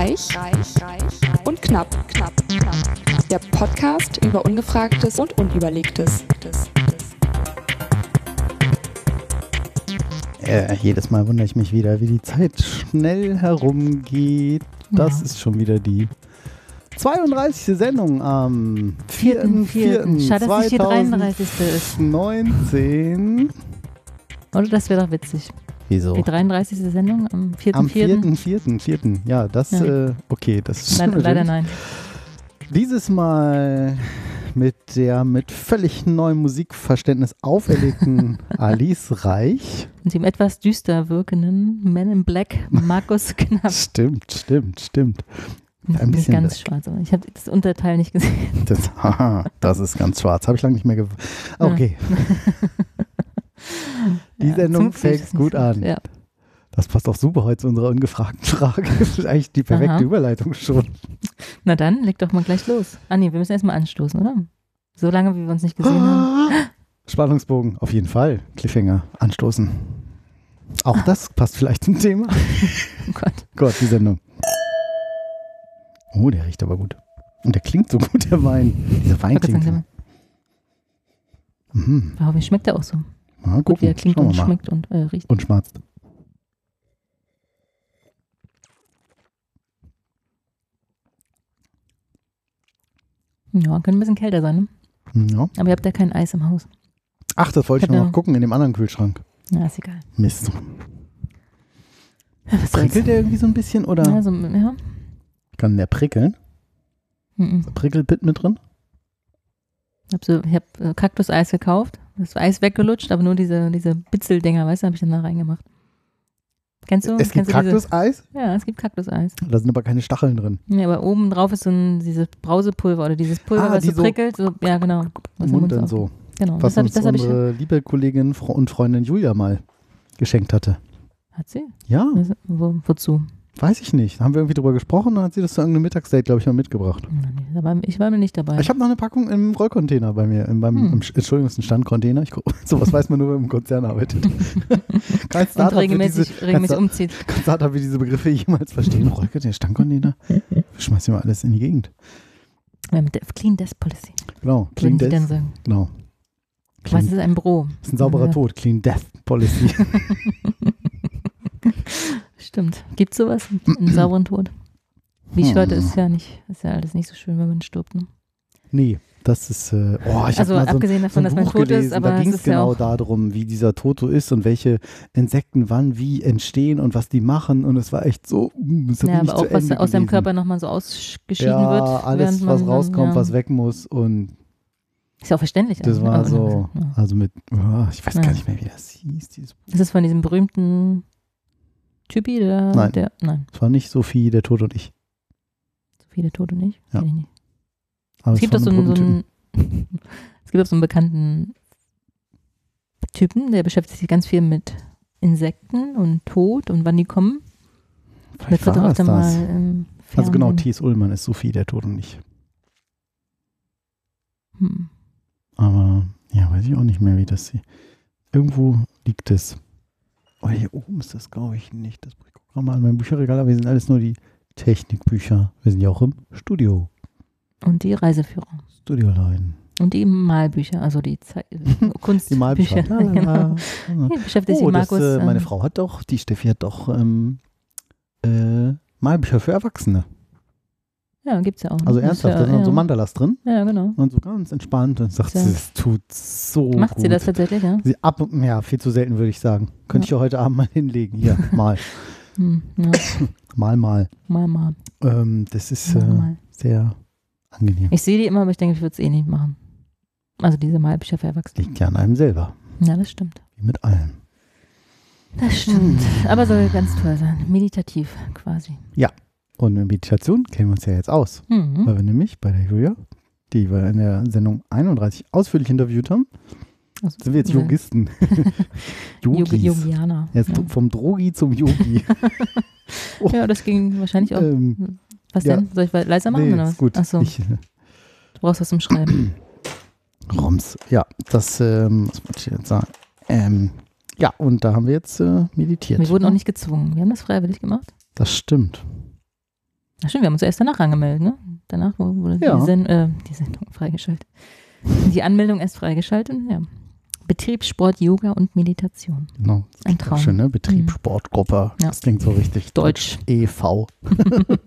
Reich, reich, reich und knapp, knapp, knapp. Der Podcast über Ungefragtes und Unüberlegtes. Äh, jedes Mal wundere ich mich wieder, wie die Zeit schnell herumgeht. Das Ja. ist schon wieder die 32. Sendung am 4.4.2019. Schade, dass nicht die 33. ist. Oder das wäre doch witzig. Wieso? Die 33. Sendung am 4.4. Am 4.4.4. Ja, das, Ja. äh, okay, das ist Leider, leider nein. Dieses Mal mit der mit völlig neuem Musikverständnis auferlegten Alice Reich. Und dem etwas düster wirkenden Man in Black Markus Knapp. Stimmt, stimmt, stimmt. Ein Nicht bisschen ganz weg. schwarz, aber ich habe das Unterteil nicht gesehen. Das, haha, das ist ganz schwarz. Habe ich lange nicht mehr. Ge okay. Die Sendung fängt gut an. Ja. Das passt auch super heute zu unserer ungefragten Frage. Das ist eigentlich die perfekte Aha. Überleitung schon. Na dann, leg doch mal gleich los. Ah nee, wir müssen erstmal anstoßen, oder? So lange, wie wir uns nicht gesehen haben. Spannungsbogen, auf jeden Fall. Cliffhanger, anstoßen. Auch das passt vielleicht zum Thema. Oh Gott. Gott, die Sendung. Oh, der riecht aber gut. Und der klingt so gut, der Wein. Dieser Wein klingt so. Mhm. Aber wie schmeckt der auch so? Mal Gut, gucken. wie er klingt Schauen und schmeckt und äh, riecht. Und schmatzt. Ja, könnte ein bisschen kälter sein, ne? Ja. Aber ihr habt ja kein Eis im Haus. Ach, das wollte ich Ich noch ja- gucken in dem anderen Kühlschrank. Ja, ist egal. Mist. Ja. Prickelt der irgendwie so ein bisschen oder Ja, so, ja. kann der prickeln? Mhm. Prickelbit mit drin? Ich habe so, ich hab, äh, Kaktuseis gekauft. Das Eis weggelutscht, aber nur diese, diese Bitzeldinger, weißt du, habe ich dann da reingemacht. Kennst du? es gibt Kaktuseis, Ja, es gibt Kaktuseis. da sind aber keine Stacheln drin. Ja, aber oben drauf ist so ein dieses Brausepulver oder dieses Pulver, Ah, was die so prickelt. So, ja, genau. Was im Mund dann so. Genau, Was das habe uns ich, das hab ich. unsere liebe Kollegin und Freundin Julia mal geschenkt hatte. Hat sie? Ja, Was- Wo, wozu? Weiß ich nicht. Da haben wir irgendwie drüber gesprochen und hat sie das zu irgendeinem Mittagsdate, glaube ich, mal mitgebracht. Ich war mir nicht dabei. Ich habe noch eine Packung im Rollcontainer bei mir, in, beim, Hm. im, Entschuldigung, es ist ein Standcontainer. Ich, sowas weiß man nur, wenn man im Konzern arbeitet. Kein und Startup wird diese, regelmäßig, regelmäßig kein umzieht. Sta- Startup wird diese Begriffe jemals verstehen. Rollcontainer, Standcontainer. Schmeiß dir mal alles in die Gegend. Ja, mit der Clean Death Policy. Genau. Clean sie dann Death. sagen. Genau. Was Clean, ist ein Bro? das ist ein sauberer Ja. Tod. Clean Death Policy. Stimmt. Gibt sowas? Einen sauberen Tod? Wie ich Hm. hörte, ist ja nicht, ist ja alles nicht so schön, wenn man stirbt. Ne? nee, das ist. Äh, oh, ich Also mal so, abgesehen so davon, ein dass man Buch tot gelesen. ist, aber da es ging es ja genau auch darum, wie dieser Toto ist und welche Insekten wann wie entstehen und was die machen. Und es war echt so. mm, ja, aber auch was Ende aus gelesen. Körper nochmal so ausgeschieden ja, wird. alles, man was dann, rauskommt, ja. was weg muss. Und Ist ja auch verständlich. das war so. Ja. Also mit. oh, ich weiß Ja. gar nicht mehr, wie das hieß. Dieses Buch. Das ist von diesem berühmten Typi, der, Nein. der nein, Es war nicht Sophie, der Tod und ich. so viele Tote nicht. Ja. Kenn ich nicht. Aber Es gibt so ein einen, so einen es gibt auch so einen bekannten Typen, der beschäftigt sich ganz viel mit Insekten und Tod und wann die kommen. Vielleicht war das das. Also genau, Thies Ullmann ist Sophie, der Tod und ich. Hm. Aber ja, weiß ich auch nicht mehr, wie das hier. Irgendwo liegt es. Oh, hier oben ist das, glaube ich, nicht. Das ich guck mal an meinem Bücherregal, aber wir sind alles nur die Technikbücher. Wir sind ja auch im Studio. Und die Reiseführer. Studiolein. Und die Malbücher, also die Zei Kunstbücher. Die Malbücher. La, la, genau. la. Hier beschäftigt Oh, sich das, Markus. äh, meine ähm, Frau hat doch, die Steffi hat doch ähm, äh, Malbücher für Erwachsene. Ja, gibt's ja auch. Also Das ernsthaft, da ja, sind dann so ja. Mandalas drin Ja, genau. und so ganz entspannt und sagt, Ja. sie, es tut so Macht gut. sie das tatsächlich, ja? Sie ab, ja, viel zu selten, würde ich sagen. Könnte ich ja heute Abend mal hinlegen. Hier, mal. Hm, ja. mal, mal. Mal, mal. Ähm, das ist mal, äh, mal. sehr angenehm. Ich sehe die immer, aber ich denke, ich würde es eh nicht machen. Also diese Malbücher für Erwachsene. Liegt ja an einem selber. Ja, das stimmt. Wie mit allem. Das stimmt. Aber soll ganz toll sein. Meditativ quasi. Und mit Meditation kennen wir uns ja jetzt aus. Mhm. Weil wir nämlich bei der Julia, die wir in der Sendung 31 ausführlich interviewt haben, Also, sind wir jetzt ja. Yogisten. Yogi, Yogis. Yogianer. Jetzt Ja. vom Drogi zum Yogi. ja, das ging wahrscheinlich auch. ähm, Was ja. denn? Soll ich leiser machen nee, oder ist was? gut. Achso, Ich, äh, du brauchst was zum Schreiben. Roms. Ja, das, ähm, was wollte ich jetzt sagen? Ähm, ja, und da haben wir jetzt äh, meditiert. Wir wurden ne? auch nicht gezwungen. Wir haben das freiwillig gemacht. Das stimmt. Ach stimmt, wir haben uns erst danach angemeldet, ne? Danach wurde Ja. die, Sen äh, die Sendung freigeschaltet. Die Anmeldung erst freigeschaltet, ja. Betriebssport, Yoga und Meditation. Genau. Das Ein Traum. Schön, ne? Betrieb, Mhm. Ja. Das klingt so richtig. Deutsch. e.V.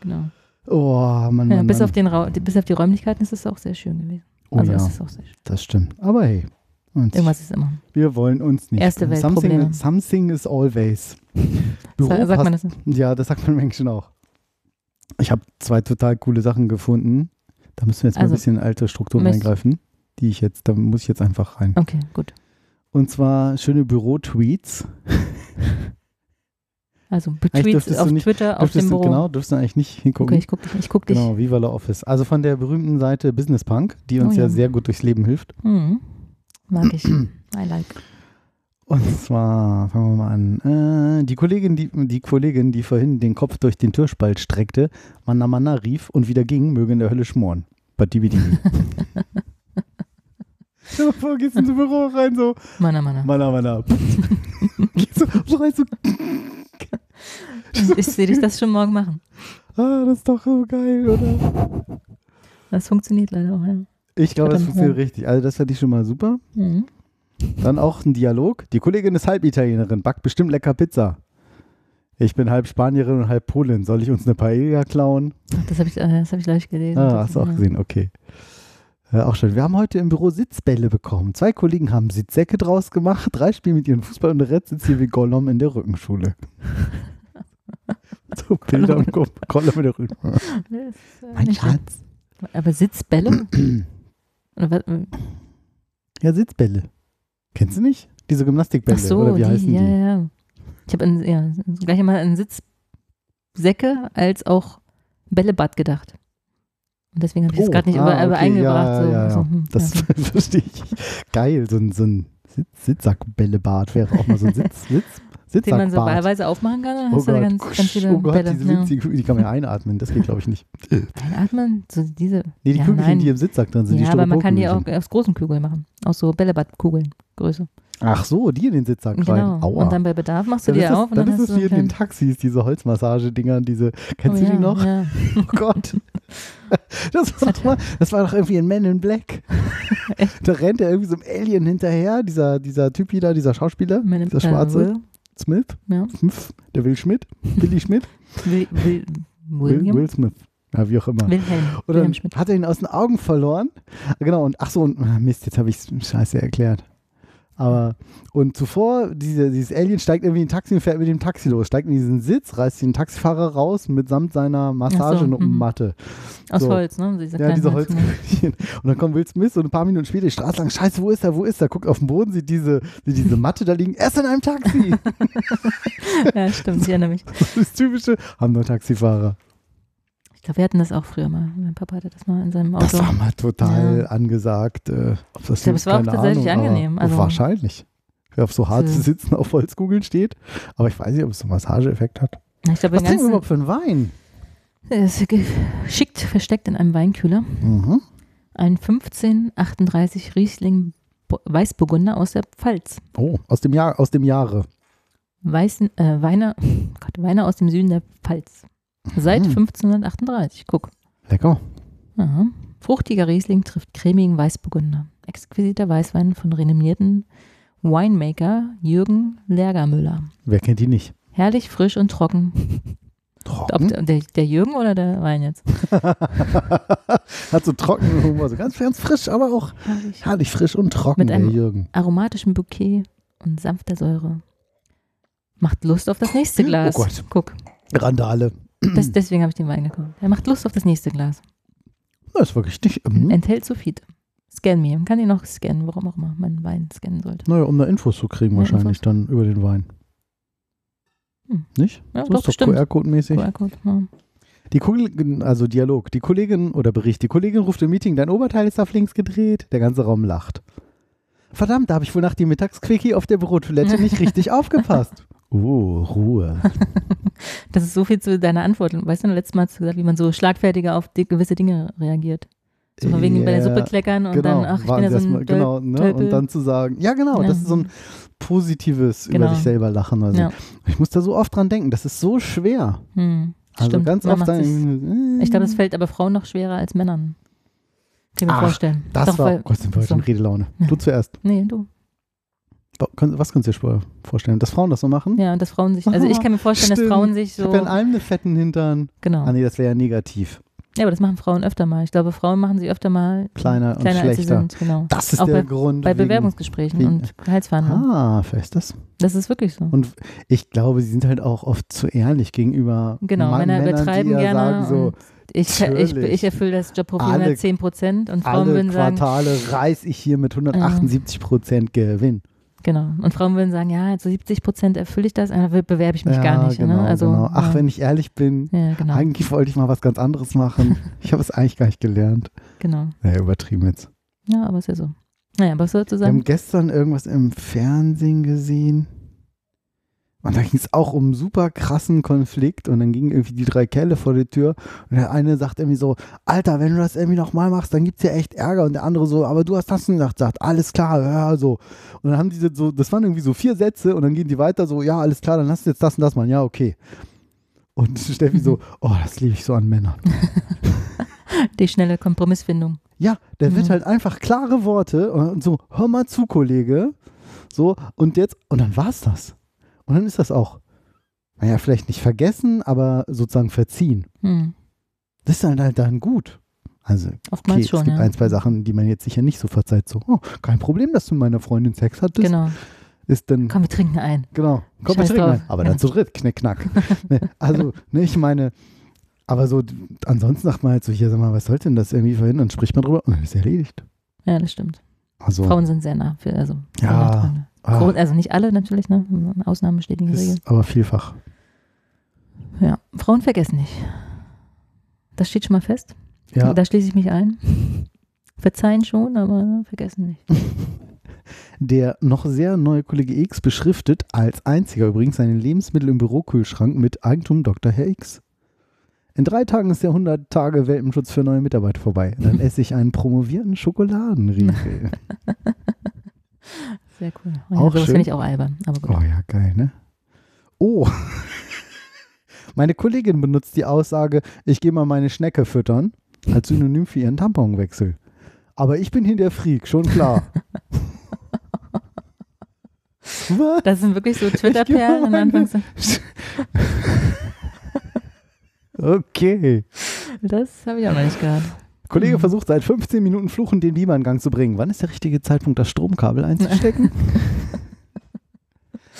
Genau. Oh, Mann, Ja, Mann, bis, Mann. auf den Ra bis auf die Räumlichkeiten ist es auch sehr schön gewesen. oh also ja, es ist auch sehr schön. das stimmt. Aber hey, uns, Irgendwas ist immer. wir wollen uns nicht. Erste Weltprobleme. Something, something is always. Büro Sa sagt man das? Ja, das sagt man im Englischen auch. Ich habe zwei total coole Sachen gefunden. Da müssen wir jetzt mal Also, ein bisschen in alte Strukturen eingreifen. Die ich jetzt, da muss ich jetzt einfach rein. Okay, gut. Und zwar schöne Büro-Tweets. Also Tweets auf nicht- Twitter, auf dem du, Büro. genau, dürfst du eigentlich nicht hingucken. Okay, ich guck dich. Ich guck dich. Genau, Viva la Office. Also von der berühmten Seite Business Punk, die uns Oh ja ja. sehr gut durchs Leben hilft. Mhm. Mag ich. I like. Und zwar, fangen wir mal an. Äh, die, Kollegin, die, die Kollegin, die vorhin den Kopf durch den Türspalt streckte, Manna Manna rief und wieder ging, möge in der Hölle schmoren. Badibidi. Stell vor, gehst ins Büro rein, so, Manna, Manna. Manna Manna. gehst so, so rein, so, Ich sehe dich das schon morgen machen. ah, das ist doch so geil, oder? Das funktioniert leider auch, ja. Ich glaube, das funktioniert richtig. Also das fand ich schon mal super. Mhm. Dann auch ein Dialog. Die Kollegin ist halb Italienerin, backt bestimmt lecker Pizza. Ich bin halb Spanierin und halb Polin. Soll ich uns eine Paella klauen? Ach, Das habe ich, äh, das hab ich gleich gelesen. Ah, Das- hast du auch ja. gesehen, okay. Ja, auch schön. Wir haben heute im Büro Sitzbälle bekommen. Zwei Kollegen haben Sitzsäcke draus gemacht. Drei spielen mit ihren Fußball und der Rest sitzt hier wie Gollum in der Rückenschule. so Bilder im Kopf. Gollum in der Rückenschule. Äh, Mein. Schatz. Aber Sitzbälle? Ja, Sitzbälle. Kennst du nicht? Diese Gymnastikbälle, Ach so, oder wie die, heißen ja, die? ja. Ich habe ja, gleich mal an Sitzsäcke als auch Bällebad gedacht. Und deswegen habe ich es Oh, gerade nicht ah, über, über okay, eingebracht. ja, so, ja, ja. So, hm, Das ja, verstehe ich. Geil, so ein, so ein Sitz Sitzsackbällebad wäre auch mal so ein Sitz, Sitz, den man so wahlweise aufmachen kann. Dann Oh hast du da Gott, ganz, ganz viele oh Gott, Bälle. diese ja. winzige Kugel, die kann man ja einatmen. Das geht, glaube ich, nicht. Einatmen? So diese. Nee, die ja, Kügelchen, nein. die im Sitzsack drin sind, die ja, aber man kann die auch aus großen Kugeln machen. Aus so Bällebadkugeln. Größe. Ach so, die in den Sitzsack Genau. rein. Aua. Und dann bei Bedarf machst du dann die das, auf und dann dann, ist es du wie in den Taxis, diese Holzmassagedinger, diese, kennst oh, du die ja, noch? Ja. Oh Gott. Das war, doch mal, das war doch irgendwie in Men in Black. da rennt er irgendwie so einem Alien hinterher, dieser, dieser Typ da, dieser Schauspieler, Meine, dieser Schwarze, Will, Smith, ja. Smith, der Will Schmidt, Billy Schmidt, Will, Will, Will, William? Will Smith, ja, wie auch immer. Wilhelm. Dann Wilhelm Schmidt. hat er ihn aus den Augen verloren. Genau, und ach so, und ah, Mist, jetzt habe ich es scheiße erklärt. Aber, und zuvor, diese, dieses Alien steigt irgendwie in ein Taxi und fährt mit dem Taxi los, steigt in diesen Sitz, reißt den Taxifahrer raus mitsamt seiner Massagematte. Aus so. Holz, ne? Diese Ja, diese Holz- Holzkügelchen. Und dann kommt Will Smith und ein paar Minuten später die Straße lang, scheiße, wo ist er, wo ist er? Guckt auf den Boden, sieht diese, sieht diese Matte da liegen, er ist in einem Taxi. Ja, stimmt, ich erinnere mich. das ist typische, haben nur Taxifahrer. Ich glaube, wir hatten das auch früher mal. Mein Papa hatte das mal in seinem Auto. Das war mal total Ja. angesagt. Äh, ob das Ich glaube, es war auch tatsächlich Ahnung, angenehm, also- wahrscheinlich. Wer auf so harte So. Sitzen auf Holzkugeln steht. Aber ich weiß nicht, ob es so einen Massageeffekt hat. Ich glaube, Was trinken wir überhaupt für einen Wein? es ist geschickt versteckt in einem Weinkühler. Mhm. Ein 1538 Riesling Weißburgunder aus der Pfalz. Oh, aus dem, Jahr, aus dem Jahre. Weißen, äh, Weine, Gott, Weine aus dem Süden der Pfalz. Seit Mhm. 1538. Guck. Lecker. Aha. Fruchtiger Riesling trifft cremigen Weißburgunder. Exquisiter Weißwein von renommierten Winemaker Jürgen Lergermüller. Wer kennt die nicht? Herrlich frisch und trocken. Trocken? der, der, der Jürgen oder der Wein jetzt? Hat so trockenen Humor. So ganz, ganz frisch, aber auch Herrlich. herrlich frisch und trocken, Mit der einem- Jürgen. Aromatischem Bouquet und sanfter Säure. Macht Lust auf das nächste Glas. Oh Gott. Guck, Randale. Das, deswegen habe ich den Wein gekauft. Er macht Lust auf das nächste Glas. Das ist wirklich nicht. Mhm. Enthält Sulfid. Scan me. Man kann ihn noch scannen, warum auch immer man Wein scannen sollte. Naja, um da Infos zu kriegen, Ja, wahrscheinlich Infos. dann über den Wein. Hm. Nicht? Ja, so doch, ist doch. QR-Code-mäßig. QR-Code, ja. Die Kollegin, also Dialog. Die Kollegin oder Bericht. Die Kollegin ruft im Meeting, dein Oberteil ist auf links gedreht. Der ganze Raum lacht. Verdammt, da habe ich wohl nach dem Mittagsquickie auf der Bürotoilette nicht richtig aufgepasst. Oh, Ruhe. Das ist so viel zu deiner Antwort. Weißt du, letztes Mal hast du gesagt, wie man so schlagfertiger auf gewisse Dinge reagiert. So von wegen bei der Suppe kleckern und genau, dann, ach, ich bin ja so ein mal, genau, ne? Und dann zu sagen, ja genau, Ja. das ist so ein positives über Genau. sich selber lachen. Also Ja. ich muss da so oft dran denken, das ist so schwer. Hm. Also Stimmt, ganz man oft dann. irgendwie, Ich glaube, es fällt aber Frauen noch schwerer als Männern. Kann ich mir Ach, vorstellen. Das Doch, war. weil, Gott, sind wir heute so. in Redelaune. Du zuerst. Nee, du. Was du dir vor- vorstellen? Dass Frauen das so machen? Ja, und dass Frauen sich, also ich kann mir vorstellen, dass Stimmt. Frauen sich Ich so, ja in einem einen fetten Hintern. genau. Ah, nee, das wäre ja negativ. Ja, aber das machen Frauen öfter mal. Ich glaube, Frauen machen sie öfter mal Kleiner und kleiner als sie schlechter. sind, genau. Das ist Auch der bei- Grund. Bei wegen- Bewerbungsgesprächen wegen- und Gehaltsverhandlungen. Ah, vielleicht ist das. Das ist wirklich so. Und ich glaube, sie sind halt auch oft zu ehrlich gegenüber Genau, Mann, Männer Männern, übertreiben ja gerne. sagen so, und ich, ich, ich erfülle das Jobprofil Alle- mit 10 Prozent und Frauen alle würden sagen, Quartale reiß ich hier mit 178 Prozent Gewinn. Genau. Und Frauen würden sagen, ja, zu 70 Prozent erfülle ich das, dann bewerbe ich mich ja, gar nicht. Genau, ne? also, genau. Ach, ja. wenn ich ehrlich bin, Ja, genau. eigentlich wollte ich mal was ganz anderes machen. ich habe es eigentlich gar nicht gelernt. genau. Naja, übertrieben jetzt. Ja, aber ist ja so. Naja, was soll zu Wir haben sagen? gestern irgendwas im Fernsehen gesehen. Und da ging es auch um einen super krassen Konflikt und dann gingen irgendwie die drei Kerle vor die Tür und der eine sagt irgendwie so, Alter, wenn du das irgendwie nochmal machst, dann gibt's ja echt Ärger und der andere so, aber du hast das und gesagt, sagt, alles klar, ja, so. Und dann haben diese so, das waren irgendwie so vier Sätze und dann gehen die weiter so, ja, alles klar, dann lass jetzt das und das machen, ja, okay. Und Steffi so, oh, das liebe ich so an Männern. Die schnelle Kompromissfindung. Ja, der wird Mhm. halt einfach klare Worte und so, hör mal zu, Kollege. So, und jetzt, und dann war's das. Und dann ist das auch, naja, vielleicht nicht vergessen, aber sozusagen verziehen. Hm. Das ist dann halt dann gut. Also, Oftmals okay, schon, es gibt ja. ein, zwei Sachen, die man jetzt sicher nicht so verzeiht. So, oh, kein Problem, dass du mit meiner Freundin Sex hattest. Genau. Ist dann, Komm, wir trinken ein. genau, komm, wir Scheiß trinken drauf. mal. Aber Ja. dann zu dritt, knick, knack. ne, also, ne, ich meine, aber so, ansonsten sagt man halt so, hier, sag mal, was sollte denn das irgendwie verhindern? Dann spricht man drüber und dann ist erledigt. Ja, das stimmt. Also, Frauen sind sehr nah. Für, also, Ja. Ah, Grund- Also nicht alle natürlich, ne? Ausnahmen bestätigen die Regel. aber vielfach. Ja. Frauen vergessen nicht. Das steht schon mal fest. Ja, Da schließe ich mich ein. Verzeihen schon, aber vergessen nicht. der noch sehr neue Kollege X beschriftet als einziger übrigens seine Lebensmittel im Bürokühlschrank mit Eigentum Dr. Herr X. In drei Tagen ist der 100 Tage Welpenschutz für neue Mitarbeiter vorbei. Dann esse ich einen promovierten Schokoladenriegel. Sehr cool. Oh, Auch ja, sowas finde ich auch albern. Aber gut. Oh ja, geil, ne? Oh. Meine Kollegin benutzt die Aussage, ich gehe mal meine Schnecke füttern, als Synonym für ihren Tamponwechsel. Aber ich bin hier der Freak, schon klar. Das sind wirklich so Twitter-Perlen. Anfangs Okay. Das habe ich auch noch nicht gehört. Kollege Mhm. versucht seit 15 Minuten fluchen den Beamer in Gang zu bringen. Wann ist der richtige Zeitpunkt, das Stromkabel einzustecken?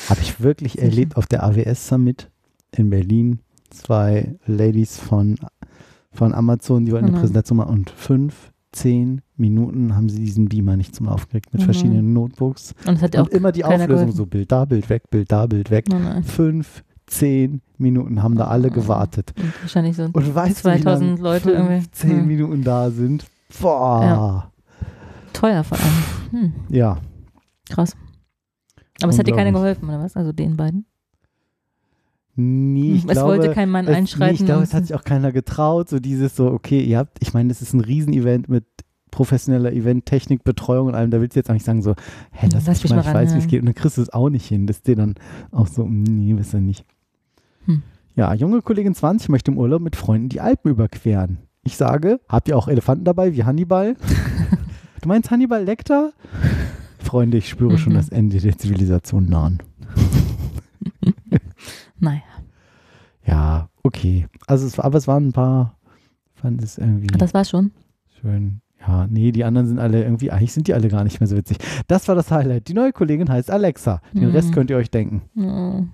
Habe ich wirklich erlebt auf der AWS Summit in Berlin. Zwei Ladies von, von Amazon, die wollten eine nein. Präsentation machen und fünf, zehn Minuten haben sie diesen Beamer nicht zum Laufen gekriegt mit nein. verschiedenen Notebooks. Und es hat ja auch Und immer die Auflösung geholfen. so Bild da, Bild weg, Bild da, Bild weg. Fünf, zehn Minuten haben da alle gewartet. Und wahrscheinlich so. Und weißt du, wie 2000 lang Leute irgendwie? zehn Hm. Minuten da sind? Boah. Ja. Teuer vor allem. Hm, Ja. krass. Aber es hat dir keiner geholfen, oder was? Also den beiden? Nee, ich es glaube, wollte kein Mann es, einschreiten. Nee, ich glaube, es hat sich auch keiner getraut. So dieses so, okay, ihr habt, ich meine, das ist ein Riesenevent mit professioneller Event-Technik, Betreuung und allem. Da willst du jetzt auch nicht sagen so, hä, lass, Lass mich mal, ich ran, weiß, wie es ja. geht. Und dann kriegst du es auch nicht hin. Das ist dir dann auch so, mm, nee, wisst ihr nicht. Hm. Ja, junge Kollegin 20 möchte im Urlaub mit Freunden die Alpen überqueren. Ich sage, habt ihr auch Elefanten dabei, wie Hannibal? du meinst Hannibal Lecter? Freunde, ich spüre schon Mhm. das Ende der Zivilisation nahen. Naja, Ja, okay. Also es war, aber es waren ein paar, fand es irgendwie das war's schon. schön. Ja, nee, die anderen sind alle irgendwie, eigentlich sind die alle gar nicht mehr so witzig. Das war das Highlight. Die neue Kollegin heißt Alexa. Den Mhm. Rest könnt ihr euch denken. Oh.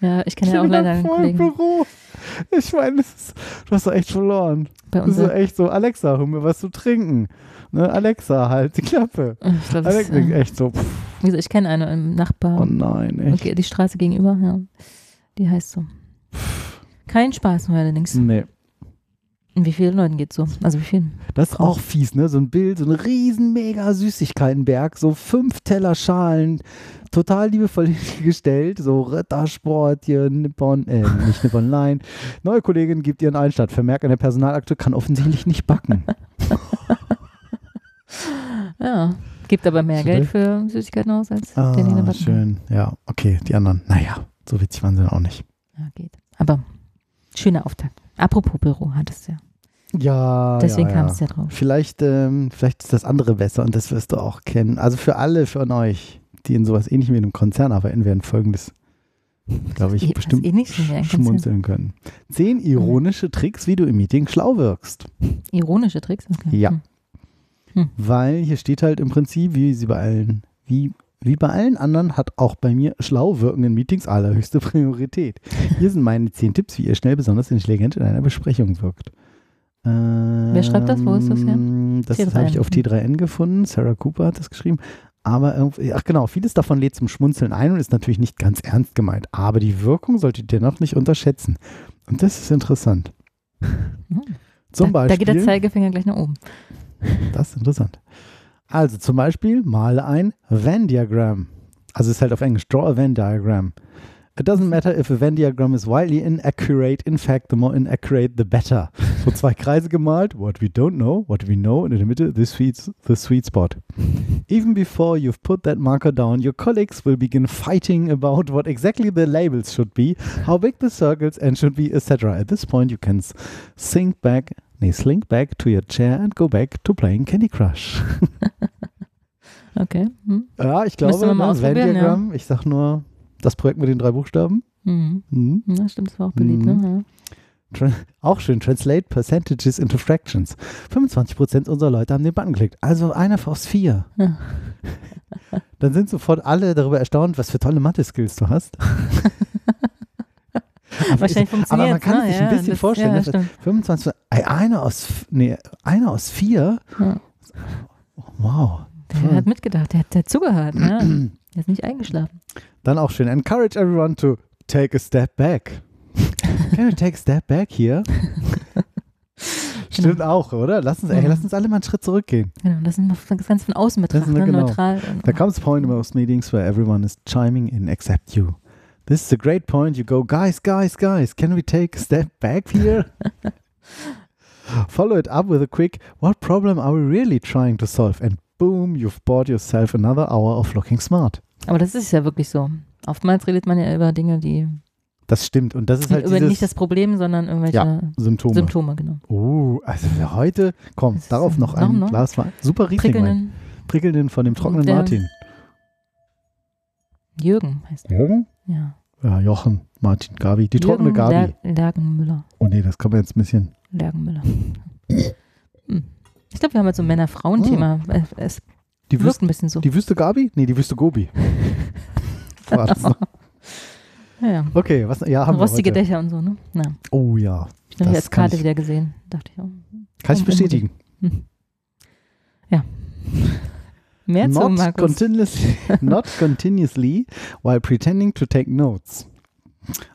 Ja, ich kenne ja auch leider einen Kollegen Büro. Ich meine, das ist, du hast doch echt verloren. bei Das uns. ist doch echt so, Alexa, hol mir was zu trinken. Ne, Alexa, halt die Klappe. Ich glaube, das Alexa, ist, äh, echt so, pff, wie gesagt, ich kenne eine im Nachbar. oh nein, echt. Okay, die Straße gegenüber, ja. Die heißt so. Kein Spaß mehr allerdings. Nee. Wie vielen Leuten geht's so? Also wie vielen? Das ist auch fies, ne? So ein Bild, so ein riesen mega Süßigkeitenberg, so fünf Teller Schalen, total liebevoll hingestellt, so Rittersport hier, Nippon, äh, nicht Nippon, nein. Neue Kollegin gibt ihren Einstand. Vermerk an der Personalakte, kann offensichtlich nicht backen. Ja. Gibt aber mehr Geld für Süßigkeiten aus als den Ah, Backen. schön. Ja, okay, die anderen. Naja, so witzig waren sie dann auch nicht. Ja, geht. Aber schöner Auftakt. Apropos Büro, hattest du ja. Ja, Deswegen ja, kam es ja drauf. Vielleicht, ähm, vielleicht ist das andere besser und das wirst du auch kennen. Also für alle von euch, die in sowas ähnlichem wie einem Konzern arbeiten, werden folgendes, glaube ich, bestimmt schmunzeln können. Zehn ironische Tricks, wie du im Meeting schlau wirkst. Ironische Tricks? Okay. Ja. Hm. Weil hier steht halt im Prinzip, wie sie bei allen, wie, wie bei allen anderen, hat auch bei mir schlau wirkenden Meetings allerhöchste Priorität. Hier sind meine zehn Tipps, wie ihr schnell besonders intelligent in einer Besprechung wirkt. Wer schreibt das? Wo ist das her? Ähm, Das T3N. habe ich auf T3N gefunden. Sarah Cooper hat das geschrieben. Aber irgendwie, ach genau, vieles davon lädt zum Schmunzeln ein und ist natürlich nicht ganz ernst gemeint. Aber die Wirkung solltet ihr dennoch nicht unterschätzen. Und das ist interessant. Hm. Zum da, da Beispiel. geht der Zeigefinger gleich nach oben. Das ist interessant. Also zum Beispiel male ein Venn-Diagramm. Also es ist halt auf Englisch, draw a Venn-Diagram. It doesn't matter if a Venn diagram is wildly inaccurate. In fact, the more inaccurate, the better. So zwei Kreise gemalt, what we don't know, what we know, und in der Mitte, the sweet, the sweet spot. Even before you've put that marker down, your colleagues will begin fighting about what exactly the labels should be, how big the circles and should be, etc. At this point, you can sink back, nee, slink back to your chair and go back to playing Candy Crush. Okay. Hm. Ja, ich glaube, ne, ausprobieren, Venn-Diagramm, ich sag nur, das Projekt mit den drei Buchstaben. Mhm. Mhm. Ja, stimmt, das war auch beliebt. Mhm. Ne? Tra auch schön, translate percentages into fractions. 25% unserer Leute haben den Button geklickt. Also einer aus vier. Ja. Dann sind sofort alle darüber erstaunt, was für tolle Mathe-Skills du hast. Aber Wahrscheinlich ich- Aber man kann ne? sich ja, ein bisschen das, vorstellen. Ja, ne? stimmt. 25, ey, einer aus, nee, einer aus vier. Ja. Wow. Der hat mitgedacht, der hat, der hat zugehört. Ja. Der ist nicht eingeschlafen. Dann auch schön. Encourage everyone to take a step back. Can we take a step back here? Stimmt auch, oder? Lass uns, ey, Mhm. lass uns alle mal einen Schritt zurückgehen. Genau, das ist das Ganze von außen betrachten, ne? genau. neutral. There comes a point in most meetings where everyone is chiming in except you. This is a great point. You go, guys, guys, guys, can we take a step back here? Follow it up with a quick, what problem are we really trying to solve? And boom, you've bought yourself another hour of looking smart. Aber das ist ja wirklich so. Oftmals redet man ja über Dinge, die Das stimmt. Und das ist halt über nicht das Problem, sondern irgendwelche Ja, Symptome. Symptome, genau. Oh, also für heute, komm, darauf noch ein noch? Glas Wein. Super Riesling. Prickelnden Prickelnden von dem trockenen der- Martin. Jürgen heißt er. Jürgen? Ja. Ja, Jochen, Martin, Gabi. Die trockene Jürgen Gabi. Ler Lergenmüller. Oh nee, das kann man jetzt ein bisschen. Lergenmüller. Hm. Ich glaube, wir haben jetzt so ein Männer-Frauen-Thema. Es- Es Die, wirkt Wüste, ein bisschen so. die Wüste Gabi? Nee, die Wüste Gobi. War das noch? Ja, ja. Okay, was ja, haben Rostige wir heute. Dächer und so, ne? Ja. Oh ja, Ich habe kann Karte ich- wieder gesehen. Dachte ich, oh. kann ich bestätigen. Mehr zu Not Markus. continuously, not continuously while pretending to take notes.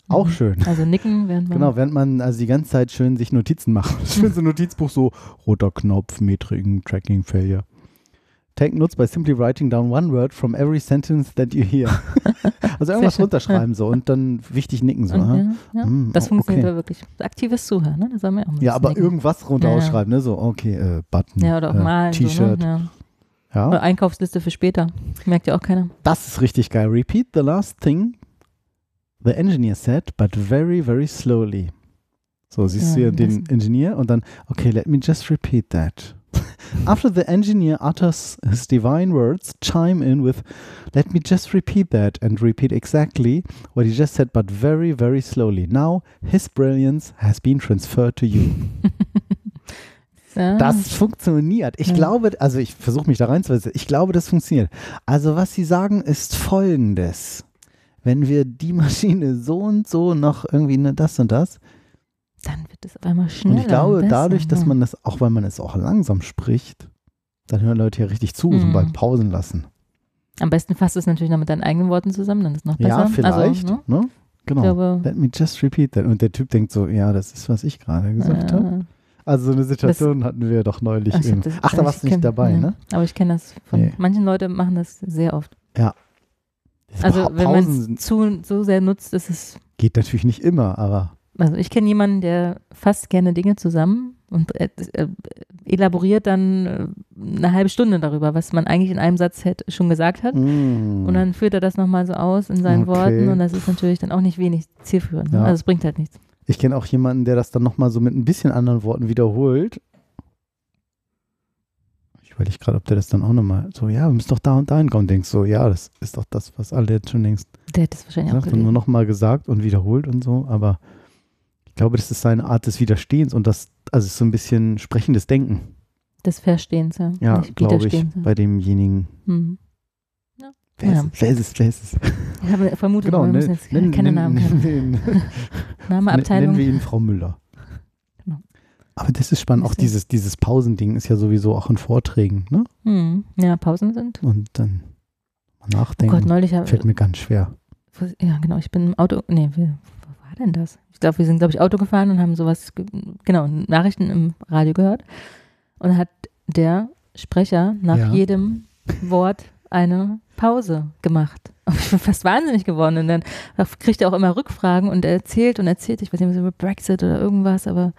Auch Mhm. schön. Also nicken, während man. Genau, während man also die ganze Zeit schön sich Notizen macht. Schön so ein Notizbuch so, roter Knopf, Metriken, Tracking, Failure. Take notes by simply writing down one word from every sentence that you hear. also irgendwas runterschreiben so und dann wichtig nicken so. Und, aha. ja, ja. Hm, das oh, funktioniert okay. wirklich. Aktives Zuhören, ne? Das haben wir auch mal. Ja, aber Nicken. irgendwas runter Ja, ausschreiben, ne? So, okay, äh, Button, Ja, oder auch äh, malen. T-Shirt. So, ne? ja. Oder Einkaufsliste für später. Merkt ja auch keiner. Das ist richtig geil. Repeat the last thing the engineer said, but very, very slowly. So, siehst du hier den Engineer und dann, okay, let me just repeat that. After the engineer utters his divine words, chime in with, let me just repeat that and repeat exactly what he just said, but very, very slowly. Now, his brilliance has been transferred to you. Das funktioniert. Ich glaube, also ich versuche mich da reinzusetzen. Ich glaube, das funktioniert. Also was Sie sagen, ist folgendes. Wenn wir die Maschine so und so noch irgendwie ne, das und das. Dann wird es auf einmal schneller. Und ich glaube, besser, dadurch, dass ja. man das, auch weil man es auch langsam spricht, dann hören Leute ja richtig zu, so Mhm. beim Pausen lassen. Am besten fasst es natürlich noch mit deinen eigenen Worten zusammen, dann ist es noch besser. Ja, vielleicht. Also, ne? ne? Genau. glaube, Let me just repeat that. Und der Typ denkt so, ja, das ist, was ich gerade gesagt habe. äh, Also so eine Situation hatten wir doch neulich. irgendwo. das- Ach, da warst du nicht kenn- dabei, ja. ne? Aber ich kenne das von Nee. manchen Leuten machen das sehr oft. Diese Also wenn man es zu so sehr nutzt, ist es. geht natürlich nicht immer, aber Also ich kenne jemanden, der fasst gerne Dinge zusammen und äh, äh, elaboriert dann äh, eine halbe Stunde darüber, was man eigentlich in einem Satz hätte, schon gesagt hat. Mm. Und dann führt er das nochmal so aus in seinen Okay. Worten und das ist natürlich dann auch nicht wenig zielführend. Ne? Ja. Also es bringt halt nichts. Ich kenne auch jemanden, der das dann nochmal so mit ein bisschen anderen Worten wiederholt. Ich überlege gerade, ob der das dann auch nochmal so, ja, wir müssen doch da und da hinkommen. Denkst so, ja, das ist doch das, was alle jetzt schon längst Der hat das wahrscheinlich auch gesagt und nur gelesen. nochmal gesagt und wiederholt und so. Aber ich glaube, das ist seine Art des Widerstehens und das, also so ein bisschen sprechendes Denken. Des Verstehens, ja. Ja, glaube ich, bei demjenigen. Hm. Wer Ja. ist, wer ist es? Wer ist es? Ich habe vermutet, Genau, wir ne- müssen jetzt nennen- keine nennen- Namen kennen. nennen wir ihn- Name, Nennen Abteilung. wir ihn Frau Müller. Genau. Aber das ist spannend. Auch dieses, dieses Pausending ist ja sowieso auch in Vorträgen. Ne? Hm. Ja, Pausen sind. Und dann mal Oh nachdenken. Gott, neulich habe fällt mir ganz schwer. Ja, genau. Ich bin im Auto. Nee, wie, wo war denn das? Glaube, wir sind, glaube ich, Auto gefahren und haben sowas, ge- genau, Nachrichten im Radio gehört. Und hat der Sprecher nach Ja. jedem Wort eine Pause gemacht. Und ich bin fast wahnsinnig geworden. Und dann kriegt er auch immer Rückfragen und er erzählt und erzählt, ich weiß nicht, was über Brexit oder irgendwas, aber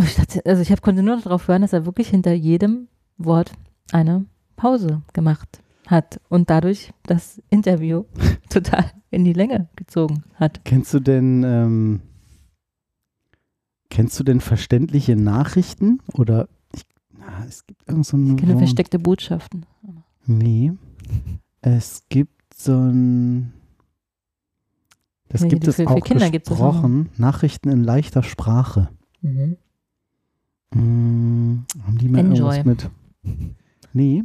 ich dachte, also ich hab, konnte nur noch darauf hören, dass er wirklich hinter jedem Wort eine Pause gemacht hat und dadurch das Interview total in die Länge gezogen hat. Kennst du denn, ähm, kennst du denn verständliche Nachrichten? Oder ich, na, es gibt irgend so ein Ich kenne Wort. versteckte Botschaften. Nee. Es gibt so ein. Das Nee, gibt es für- für auch Kinder auch noch. gesprochen. Nachrichten in leichter Sprache. Mhm. Mm, haben die mal Enjoy. irgendwas mit? Nee.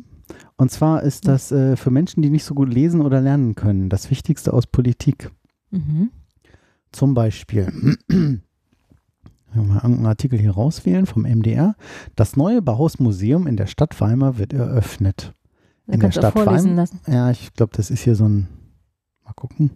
Und zwar ist das äh, für Menschen, die nicht so gut lesen oder lernen können, das Wichtigste aus Politik. Mhm. Zum Beispiel, wenn wir mal einen Artikel hier rauswählen vom MDR. Das neue Bauhausmuseum in der Stadt Weimar wird eröffnet. Da In der Stadt vorlesen Weim- lassen. Ja, ich glaube, das ist hier so ein. Mal gucken.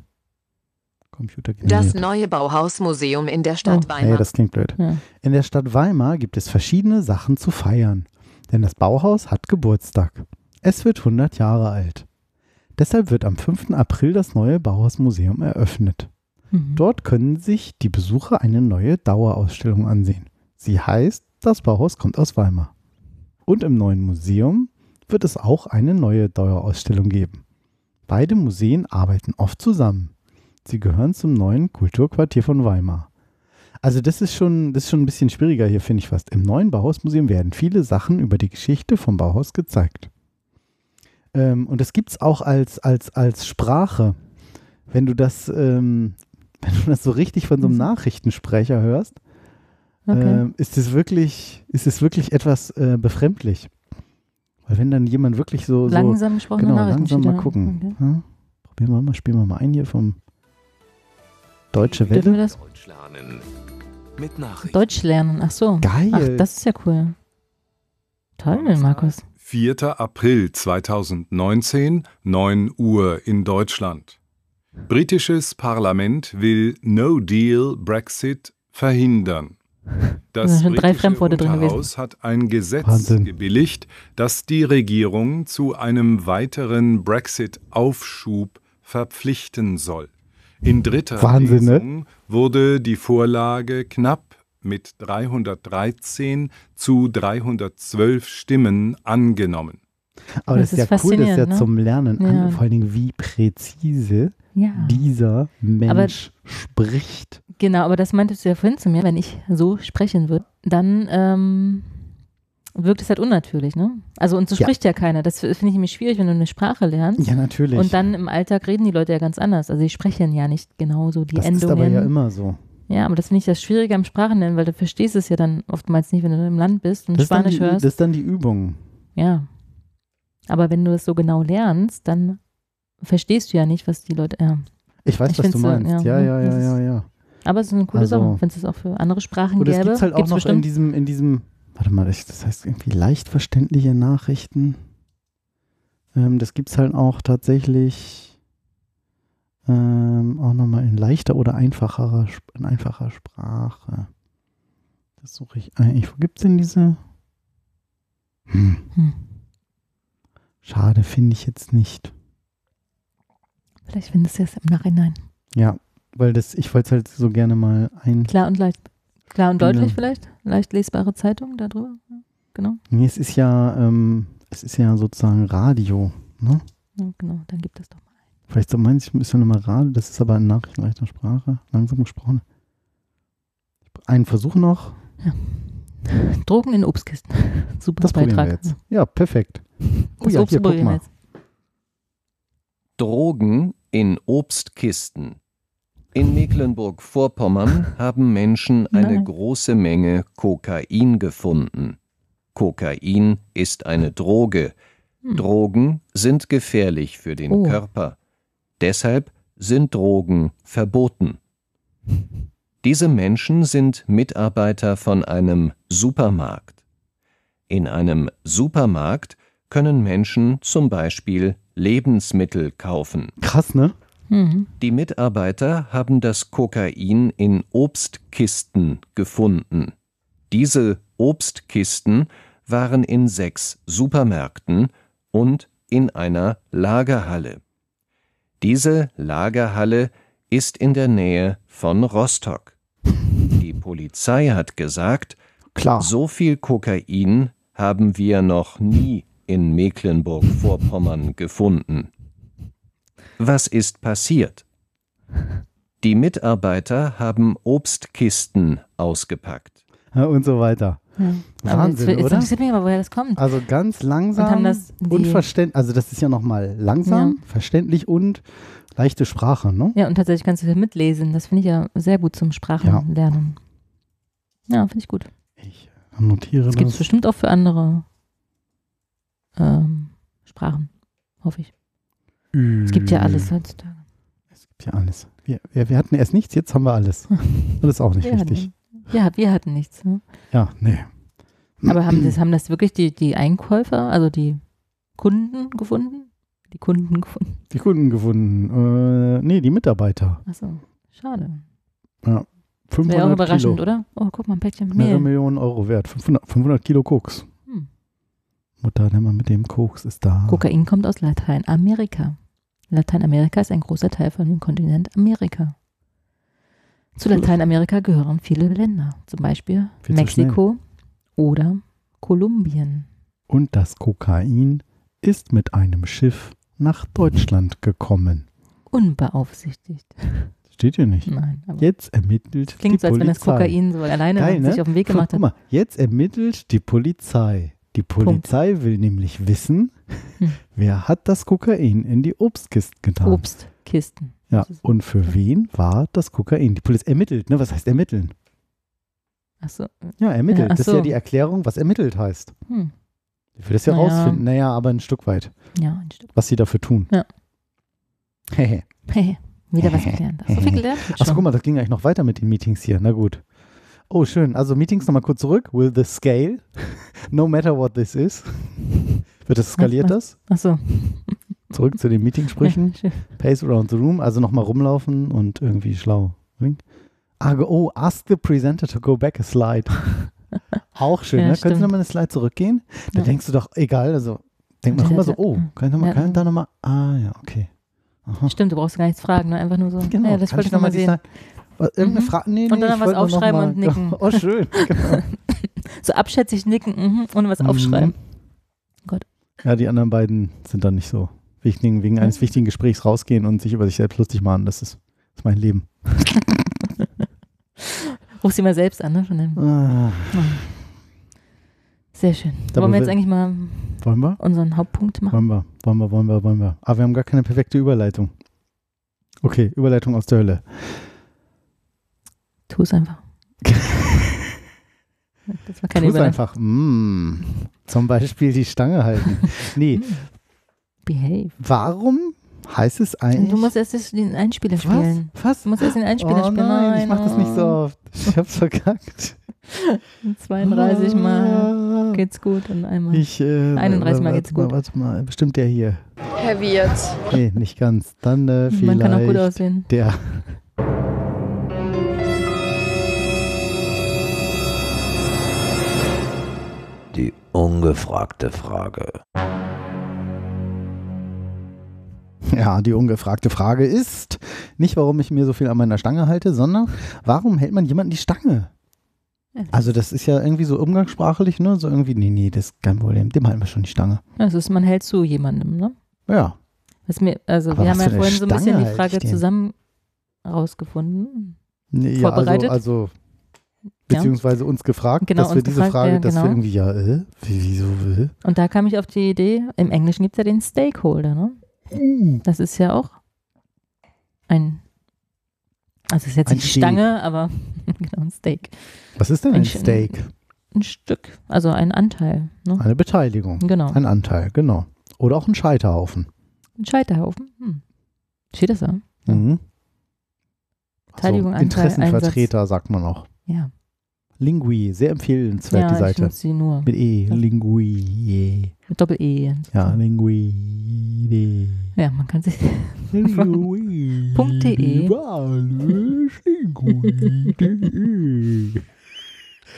Computer Das neue Bauhausmuseum in der Stadt Oh. Weimar. Nee, das klingt blöd. Ja. In der Stadt Weimar gibt es verschiedene Sachen zu feiern. Denn das Bauhaus hat Geburtstag. Es wird 100 Jahre alt. Deshalb wird am 5. April das neue Bauhausmuseum eröffnet. Mhm. Dort können sich die Besucher eine neue Dauerausstellung ansehen. Sie heißt Das Bauhaus kommt aus Weimar. Und im neuen Museum wird es auch eine neue Dauerausstellung geben. Beide Museen arbeiten oft zusammen. Sie gehören zum neuen Kulturquartier von Weimar. Also das ist schon, das ist schon ein bisschen schwieriger hier, finde ich fast. Im neuen Bauhausmuseum werden viele Sachen über die Geschichte vom Bauhaus gezeigt. Ähm, und das gibt es auch als, als, als Sprache. Wenn du das, ähm, wenn du das so richtig von so einem Mhm. Nachrichtensprecher hörst, Okay. ähm, ist es wirklich, ist es wirklich etwas äh, befremdlich. Weil wenn dann jemand wirklich so, so langsam gesprochene genau, Nachrichten. langsam mal gucken. Okay. Ja? Probieren wir mal, spielen wir mal ein hier vom Deutsche Dürfen Welle. wir das Deutsch lernen. Mit Nachrichten. Deutsch lernen? Ach so. Geil. Ach, das ist ja cool. Toll, Markus. 4. April 2019, 9 Uhr in Deutschland. Britisches Parlament will No Deal Brexit verhindern. Da Das drei britische Fremdworte drin gewesen. Hat ein Gesetz Wahnsinn. gebilligt, das die Regierung zu einem weiteren Brexit-Aufschub verpflichten soll. In dritter Wahnsinn, ne? Lesung wurde die Vorlage knapp mit 313 zu 312 Stimmen angenommen. Aber das, Das ist ist ja cool, das ist ja ne? zum Lernen. Ja. An, vor allen Dingen, wie präzise Ja. dieser Mensch spricht. Genau, aber das meintest du ja vorhin zu mir, wenn ich so sprechen würde, dann ähm, wirkt es halt unnatürlich, ne? Also und so Ja. spricht ja keiner. Das finde ich nämlich schwierig, wenn du eine Sprache lernst. Ja, natürlich. Und dann im Alltag reden die Leute ja ganz anders. Also sie sprechen ja nicht genauso die das ist Endungen. aber ja immer so. Ja, aber das finde ich das Schwierige am Sprachenlernen, weil du verstehst es ja dann oftmals nicht, wenn du im Land bist und Das Spanisch die, hörst. das ist dann die Übung. ja. Aber wenn du es so genau lernst, dann verstehst du ja nicht, was die Leute. Ja. Ich weiß, Ich was du find's so, meinst. Ja, ja, ja, ja, ja, ja. Aber es ist eine coole Also- Sache, wenn es auch für andere Sprachen es gäbe. gibt halt auch noch in diesem, in diesem, warte mal, das das heißt irgendwie leicht verständliche Nachrichten. Ähm, das gibt es halt auch tatsächlich ähm, auch nochmal in leichter oder einfacherer, in einfacher Sprache. Das suche ich eigentlich. Wo gibt es denn diese? Hm, Hm. schade, finde ich jetzt nicht. Vielleicht findest du es im Nachhinein. Ja, weil das, ich wollte es halt so gerne mal ein. Klar und leicht. Klar und deutlich vielleicht? Leicht lesbare Zeitung darüber? Genau. Nee, es ist ja, ähm, es ist ja sozusagen Radio, ne? Ja, genau, dann gibt es doch mal. Vielleicht so meinst du, ist ja nochmal Radio, das ist aber in nachrichtenleichter Sprache, langsam gesprochen. einen Versuch noch. Drogen in Obstkisten. Super Das probieren wir Beitrag. jetzt. Ja, perfekt. Oh Das ja, Obst hier, guck mal. jetzt. Drogen in Obstkisten. In Mecklenburg-Vorpommern haben Menschen eine Nein. große Menge Kokain gefunden. Kokain ist eine Droge. Hm. Drogen sind gefährlich für den Oh. Körper. Deshalb sind Drogen verboten. Diese Menschen sind Mitarbeiter von einem Supermarkt. In einem Supermarkt können Menschen zum Beispiel Lebensmittel kaufen. Krass, ne? Mhm. Die Mitarbeiter haben das Kokain in Obstkisten gefunden. Diese Obstkisten waren in sechs Supermärkten und in einer Lagerhalle. Diese Lagerhalle ist in der Nähe von Rostock. Die Polizei hat gesagt, Klar. so viel Kokain haben wir noch nie in Mecklenburg-Vorpommern gefunden. Was ist passiert? Die Mitarbeiter haben Obstkisten ausgepackt. Und so weiter. Ja. Aber Wahnsinn, jetzt, jetzt oder? interessiert mich aber, woher das kommt. Also ganz langsam Und das und verständlich. Also das ist ja nochmal langsam, verständlich und leichte Sprache, ne? Ja, und tatsächlich kannst du hier mitlesen. Das finde ich ja sehr gut zum Sprachenlernen. Ja, finde ich gut. Ich notiere Das gibt es das. bestimmt auch für andere ähm, Sprachen, hoffe ich. Es gibt ja Hm. alles heutzutage. Es gibt ja alles. Wir, wir, wir hatten erst nichts, jetzt haben wir alles. Das ist auch nicht Wir richtig. hatten, ja, wir hatten nichts. Ne? Ja, nee. Aber haben das, haben das wirklich die, die Einkäufer, also die Kunden gefunden? Die Kunden gefunden. Die Kunden gefunden. Äh, nee, die Mitarbeiter. Achso, schade. 500 Wäre auch überraschend, Kilo. oder? Oh, guck mal, ein Päckchen Mehrere Mehl. Millionen Euro wert. 500, 500 Kilo Koks. Hm. Mutter, nimm mal mit dem Koks ist da. Kokain kommt aus Lateinamerika. Lateinamerika ist ein großer Teil von dem Kontinent Amerika. Zu Lateinamerika gehören viele Länder, zum Beispiel Viel Mexiko oder Kolumbien. Und das Kokain ist mit einem Schiff nach Deutschland gekommen. Unbeaufsichtigt. Steht hier nicht. Nein, aber Jetzt ermittelt klingt die so, als wenn Polizei. das Kokain so alleine Geil, ne? sich auf den Weg gemacht Guck hat. mal, jetzt ermittelt die Polizei. Die Polizei will nämlich wissen, Hm. wer hat das Kokain in die Obstkiste getan. Obstkisten. Ja, und für wen war das Kokain? Die Polizei ermittelt, ne? Was heißt ermitteln? Achso. Ja, ermittelt. Ja, ach das ist ja so. die Erklärung, was ermittelt heißt. Hm. Ich will das ja Naja. rausfinden. Naja, aber ein Stück weit, Ja, ein Stück. was sie dafür tun. Ja. Hehe. Hey, wieder was gelernt. Hast du viel gelernt? Achso, guck mal, das ging eigentlich noch weiter mit den Meetings hier. Na gut. Oh, schön. Also Meetings nochmal kurz zurück. Will the scale, no matter what this is. Wird das skaliert das? Achso. Zurück zu den Meetingsprüchen. Pace around the room, also nochmal rumlaufen und irgendwie schlau. Ah, ge- oh, ask the presenter to go back a slide. Auch schön, Ja, ne? Sie stimmt. nochmal eine Slide zurückgehen? Da Ja. denkst du doch, egal, also denkt man doch immer so, oh, kann ich, noch mal, Ja. da nochmal, ah ja, okay. Aha. Stimmt, du brauchst gar nichts fragen, ne? einfach nur so. Genau, ja, das kann wollte ich nochmal sehen. Slide- Irgendeine Mhm. Frage? Nee, nee, Und dann was aufschreiben noch und mal- nicken. Oh, schön, genau. So abschätzig nicken, mhm, ohne was aufschreiben. Mhm. Gott. Ja, die anderen beiden sind dann nicht so wichtig, wegen eines wichtigen Gesprächs rausgehen und sich über sich selbst lustig machen. Das ist, das ist mein Leben. Ruf sie mal selbst an, ne? Von dem. Ah, Sehr schön. Da Wollen wir jetzt eigentlich mal wir? unseren Hauptpunkt machen? Wollen wir, wollen wir, wollen wir, wollen wir. Aber wir haben gar keine perfekte Überleitung. Okay, Überleitung aus der Hölle. Tu es einfach. Das war keine Tu's Überleitung. einfach. Mm, zum Beispiel die Stange halten. Nee, Hm. Behave. warum heißt es eigentlich... Du musst erst den Einspieler spielen. Was? Was? Du musst erst den Einspieler oh spielen. nein, ich mach das nicht so oft. Ich hab's verkackt. 32 Mal Ah. geht's gut und einmal. Ich, äh, 31 Mal geht's gut. Mal, warte mal, bestimmt der hier. Herr Wirt. Nee, nicht ganz. Dann äh, vielleicht Man kann auch gut aussehen. der. Die ungefragte Frage. Ja, die ungefragte Frage ist nicht, warum ich mir so viel an meiner Stange halte, sondern warum hält man jemanden die Stange? Also das ist ja irgendwie so umgangssprachlich, ne? So irgendwie, nee, nee, das ist kein Problem, dem halten wir schon die Stange. Das ist, man hält zu jemandem, ne? Ja, Was mir, also Aber wir haben ja vorhin so ein bisschen Stange die Frage zusammen rausgefunden. nee, ja Vorbereitet? also, also beziehungsweise uns gefragt, Genau, dass wir uns diese gefragt, Frage, ja, dass wir genau. irgendwie, ja, äh, wie, wieso, äh? Und da kam ich auf die Idee, im Englischen gibt es ja den Stakeholder, ne? Das ist ja auch ein, also ist jetzt Ein nicht Steak. Stange, aber genau ein Steak. Was ist denn Ein ein Steak? Ein Stück, also ein Anteil, ne? Eine Beteiligung. Genau. Ein Anteil, genau. Oder auch ein Scheiterhaufen. Ein Scheiterhaufen. Hm. Steht das da? Mhm. Beteiligung, also, Interessenvertreter sagt man auch. Ja. Lingui, sehr empfehlenswert ja, die ich Seite. nutze sie nur. Mit E, Ja. Lingui. Mit Doppel-E. Ja, Lingui. Ja, man kann sich. Lingui. Punkt de. Lingui.de.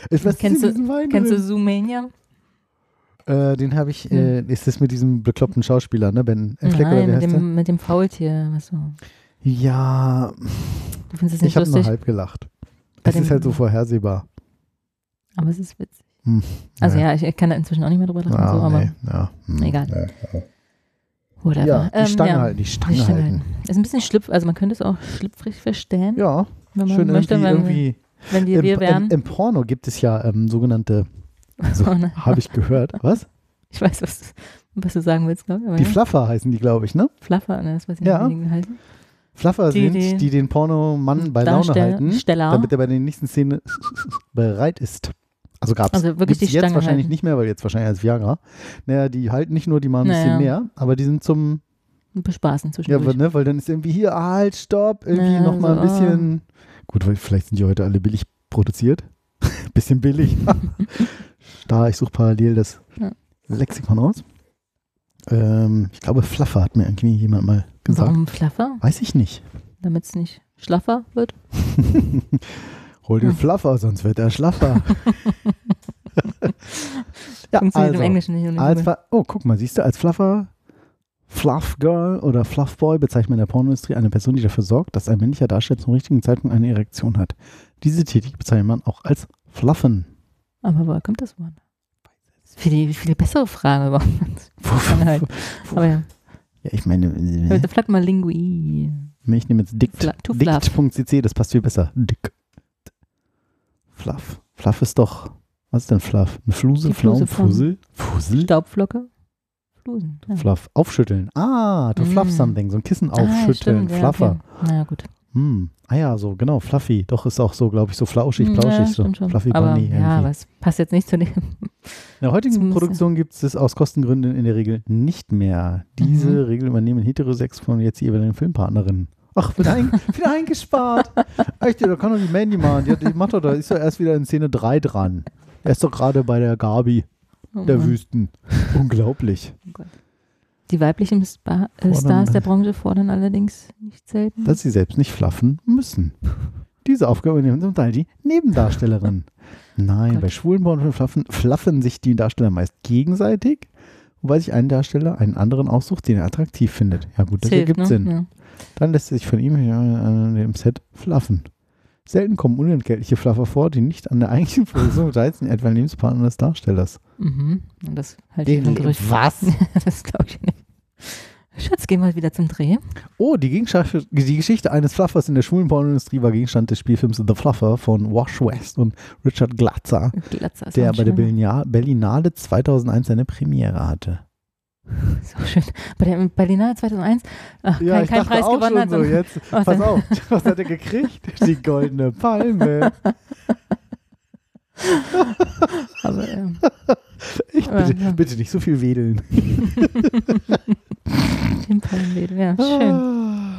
Ist was Kennst du- Wein Kennst du? Zoomania? Äh, den habe ich, äh, ist das mit diesem bekloppten Schauspieler, ne? Ben Affleck oder Nein, wer mit heißt der? dem, mit dem Faultier. Was so. Ja, Du findest es nicht ich habe nur halb gelacht. Bei Es ist halt so vorhersehbar. Aber es ist witzig. Hm, Also ja, ich, ich kann da inzwischen auch nicht mehr drüber lachen, Ah, so, aber nee, ja. hm, egal. Ja, whatever. ja die Ähm, Stange ja, halten, die Stange die Stange halten. Ist ein bisschen schlüpf, also man könnte es auch schlüpfrig verstehen, Ja, wenn man schön möchte, irgendwie, wenn, irgendwie wenn wir im, wir im, wären. im Porno gibt es ja ähm, sogenannte, so Oh habe ich gehört, was? Ich weiß, was, was du sagen willst, glaube ich. Die ja. Fluffer heißen die, glaube ich, ne? Fluffer, ne, das weiß ich Ja. nicht, wie die heißen. Fluffer Die- sind, die- die den Pornomann bei Laune halten, Steller. damit er bei der nächsten Szene bereit ist. Also gab's. Also wirklich die jetzt wahrscheinlich halten. nicht mehr, weil jetzt wahrscheinlich als Viagra. Naja, die halten nicht nur die mal ein bisschen Naja. mehr, aber die sind zum, Bespaßen ja, zwischendurch. weil, ne, weil dann ist irgendwie hier, ah, halt, stopp, irgendwie Ja, nochmal so, ein bisschen, gut, weil vielleicht sind die heute alle billig produziert. bisschen billig. da, ich suche parallel das Ja. Lexikon aus. Ähm, ich glaube, Fluffer hat mir irgendwie jemand mal gesagt. Warum Fluffer? Weiß ich nicht. Damit es nicht schlaffer wird? Hol den Hm. Fluffer, sonst wird er schlaffer. ja, Funktioniert also, im Englischen nicht. als oh, guck mal, siehst du, als Fluffer, Fluff Girl oder Fluff Boy bezeichnet man in der Pornoindustrie eine Person, die dafür sorgt, dass ein männlicher Darsteller zum richtigen Zeitpunkt eine Erektion hat. Diese Tätigkeit bezeichnet man auch als Fluffen. Aber woher kommt das Wort? Das ist viel, viel bessere Frage überhaupt. Halt. Aber ja, Ja, ich meine, äh, heute vielleicht mal Lingui. ich nehme jetzt Dict. Dict.cc, das passt viel besser. Dick. Fluff. Fluff ist doch, was ist denn Fluff? Eine Fluse, Die Flaum, Fluse Fussel? Fussel? Staubflocke? Flusen. Ja. Fluff. Aufschütteln. Ah, to fluff Mm. something. So ein Kissen Ah, aufschütteln. stimmt, ja, Fluffer. Okay. Na gut. Hm. Ah ja, so, genau. Fluffy. Doch, ist auch so, glaube ich, so flauschig, plauschig. ja, so. stimmt schon. Fluffy aber, Bunny. Ja, irgendwie. aber es passt jetzt nicht zu dem. In der heutigen Produktion gibt es aus Kostengründen in der Regel nicht mehr. Diese Mhm. Regel übernehmen Heterosex von jetzt jeweiligen Filmpartnerinnen. Ach, wieder, ein, wieder eingespart. Echt, da kann doch die Mandy machen. Die, hat- die macht doch, da ist doch erst wieder in Szene 3 dran. Er ist doch gerade bei der Gabi Oh der Mann. Wüsten. Unglaublich. Die weiblichen Spa äh, Stars der Branche fordern allerdings nicht selten. Dass sie selbst nicht fluffen müssen. Diese Aufgabe übernehmen zum Teil die Nebendarstellerin. Nein, Gott. bei schwulen Porn fluffen, fluffen sich die Darsteller meist gegenseitig, wobei sich ein Darsteller einen anderen aussucht, den er attraktiv findet. Ja gut, das Hilft, ergibt ne? Sinn. Ja. Dann lässt sich von ihm ja, an dem Set fluffen. Selten kommen unentgeltliche Fluffer vor, die nicht an der eigentlichen Produktion beteiligt sind, etwa ein Lebenspartner des Darstellers. Mhm. Und das halte ich für ein Gerücht. Was? das glaube ich nicht. Schatz, gehen wir wieder zum Dreh. Oh, die, die Geschichte eines Fluffers in der schwulen Pornoindustrie war Gegenstand des Spielfilms The Fluffer von Wash West und Richard Glatzer, Glatzer ist der bei der Berlinale 2001 seine Premiere hatte. So schön. Bei der Berlinale 2001 ach, kein, kein Preis gewonnen hat. so, jetzt, Was pass denn? auf, was hat er gekriegt? Die goldene Palme. Aber, ähm, Ich Aber, bitte, ja. bitte nicht so viel wedeln. den Palmwedel, ja, schön.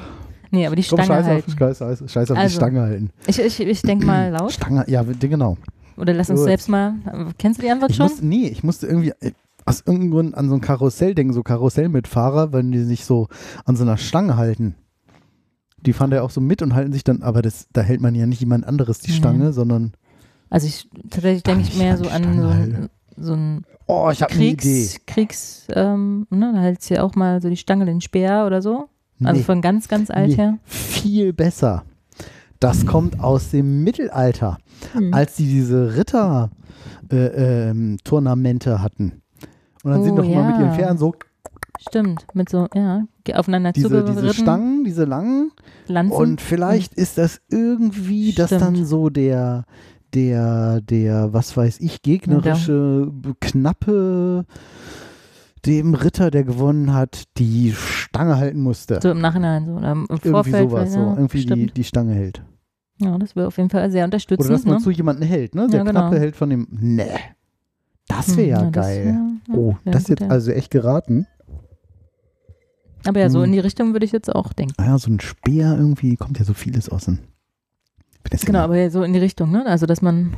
Nee, aber die Komm, Stange scheiß halten. auf, scheiß, scheiß, scheiß auf die Also, Stange halten. Ich, ich, ich denke mal laut. Stange, ja, genau. Oder lass uns Gut. selbst mal. Kennst du die Antwort Ich schon? nee, ich musste irgendwie äh, aus irgendeinem Grund an so ein Karussell denken, so Karussellmitfahrer, wenn die sich so an so einer Stange halten. Die fahren da ja auch so mit und halten sich dann, aber das, da hält man ja nicht jemand anderes die Nee. Stange, sondern, Also ich tatsächlich denke ich mehr so an so ein, so ein oh, ich habe eine Idee. Kriegs, Kriegs, ähm, ne, da hältst du ja auch mal so die Stange, den Speer oder so. Also Nee, von ganz, ganz alt Nee. her. viel besser. Das kommt aus dem Mittelalter, Mhm. als die diese Ritter äh, ähm, Tournamente hatten. Und dann sind Oh, doch mal mit ja. ihren Pferden so Stimmt, mit so, ja, aufeinander diese, diese Stangen, diese langen Lanzen. Und vielleicht ist das irgendwie, dass Stimmt. dann so der, der, der, was weiß ich, gegnerische, knappe, dem Ritter, der gewonnen hat, die Stange halten musste. So im Nachhinein so oder im Irgendwie Vorfeld. sowas, weil, so. ja, Irgendwie die, die Stange hält. Ja, das wäre auf jeden Fall sehr Oder dass unterstützend. man Ne? zu jemandem hält, ne? Der Ja, genau. knappe hält von dem. Nee. Das wäre ja das geil. wär- ja, oh, wär das ist jetzt ja. also echt geraten. Aber ja, so Hm. in die Richtung würde ich jetzt auch denken. Ah ja, so ein Speer irgendwie, kommt ja so vieles aus Genau, immer, aber ja, so in die Richtung, ne? Also, dass man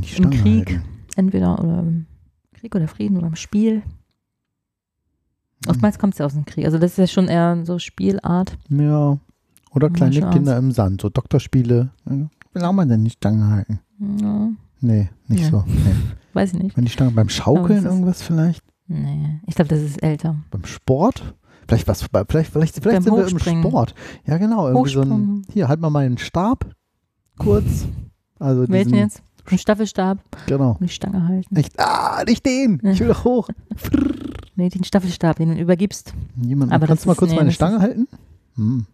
die im Krieg halten. entweder oder im Krieg oder Frieden oder im Spiel. Hm. Oftmals kommt es ja aus dem Krieg. Also, das ist ja schon eher so Spielart. Ja. Oder kleine Kinder im Sand, so Doktorspiele. Wie lange man denn die Stange halten? Ja, Nee, nicht Ja. so. Nee. weiß ich nicht. Wenn die Stange beim Schaukeln irgendwas vielleicht? Nee, ich glaube, das ist älter. Beim Sport? Vielleicht was, vielleicht, vielleicht, vielleicht sind wir im. Sport. Ja, genau. Irgendwie so ein, hier, halt mal meinen Stab kurz. Also Welchen jetzt? Ein Staffelstab Genau. und die Stange halten. Echt, ah, nicht den. Ich will doch hoch. Nee, den Staffelstab, den du übergibst. Jemand, Aber kannst du mal kurz nee, meine Stange halten? Hm.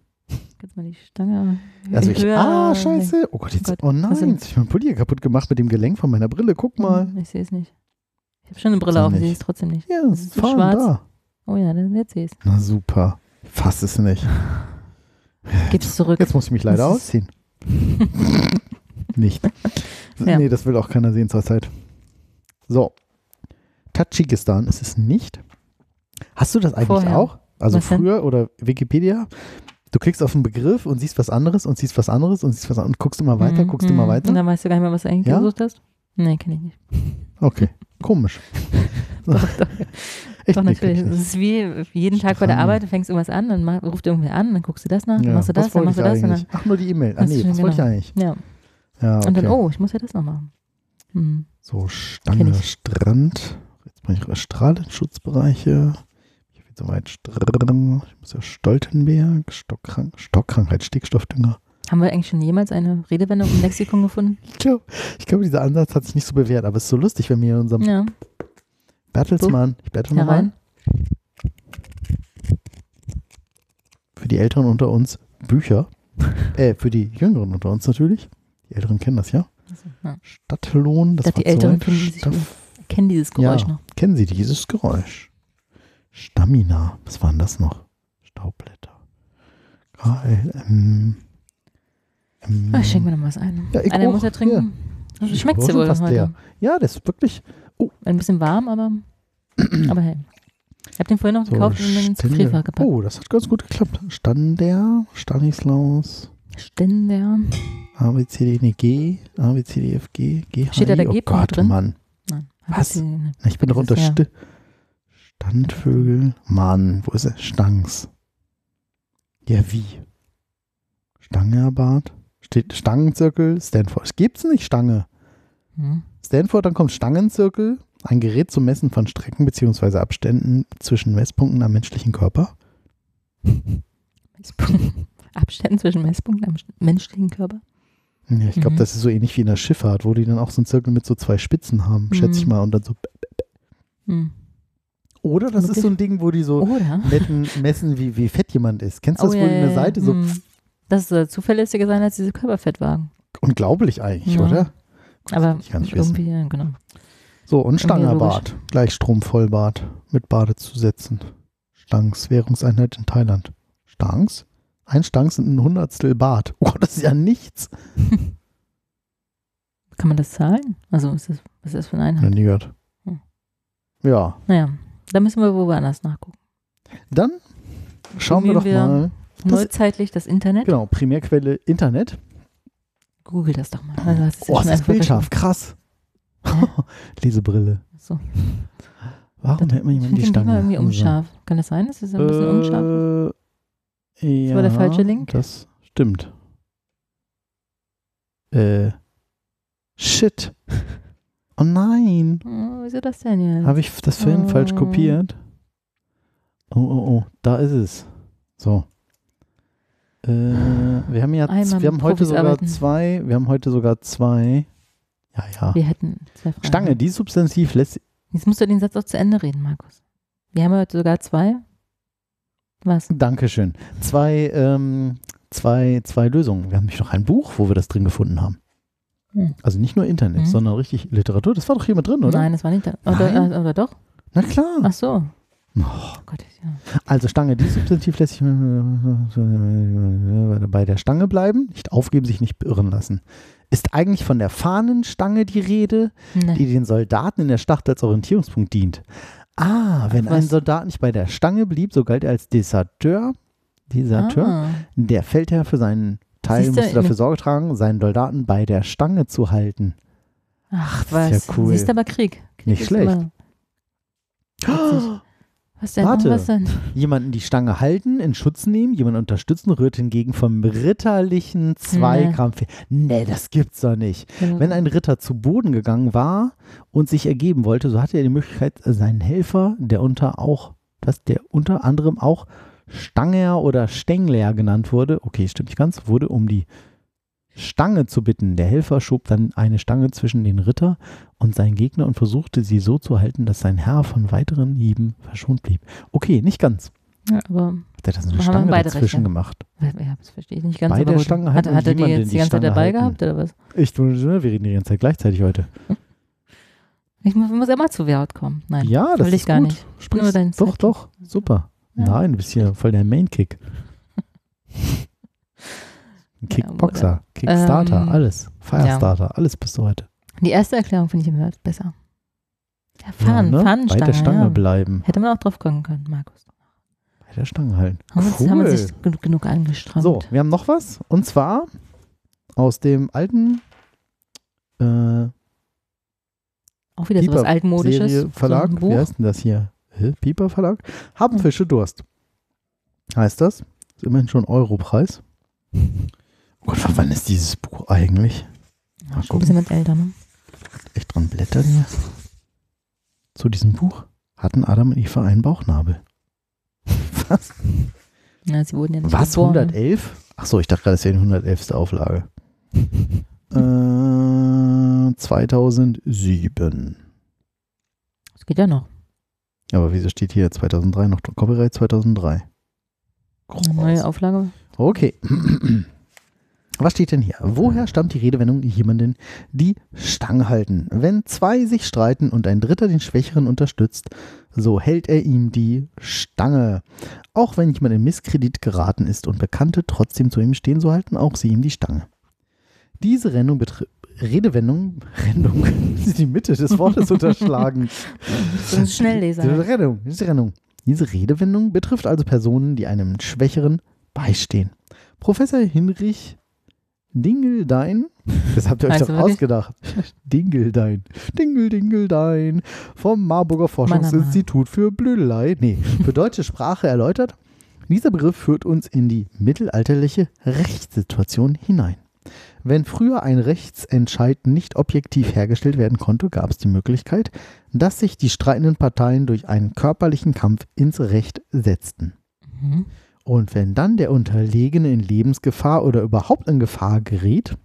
Kannst mal die Stange Also ich, höher- ah, scheiße. Oh Gott, jetzt, Gott. oh nein, denn? jetzt ich mein Polier kaputt gemacht mit dem Gelenk von meiner Brille. Guck mal. Hm, Ich sehe es nicht. Ich habe schon eine Brille auf, ich sehe es trotzdem nicht. Ja, Das ist ist schwarz. da. Oh ja, dann jetzt sehe ich es. Na super. Fass es nicht. Gib's zurück. Jetzt muss ich mich leider Das ausziehen. Nicht. Ja. Nee, das will auch keiner sehen zurzeit. So. Tadschikistan ist es nicht. Hast du das eigentlich Vorher. auch? Also Was denn? früher oder Wikipedia? Du klickst auf einen Begriff und siehst was anderes und siehst was anderes und siehst was anderes und guckst immer weiter, Mhm, guckst immer mhm. weiter. Und dann weißt du gar nicht mehr, was du eigentlich Ja? gesucht hast? Nee, kenne ich nicht. Okay, komisch. Doch, doch, Echt doch natürlich. Das ist wie jeden Tag bei der. Arbeit, du fängst irgendwas an, dann ma- ruft irgendwer an, dann guckst du das nach, dann Ja, machst du das, dann machst du das und eigentlich? Ach, nur die E-Mail. Ah nee, schon was wollte ich genau. eigentlich? dann, ja. Ja, okay. Und dann, oh, ich muss ja das noch machen. Hm. So, Stange. Strand. Jetzt bin ich Strahlenschutzbereiche. Bin so weit. Ich muss ja Stoltenberg, Stockkrank Stockkrankheit, Stickstoffdünger. Haben wir eigentlich schon jemals eine Redewendung im Lexikon gefunden? Ich glaube, glaub, dieser Ansatz hat sich nicht so bewährt, aber es ist so lustig, wenn wir in unserem Ja, Bertelsmann, ich battle nochmal, herein. für die Älteren unter uns Bücher, äh, für die Jüngeren unter uns natürlich, die Älteren kennen das ja. Stadtlohn, das Ich dachte, war die Älteren Kennen dieses Geräusch Ja. noch. Kennen Sie dieses Geräusch? Stamina. Was waren das noch? Staubblätter. KLM. Ähm, Ah, schenk mir noch was ein. Ja, ich Einer auch. muss ja trinken. Also Ich schmeckt sie wohl fast heute. leer. Ja, das ist wirklich. Ein bisschen warm, aber, aber hell. Ich habe den vorhin noch So, gekauft und dann ins Gefrierfach gepackt. Oh, das hat ganz gut geklappt. Stander, Stanislaus, Ständer. A, B, C, D, nee, G, A, B, C, D, F, G, G, H, Steht da der. Oh G-Punkt Gott, drin? Mann. Nein. Was? ich Ich bin doch unter ja- Standvögel. Mann, wo ist er? Stangs. Ja, wie? Stangerbart? Steht Stangenzirkel, Stanford. Gibt's nicht Stange? Hm. Stanford, dann kommt Stangenzirkel, ein Gerät zum Messen von Strecken bzw. Abständen zwischen Messpunkten am menschlichen Körper. Abständen zwischen Messpunkten am menschlichen Körper. Ja, ich glaube, Mhm. das ist so ähnlich wie in der Schifffahrt, wo die dann auch so einen Zirkel mit so zwei Spitzen haben, schätze ich Mhm. mal. Und dann so. Hm. Oder das ist so ein Ding, wo die so netten messen, wie, wie fett jemand ist. Kennst du das, Oh, wo ja, eine ja, Seite so hm. Das soll zuverlässiger sein als diese Körperfettwagen. unglaublich eigentlich, Ja. oder? Das Aber ich gar nicht wissen. irgendwie, ja, genau. So, und Stangerbad. Gleichstromvollbad mit Badezusätzen. Stangs, Währungseinheit in Thailand. Stangs? Ein Stangs sind ein Hundertstel Bad. Oh, das ist ja nichts. Kann man das zahlen? Also, ist das, was ist das für eine Noch Einheit? gehört. Hm. Ja, Naja, da müssen wir woanders nachgucken. dann schauen wir doch wir- mal. Das- Neuzeitlich das Internet. Genau, Primärquelle Internet. Google das doch mal. Also, hast es ja Oh, ist das einfach Bild scharf. Krass. Lesebrille. So. Warum hält man Ich jemand die Stange? immer irgendwie Also, unscharf. Kann das sein? Ist das ein bisschen unscharf? Äh, ja, war der falsche Link? Das stimmt. Äh, shit. Oh nein. Oh, wieso das denn jetzt? Habe ich das vorhin falsch Oh. kopiert? Oh, oh, oh. Da ist es. So. Äh, wir haben ja, wir haben heute Profis sogar arbeiten. zwei, wir haben heute sogar zwei. Ja, ja. Wir hätten zwei Fragen. Stange, die Substantiv lässt Jetzt musst du den Satz auch zu Ende reden, Markus. Wir haben heute sogar zwei. Was? Dankeschön. Zwei, ähm, zwei, zwei Lösungen. Wir haben nämlich noch ein Buch, wo wir das drin gefunden haben. Hm. Also nicht nur Internet, Mhm. sondern richtig Literatur. Das war doch hier mit drin, oder? Nein, das war nicht da. Oder, äh, oder doch? Na klar. Ach so. Oh. Oh Gott, ja. Also Stange, die Substantiv lässt sich bei der Stange bleiben, nicht aufgeben, sich nicht beirren lassen. Ist eigentlich von der Fahnenstange die Rede, Nee. die den Soldaten in der Schlacht als Orientierungspunkt dient. Ah, wenn Ach, ein was? Soldat nicht bei der Stange blieb, so galt er als Deserteur. Deserteur. Ah. Der Feldherr für seinen Teil Siehst du, musste dafür mit- Sorge tragen, seinen Soldaten bei der Stange zu halten. Ach, Das ist was. ja cool. Siehst du aber Krieg. Krieg Nicht schlecht. Was denn? Warte. Was denn? Jemanden die Stange halten, in Schutz nehmen, jemanden unterstützen, rührt hingegen vom ritterlichen Zweikampf. her. Nee, das gibt's doch nicht. Wenn ein Ritter zu Boden gegangen war und sich ergeben wollte, so hatte er die Möglichkeit, seinen Helfer, der unter auch, was der unter anderem auch Stanger oder Stängler genannt wurde, okay, stimmt nicht ganz, wurde um die Stange zu bitten. Der Helfer schob dann eine Stange zwischen den Ritter und seinen Gegner und versuchte sie so zu halten, dass sein Herr von weiteren Hieben verschont blieb. Okay, nicht ganz. Ja, aber Hat er das eine Haben Stange dazwischen Recht, ja. gemacht? ja, das verstehe ich nicht ganz. Beide aber gut. Stangen hat, hat er die jetzt die die ganze Zeit dabei halten. gehabt oder was? Ich, wir reden die ganze Zeit gleichzeitig heute. Ich muss, muss immer zu Wort kommen. Nein, Ja, das will ist ich gar gut. nicht. Dein doch, doch, super. Ja. Nein, du bist hier voll der Main-Kick. Kickboxer, Kickstarter, Ähm, alles. Firestarter, alles bist du heute. Die erste Erklärung finde ich immer besser. Ja, Fahnen, ja, ne? Bei der Stange ja. bleiben. Hätte man auch drauf kommen können, Markus. Bei der Stange halten. Haben, Cool. haben wir sich genug, angestrengt. So, wir haben noch was. Und zwar aus dem alten äh, auch wieder sowas Pieper altmodisches. Serie so Verlag. Buch. Wie heißt denn das hier? Hä? Pieper Verlag. Haben Fische Durst. Heißt das? Ist immerhin schon Europreis. Oh Gott, wann ist dieses Buch eigentlich? Ja, Mal schon ein bisschen mit älter, ne? Echt dran blättern hier. Zu diesem Buch hatten Adam und Eva einen Bauchnabel. Was? Ja, sie wurden ja nicht Was? geboren. 111? Achso, ich dachte gerade, das wäre die 111. Auflage. äh, 2007. Das geht ja noch. Aber wieso steht hier 2003 noch Copyright 2003? Eine neue Auflage. Okay. Was steht denn hier? Woher stammt die Redewendung jemanden die Stange halten? Wenn zwei sich streiten und ein Dritter den Schwächeren unterstützt, so hält er ihm die Stange. Auch wenn jemand in Misskredit geraten ist und Bekannte trotzdem zu ihm stehen, so halten auch sie ihm die Stange. Diese Rennung betri- Redewendung, Rennung, die Mitte des Wortes unterschlagen. So ein Schnellleser. Diese Rennung, diese Rennung. Diese Redewendung betrifft also Personen, die einem Schwächeren beistehen. Professor Hinrich Dingeldein, das habt ihr euch doch wirklich? ausgedacht. Dingeldein, Dingel, Dingeldein, vom Marburger Forschungsinstitut für Blödelei, nee, für deutsche Sprache erläutert. Dieser Begriff führt uns in die mittelalterliche Rechtssituation hinein. Wenn früher ein Rechtsentscheid nicht objektiv hergestellt werden konnte, gab es die Möglichkeit, dass sich die streitenden Parteien durch einen körperlichen Kampf ins Recht setzten. Mhm. Und wenn dann der Unterlegene in Lebensgefahr oder überhaupt in Gefahr geriet,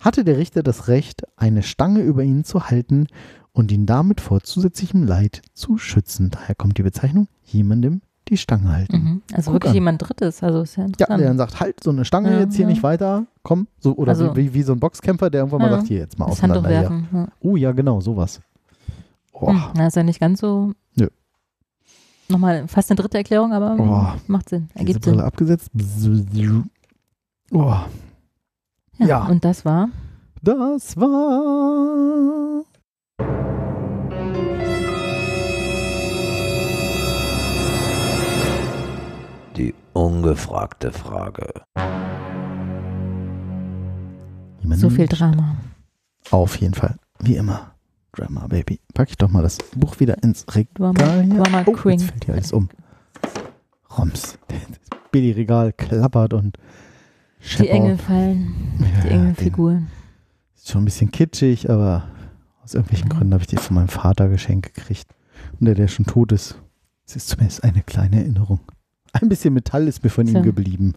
hatte der Richter das Recht, eine Stange über ihn zu halten und ihn damit vor zusätzlichem Leid zu schützen. Daher kommt die Bezeichnung jemandem die Stange halten. Mhm. Also Guck wirklich an. jemand Drittes. Also ist ja Ja, interessant. der dann sagt, halt so eine Stange Ja, jetzt hier ja. nicht weiter, komm, so, oder Also- wie, wie so ein Boxkämpfer, der irgendwann mal Ja. sagt, hier jetzt mal das auseinander. Werfen. Ja. Oh ja, genau, sowas. Oh, Hm, na, ist ja nicht ganz so. Nö. Nochmal fast eine dritte Erklärung, aber Oh. macht Sinn. diese Ergibt Brille Sinn. abgesetzt. Oh, Ja. ja. Und das war. das war ungefragte Frage. jemand So viel. Drama. Auf jeden Fall, wie immer. Drama Baby. Pack ich doch mal das Buch wieder ins Regal Drama. Drama Oh, Queen. jetzt fällt hier alles um. Roms. Das Billy-Regal klappert und Die. Engel fallen. Ja, Die Engelfiguren. Ist schon ein bisschen kitschig, aber aus irgendwelchen Mhm. Gründen habe ich die von meinem Vater geschenkt gekriegt. Und der, der schon tot ist, es ist zumindest eine kleine Erinnerung. Ein bisschen Metall ist mir von ihm Tja. geblieben.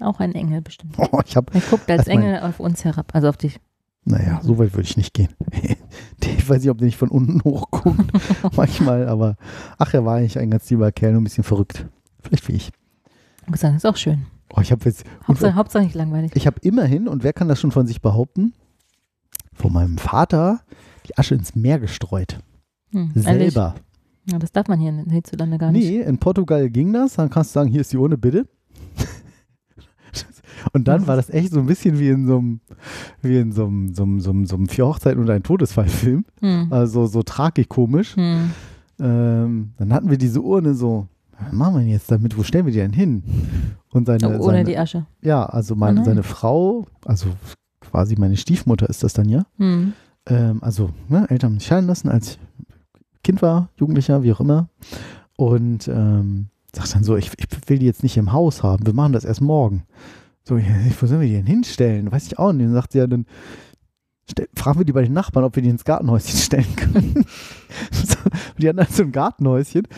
Auch ein Engel bestimmt. Oh, ich habe, Er guckt als Als mein- Engel auf uns herab. Also auf dich. naja, so weit würde ich nicht gehen. ich weiß nicht, ob der nicht von unten hochguckt, manchmal, aber ach, er war eigentlich ein ganz lieber Kerl, nur ein bisschen verrückt. Vielleicht wie ich. Und gesagt, ist auch schön. Oh, ich habe jetzt, Hauptsache, Hauptsache nicht langweilig. ich habe immerhin, und wer kann das schon von sich behaupten, von meinem Vater die Asche ins Meer gestreut. Hm, ehrlich? Ja, das darf man hier in- hierzulande gar nicht. Nee, in Portugal ging das. Dann kannst du sagen, hier ist die Urne, bitte. Und dann war das echt so ein bisschen wie in so einem, wie in so einem, so einem, so einem, so einem Vier Hochzeiten und ein Todesfall-Film. Hm. Also so tragikomisch. Hm. Ähm, dann hatten wir diese Urne so, was machen wir denn jetzt damit? Wo stellen wir die denn hin? Und seine, Oh, ohne seine die Asche. ja, also meine, Oh seine Frau, also quasi meine Stiefmutter ist das dann ja. Hm. Ähm, also ne, Eltern haben mich scheiden lassen, als ich Kind war, Jugendlicher, wie auch immer. Und ähm, sagt dann so, ich, ich will die jetzt nicht im Haus haben, wir machen das erst morgen. So, wo sollen wir die denn hinstellen? Weiß ich auch nicht. Dann sagt sie ja dann, stell, fragen wir die bei den Nachbarn, ob wir die ins Gartenhäuschen stellen können. so, die hatten also ein Gartenhäuschen.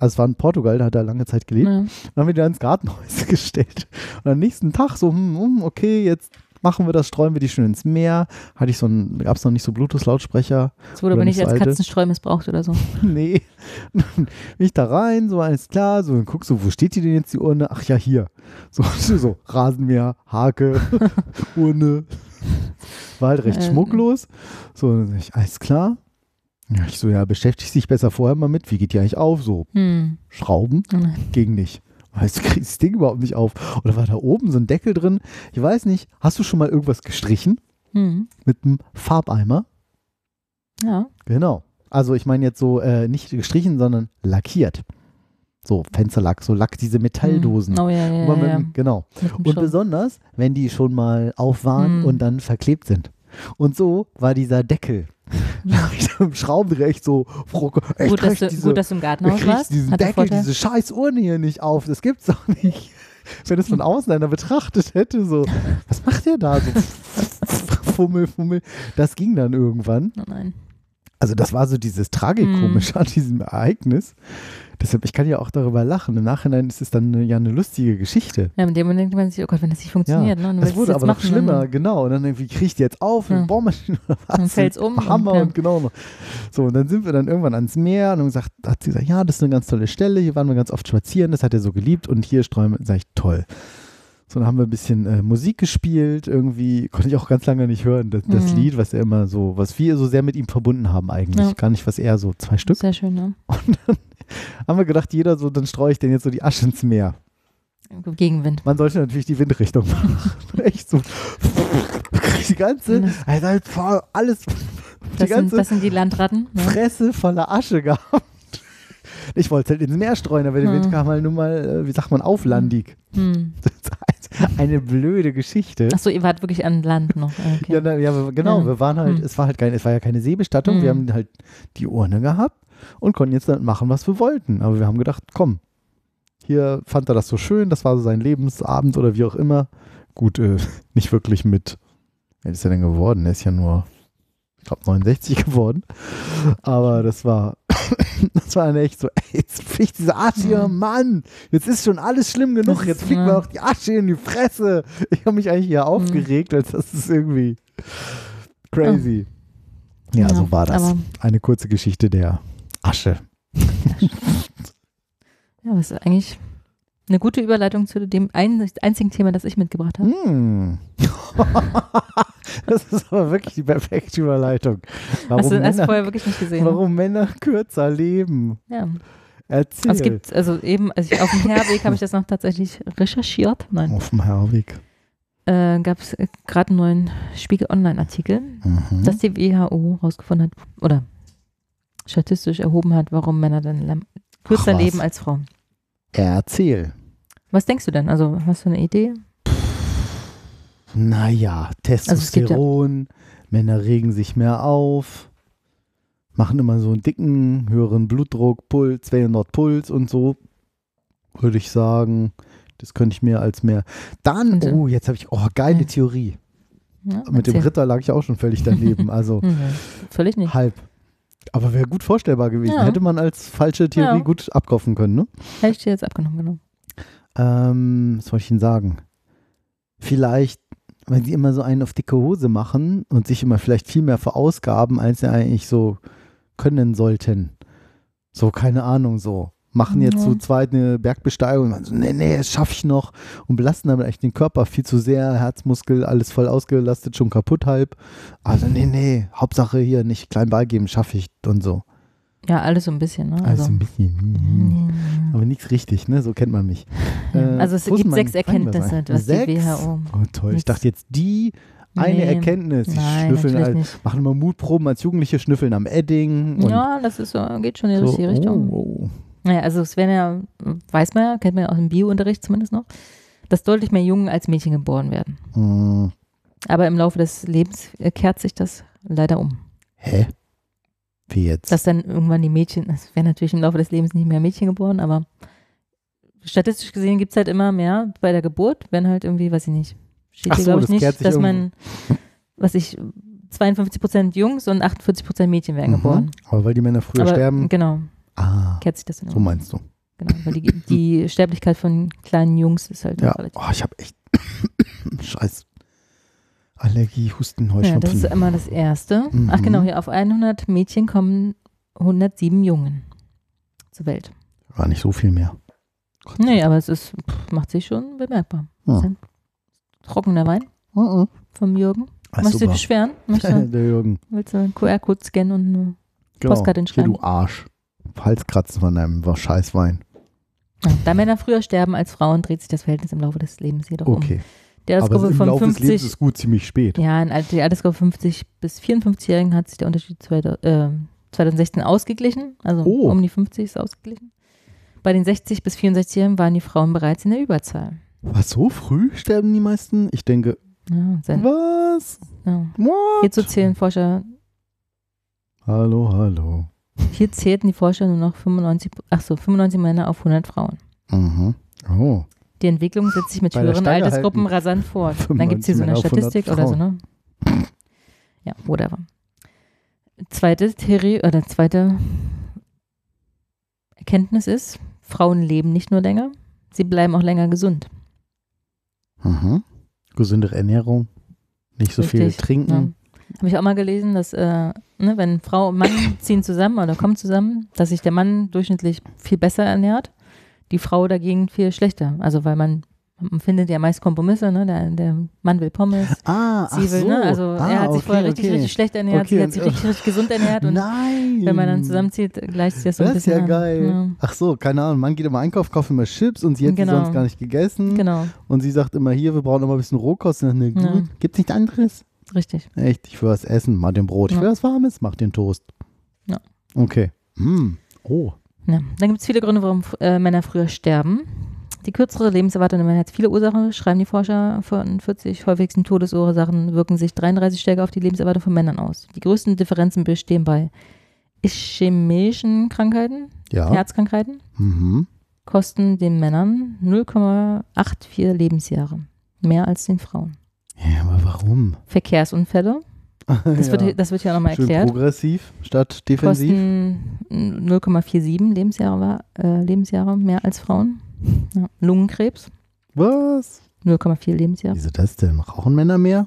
Also es war in Portugal, da hat er lange Zeit gelebt. Ja. Dann haben wir die da ins Gartenhäuschen gestellt. Und am nächsten Tag so, hm, hm, okay, jetzt machen wir das, streuen wir die schön ins Meer. Hatte ich so ein, gab es noch nicht so Bluetooth-Lautsprecher. Es wurde aber nicht so als alte. Katzenstreu missbraucht oder so. nee. Bin ich da rein, so alles klar, so dann guckst du, wo steht die denn jetzt, die Urne? Ach ja, hier. So, so Rasenmäher, Hake, Urne. War halt recht Äh, schmucklos. So, dann ich, alles klar. Ja, ich so, ja, beschäftige dich besser vorher mal mit. Wie geht die eigentlich auf? So, Hm. Schrauben? Nein. Ging nicht. Weißt du, kriegst das Ding überhaupt nicht auf. Oder war da oben so ein Deckel drin? Ich weiß nicht. Hast du schon mal irgendwas gestrichen? Hm. Mit einem Farbeimer? Ja. Genau. Also ich meine jetzt so äh, nicht gestrichen, sondern lackiert. So Fensterlack, so Lack, diese Metalldosen. Hm. Oh ja, ja, ja. ja. mit- Genau. Mit dem Und besonders, wenn die schon mal auf waren Hm. und dann verklebt sind. Und so war dieser Deckel. Da hab ich im Schraubendreher echt so, froh, ich gut, dass du, diese, gut, dass du im Gartenhaus warst. diesen Hat Deckel, diese scheiß Urne hier nicht auf. Das gibt's doch nicht. Wenn es von außen einer betrachtet hätte, so, was macht der da? So, fummel, fummel. Das ging dann irgendwann. Oh nein. Also das war so dieses Tragikomische Hm. an diesem Ereignis. Deshalb, ich kann ja auch darüber lachen. Im Nachhinein ist es dann eine, ja eine lustige Geschichte. Ja, mit dem Moment denkt man sich, oh Gott, wenn das nicht funktioniert, ne? Dann Das wurde aber noch machen, schlimmer, Dann, genau. Und dann irgendwie kriegt die jetzt auf, eine Ja. Bohrmaschine oder was. Dann fällt's um Hammer und, ja. und genau. So, und dann sind wir dann irgendwann ans Meer und dann gesagt, hat sie gesagt, ja, das ist eine ganz tolle Stelle, hier waren wir ganz oft spazieren, das hat er so geliebt und hier sträumen, sag ich, toll. So, dann haben wir ein bisschen äh, Musik gespielt, irgendwie, konnte ich auch ganz lange nicht hören, das, das Mhm. Lied, was er immer so, was wir so sehr mit ihm verbunden haben eigentlich. Ja. Gar nicht, was er so, zwei Stück. Sehr schön, ne? Und dann haben wir gedacht, jeder so, dann streue ich denn jetzt so die Asche ins Meer. Gegenwind. Man sollte natürlich die Windrichtung machen. Echt so. Die ganze, also halt alles, Das sind, ganze das sind die Landratten. Ne? Fresse voller Asche gehabt. Ich wollte es halt ins Meer streuen, aber der Hm. Wind kam halt nun mal, äh, wie sagt man, auflandig. Hm. Eine blöde Geschichte. Achso, ihr wart wirklich an Land noch. Okay. Ja, na, ja, genau, Ja. wir waren halt, Hm. es war halt kein, es war ja keine Seebestattung, wir Hm. haben halt die Urne gehabt und konnten jetzt damit machen, was wir wollten. Aber wir haben gedacht, komm, hier fand er das so schön, das war so sein Lebensabend oder wie auch immer. Gut, äh, nicht wirklich mit, alt ist er denn geworden? Er ist ja nur, glaube, 69 geworden. Aber das war, das war dann echt so, ey, jetzt fliegt diese Asche hier, Mhm. Mann, jetzt ist schon alles schlimm genug, jetzt fliegt mir auch die Asche in die Fresse. Ich habe mich eigentlich hier aufgeregt, als das ist irgendwie crazy. Ja, Ja, so war das. Eine kurze Geschichte der Asche. Ja, ist eigentlich eine gute Überleitung zu dem ein, einzigen Thema, das ich mitgebracht habe. Hm. das ist aber wirklich die perfekte Überleitung. Warum, Hast du Männer, vorher wirklich nicht gesehen? ne? warum Männer kürzer leben? Ja. Erzähl. Also es gibt, also eben, also ich, auf dem Herweg habe ich das noch tatsächlich recherchiert. Nein. Auf dem Herweg. Äh, Gab es gerade einen neuen Spiegel Online-Artikel, Mhm. dass die WHO rausgefunden hat oder statistisch erhoben hat, warum Männer dann kürzer leben als Frauen. Erzähl. Was denkst du denn? Also hast du eine Idee? Naja, Also es gibt ja- Testosteron, Männer regen sich mehr auf, machen immer so einen dicken, höheren Blutdruck, Puls, 200 Puls und so, würde ich sagen. Das könnte ich mir als mehr. Dann, oh, jetzt habe ich, oh, geile ja. Theorie. Ja, Mit dem. Ritter lag ich auch schon völlig daneben, also Hm, völlig nicht. halb. Aber wäre gut vorstellbar gewesen. Hätte man als falsche Theorie gut abkaufen können, ne? Hätte ich dir jetzt abgenommen, genau. Ähm, was wollte ich Ihnen sagen? Vielleicht, wenn sie immer so einen auf dicke Hose machen und sich immer vielleicht viel mehr verausgaben, als sie eigentlich so können sollten. So, keine Ahnung, so. machen jetzt Ja. zu zweit eine Bergbesteigung und man so, nee, nee, das schaffe ich noch und belasten damit echt den Körper viel zu sehr, Herzmuskel, alles voll ausgelastet, schon kaputt halb. Also nee, nee, Hauptsache hier nicht klein beigeben, schaffe ich und so. Ja, alles so ein bisschen. Ne? Also Also, ein bisschen, Mhm. aber nichts richtig, ne? So kennt man mich. Ja, Äh, also es gibt sechs Erkenntnisse, was die Sechs? WHO. Oh toll, ich Nichts. dachte jetzt die eine Nee. Erkenntnis. Die Nein, schnüffeln halt, machen immer Mutproben als Jugendliche, schnüffeln am Edding. Ja, das ist so, geht schon in die so, richtige Richtung. oh, oh. Naja, also es werden ja, weiß man ja, kennt man ja aus dem Biounterricht zumindest noch, dass deutlich mehr Jungen als Mädchen geboren werden. Hm, Aber im Laufe des Lebens äh, kehrt sich das leider um. hä? Wie jetzt? Dass dann irgendwann die Mädchen, es werden natürlich im Laufe des Lebens nicht mehr Mädchen geboren, aber statistisch gesehen gibt es halt immer mehr bei der Geburt, wenn halt irgendwie, weiß ich nicht, steht Ach hier so, glaube ich nicht, dass man, was ich, 52 Prozent Jungs und 48 Prozent Mädchen werden geboren. Mhm. Aber weil die Männer früher aber sterben. genau, Ah, kehrt sich das dann so meinst du. Genau, weil die, die Sterblichkeit von kleinen Jungs ist halt Ja. relativ Oh, ich habe echt Scheiß. Allergie, Husten, Ja, Heuschnupfen. das ist immer das Erste. Ach Mhm. genau, hier auf 100 Mädchen kommen 107 Jungen zur Welt. War nicht so viel mehr. Gott Nee, aber es ist, pff, macht sich schon bemerkbar. Ja. Trockener Wein Mhm. vom Jürgen. Ah, Möchtest du beschweren? Möchtest du, Der Jürgen. willst du einen QR-Code scannen und eine Genau. Postkarte Hier, hinschreiben? du Arsch. Halskratzen von deinem Scheißwein. Ja, da Männer früher sterben als Frauen, dreht sich das Verhältnis im Laufe des Lebens jedoch Okay. um. Die Aber Altersgruppe von Laufe des Lebens 50, ist gut ziemlich spät. ja, in die Altersgruppe 50 bis 54-Jährigen hat sich der Unterschied zweita- äh, 2016 ausgeglichen. Also Oh. um die 50 ist ausgeglichen. Bei den 60 bis 64-Jährigen waren die Frauen bereits in der Überzahl. Was, so früh sterben die meisten? Ich denke, Ja, was? ja. What? Hierzu zählen Forscher, Hallo, hallo. hier zählten die Forscher nur noch 95, ach so, 95 Männer auf 100 Frauen. Mhm. Oh. Die Entwicklung setzt sich mit Bei höheren Altersgruppen halten. rasant fort. Dann gibt es hier so 95 eine Männer auf 100 Statistik oder so, ne? Ja, whatever. Zweite Theorie oder zweite Erkenntnis ist, Frauen leben nicht nur länger, sie bleiben auch länger gesund. Mhm. Gesündere Ernährung. Nicht so viel Richtig, trinken. Habe ich auch mal gelesen, dass äh, ne, wenn Frau und Mann ziehen zusammen oder kommen zusammen, dass sich der Mann durchschnittlich viel besser ernährt, die Frau dagegen viel schlechter. Also weil man, man findet ja meist Kompromisse, ne? Der, der Mann will Pommes, Ah, sie will, so. ne? Also ah, er hat sich okay, vorher richtig, okay. richtig schlecht ernährt, Okay, sie hat sich richtig, richtig gesund ernährt und Nein. wenn man dann zusammenzieht, gleicht sich das so ein Das ist bisschen ja geil. Ach so, keine Ahnung. Man geht immer einkaufen, kauft immer Chips und sie hat Genau. sonst gar nicht gegessen. Ja, genau, Und sie sagt immer, hier, wir brauchen mal ein bisschen Rohkost. Und dann, ne, Ja. gibt's nichts anderes? richtig. Echt, ich will was essen. Mach den Brot. Ich Ja. will was Warmes. Mach den Toast. Ja. Okay. Hm. Oh. Ja. Dann gibt es viele Gründe, warum äh, Männer früher sterben. Die kürzere Lebenserwartung der Männer hat viele Ursachen, schreiben die Forscher. Von 40 häufigsten Todesursachen wirken sich 33 stärker auf die Lebenserwartung von Männern aus. Die größten Differenzen bestehen bei ischämischen Krankheiten, Ja. Herzkrankheiten, Mhm. kosten den Männern 0,84 Lebensjahre. Mehr als den Frauen. Ja, aber warum? Verkehrsunfälle, das, ja. wird, das wird ja nochmal erklärt. progressiv statt defensiv. Kosten 0,47 Lebensjahre, war- äh, Lebensjahre mehr als Frauen. Ja. Lungenkrebs, Was? 0,4 Lebensjahre. Wieso das denn? Rauchen Männer mehr?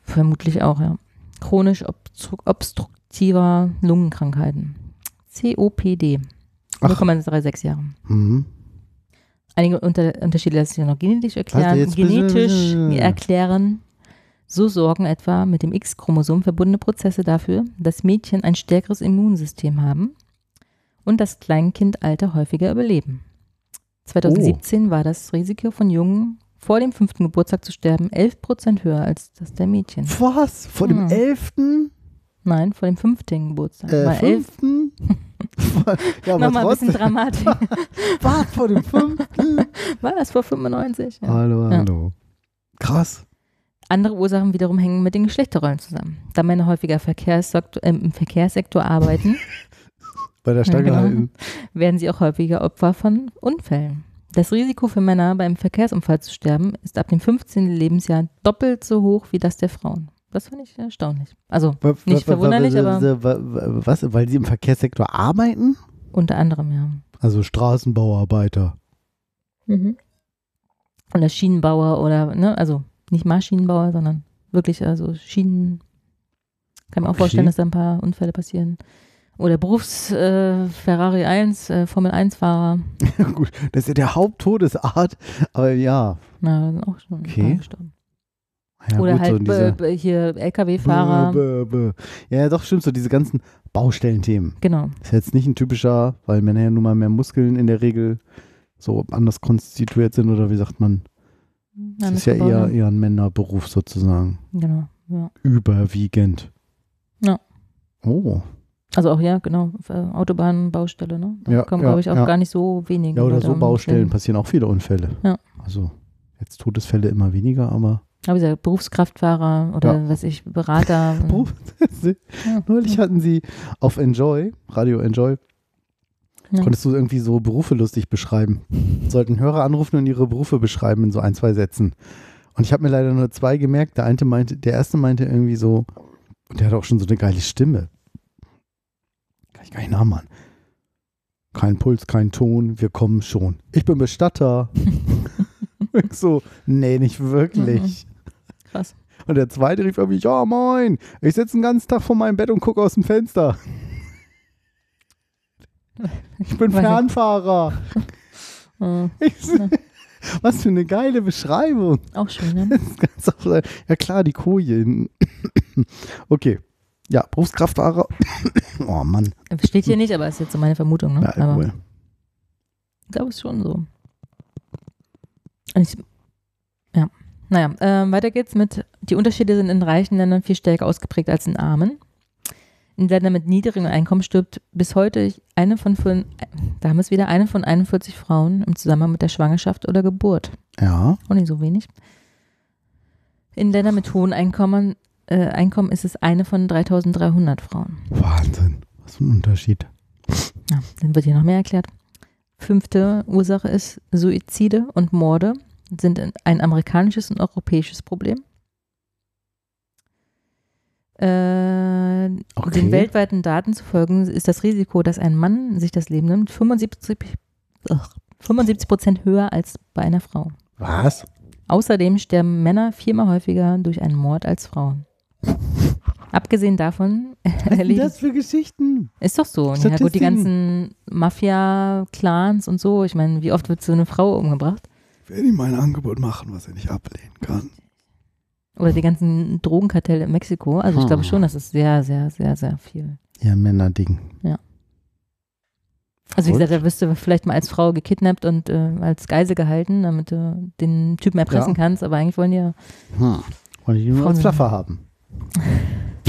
Vermutlich auch, ja. Chronisch obstru obstruktiver Lungenkrankheiten. COPD. Ach. 0,36 Jahre. Mhm. Einige Unter Unterschiede lassen sich noch genetisch erklären. genetisch erklären. So sorgen etwa mit dem X-Chromosom verbundene Prozesse dafür, dass Mädchen ein stärkeres Immunsystem haben und das Kleinkindalter häufiger überleben. 2017 war das Risiko von Jungen vor dem fünften Geburtstag zu sterben 11% höher als das der Mädchen. Was? Vor dem Hm. elften? Nein, vor dem fünften Geburtstag. Äh, fünften? ja, aber nochmal ein bisschen. Dramatik. Was? Vor dem fünften? War das vor 95? Ja. Hallo, Ja. hallo. Krass. Andere Ursachen wiederum hängen mit den Geschlechterrollen zusammen. Da Männer häufiger Verkehrssektor, äh, im Verkehrssektor arbeiten, Bei der Stange Ja, genau. halten. werden sie auch häufiger Opfer von Unfällen. Das Risiko für Männer beim Verkehrsunfall zu sterben ist ab dem 15. Lebensjahr doppelt so hoch wie das der Frauen. Das fand ich erstaunlich. Also Nicht wa- verwunderlich, aber- wa- wa- Was? Weil sie im Verkehrssektor arbeiten? unter anderem, ja. Also Straßenbauarbeiter. Oder Schienenbauer oder, ne, also nicht Maschinenbauer, sondern wirklich also Schienen. Kann mir auch Okay. vorstellen, dass da ein paar Unfälle passieren. Oder Berufs-Ferrari äh, Ferrari 1, äh, Formel 1-Fahrer. Gut, das ist ja der Haupttodesart, aber ja. Na, sind auch schon Okay. gestorben. ja Oder gut, so halt b- b- hier LKW-Fahrer. Ja, doch, stimmt, so diese ganzen Baustellenthemen. Genau. Ist jetzt nicht ein typischer, weil Männer ja nun mal mehr Muskeln in der Regel so anders konstituiert sind oder wie sagt man? Das ist ja eher, eher ein Männerberuf sozusagen. Genau. Ja. Überwiegend. Ja. Oh. Also auch ja, genau. äh, Autobahnbaustelle, ne? Da Ja, kommen, ja, glaube ich, auch ja. gar nicht so wenige. Ja, oder so Baustellen passieren auch viele Unfälle. Ja. Also jetzt Todesfälle immer weniger, aber Aber dieser Berufskraftfahrer oder was ich, Berater. Beruf- neulich hatten sie auf Enjoy, Radio Enjoy, Ja. konntest du irgendwie so Berufe lustig beschreiben. Sollten Hörer anrufen und ihre Berufe beschreiben in so ein, zwei Sätzen. Und ich habe mir leider nur zwei gemerkt. Der eine meinte, der erste meinte irgendwie so, und der hat auch schon so eine geile Stimme. Kann ich gar nicht nachmachen. Kein Puls, kein Ton, wir kommen schon. Ich bin Bestatter. ich so, nee, nicht wirklich. Krass. Und der zweite rief irgendwie, ja moin, ich sitze den ganzen Tag vor meinem Bett und gucke aus dem Fenster. Ich bin. Fernfahrer. Äh, Ich, was für eine geile Beschreibung. auch schön, ne? Sein. Ja klar, die Koje. Okay. Ja, Berufskraftfahrer. Oh Mann. Steht hier nicht, aber ist jetzt so meine Vermutung, ne? Ja, aber cool. ich glaube, es ist schon so. Und ich, ja. Naja, ähm, weiter geht's mit, die Unterschiede sind in reichen Ländern viel stärker ausgeprägt als in armen. In Ländern mit niedrigem Einkommen stirbt bis heute eine von fünf, da haben es wieder, eine von 41 Frauen im Zusammenhang mit der Schwangerschaft oder Geburt. Ja. Auch nicht so wenig. In Ländern mit hohen Einkommen, äh, Einkommen ist es eine von 3300 Frauen. Wahnsinn. Was für ein Unterschied. Ja, dann wird hier noch mehr erklärt. Fünfte Ursache ist Suizide und Morde sind ein amerikanisches und europäisches Problem. Äh, Okay. Den weltweiten Daten zu folgen ist das Risiko, dass ein Mann sich das Leben nimmt, 75 ugh, 75 Prozent höher als bei einer Frau. Was? Außerdem sterben Männer viermal häufiger durch einen Mord als Frauen. Abgesehen davon Was sind das für Geschichten? ist doch so. Ja, gut, die ganzen Mafia-Clans und so. Ich meine, wie oft wird so eine Frau umgebracht? Werde ihm ein Angebot machen, was er nicht ablehnen kann. Oder die ganzen Drogenkartelle in Mexiko. Also ich glaube Hm. schon, das ist sehr, sehr, sehr, sehr viel. Ja, Männerding. Also wie gesagt, da wirst du vielleicht mal als Frau gekidnappt und äh, als Geisel gehalten, damit du den Typen erpressen Ja. kannst. Aber eigentlich wollen die ja Hm. Wollte ich ihn nur als Frauen- Flaffer haben.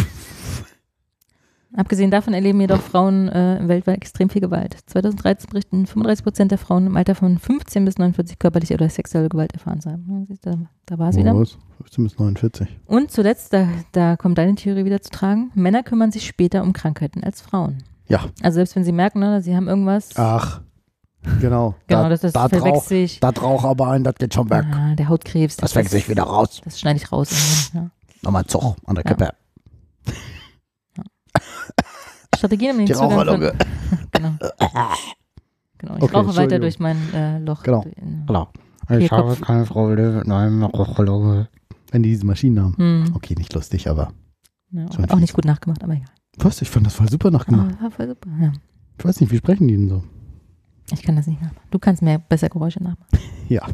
Abgesehen davon erleben jedoch Frauen äh, weltweit extrem viel Gewalt. 2013 berichten 35 Prozent der Frauen im Alter von 15 bis 49 körperliche oder sexuelle Gewalt erfahren zu haben. Ja, Da, da war es wieder. Was? 15 bis 49. Und zuletzt, da, da kommt deine Theorie wieder zu tragen, Männer kümmern sich später um Krankheiten als Frauen. Ja. Also selbst wenn sie merken, ne, sie haben irgendwas, Ach, genau. genau, da, das, das da verwechselt sich. da Rauch aber ein, das geht schon weg. Ah, der Hautkrebs. Das wächst sich wieder raus. Das schneide ich raus. irgendwann, Nochmal Zug an der Ja. Kippe. Ja. Strategien, um den Die Zugang von, genau. genau. Ich Okay, rauche weiter durch mein äh, Loch. Genau. Genau. Ich habe Kopf. keine Freude mit einem Raucherlunge. Wenn die diese Maschinen haben. Hm. Okay, nicht lustig, aber. Ja, Schon auch nicht gut nachgemacht, aber egal. Was? Ich fand das voll super nachgemacht. Ah, war voll super. Ja. Ich weiß nicht, wie sprechen die denn so? Ich kann das nicht nachmachen. Du kannst mir besser Geräusche nachmachen. Ja.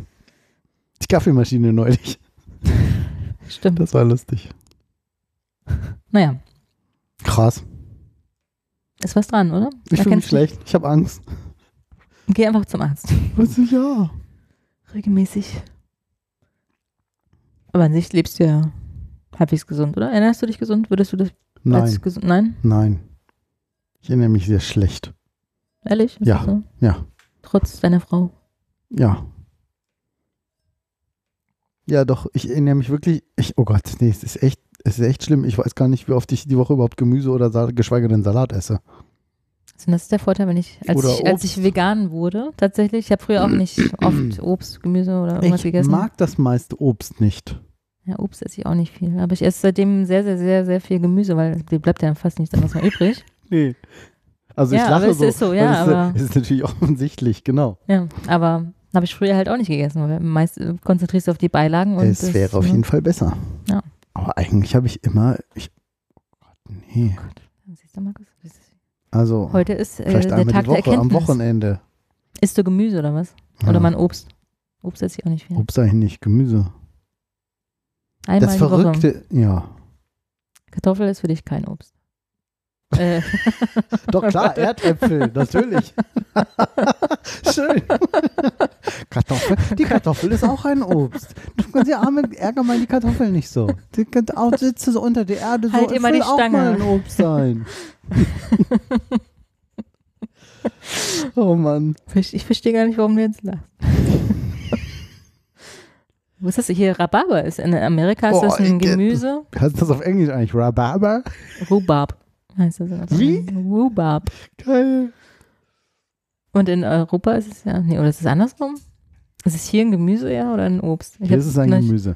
Die Kaffeemaschine neulich. Stimmt. Das war lustig. Naja, Krass. Ist was dran, oder? Ich fühle mich schlecht. Ich habe Angst. Geh einfach zum Arzt. Was ist ja? Regelmäßig. Aber an sich lebst du ja halbwegs gesund, oder? Erinnerst du dich gesund? Würdest du das Nein, als gesund? Nein? nein. Ich erinnere mich sehr schlecht. Ehrlich? Ist Ja. So? Ja, Trotz deiner Frau. ja. Ja, doch, ich erinnere mich wirklich. Ich, oh Gott, nee, es ist echt, es ist echt schlimm. Ich weiß gar nicht, wie oft ich die Woche überhaupt Gemüse oder Sal geschweige denn Salat esse. Also das ist der Vorteil, wenn ich, als, ich, als ich vegan wurde, tatsächlich, ich habe früher auch nicht oft Obst, Gemüse oder irgendwas Ich gegessen. mag das meiste Obst nicht. Ja, Obst esse ich auch nicht viel. Aber ich esse seitdem sehr, sehr, sehr, sehr viel Gemüse, weil dir bleibt ja fast nichts anderes mehr übrig. Nee. Also ich Ja, lache aber es so. ist so, ja, es, ist- aber- ist natürlich offensichtlich, genau. Ja, aber habe ich früher halt auch nicht gegessen, weil meist äh, konzentrierst du auf die Beilagen und es wäre auf ne? jeden Fall besser. Ja. Aber eigentlich habe ich immer. Ich, oh Gott, nee. Siehst du, Markus? Das ist- Also Heute ist äh, vielleicht der Tag Woche, der am Erkenntnis. Wochenende. Isst du Gemüse oder was? Oder mal ein Obst? Obst esse ich auch nicht viel. Obst eigentlich nicht, Gemüse. Einmal das die Woche. Verrückte, ja. Kartoffel ist für dich kein Obst. Äh, Doch klar, Erdäpfel, natürlich. Schön. Kartoffel, die Kartoffel ist auch ein Obst. Du kannst ja arme, ärger mal die Kartoffel nicht so. Die kann auch sitze so unter der Erde so. Halt es immer die auch Stange. mal ein Obst sein. oh Mann. ich verstehe gar nicht, warum du jetzt lachst. Wo ist das hier? Rhabarber ist in Amerika ist Boah, das ein Gemüse. Heißt das auf Englisch eigentlich? Rhabarber? Rhubarb heißt das. Wie? Rhubarb. Geil. Und in Europa ist es ja, nee, oder ist es andersrum? Ist es hier ein Gemüse ja oder ein Obst? Ich Hier ist es ein vielleicht- Gemüse.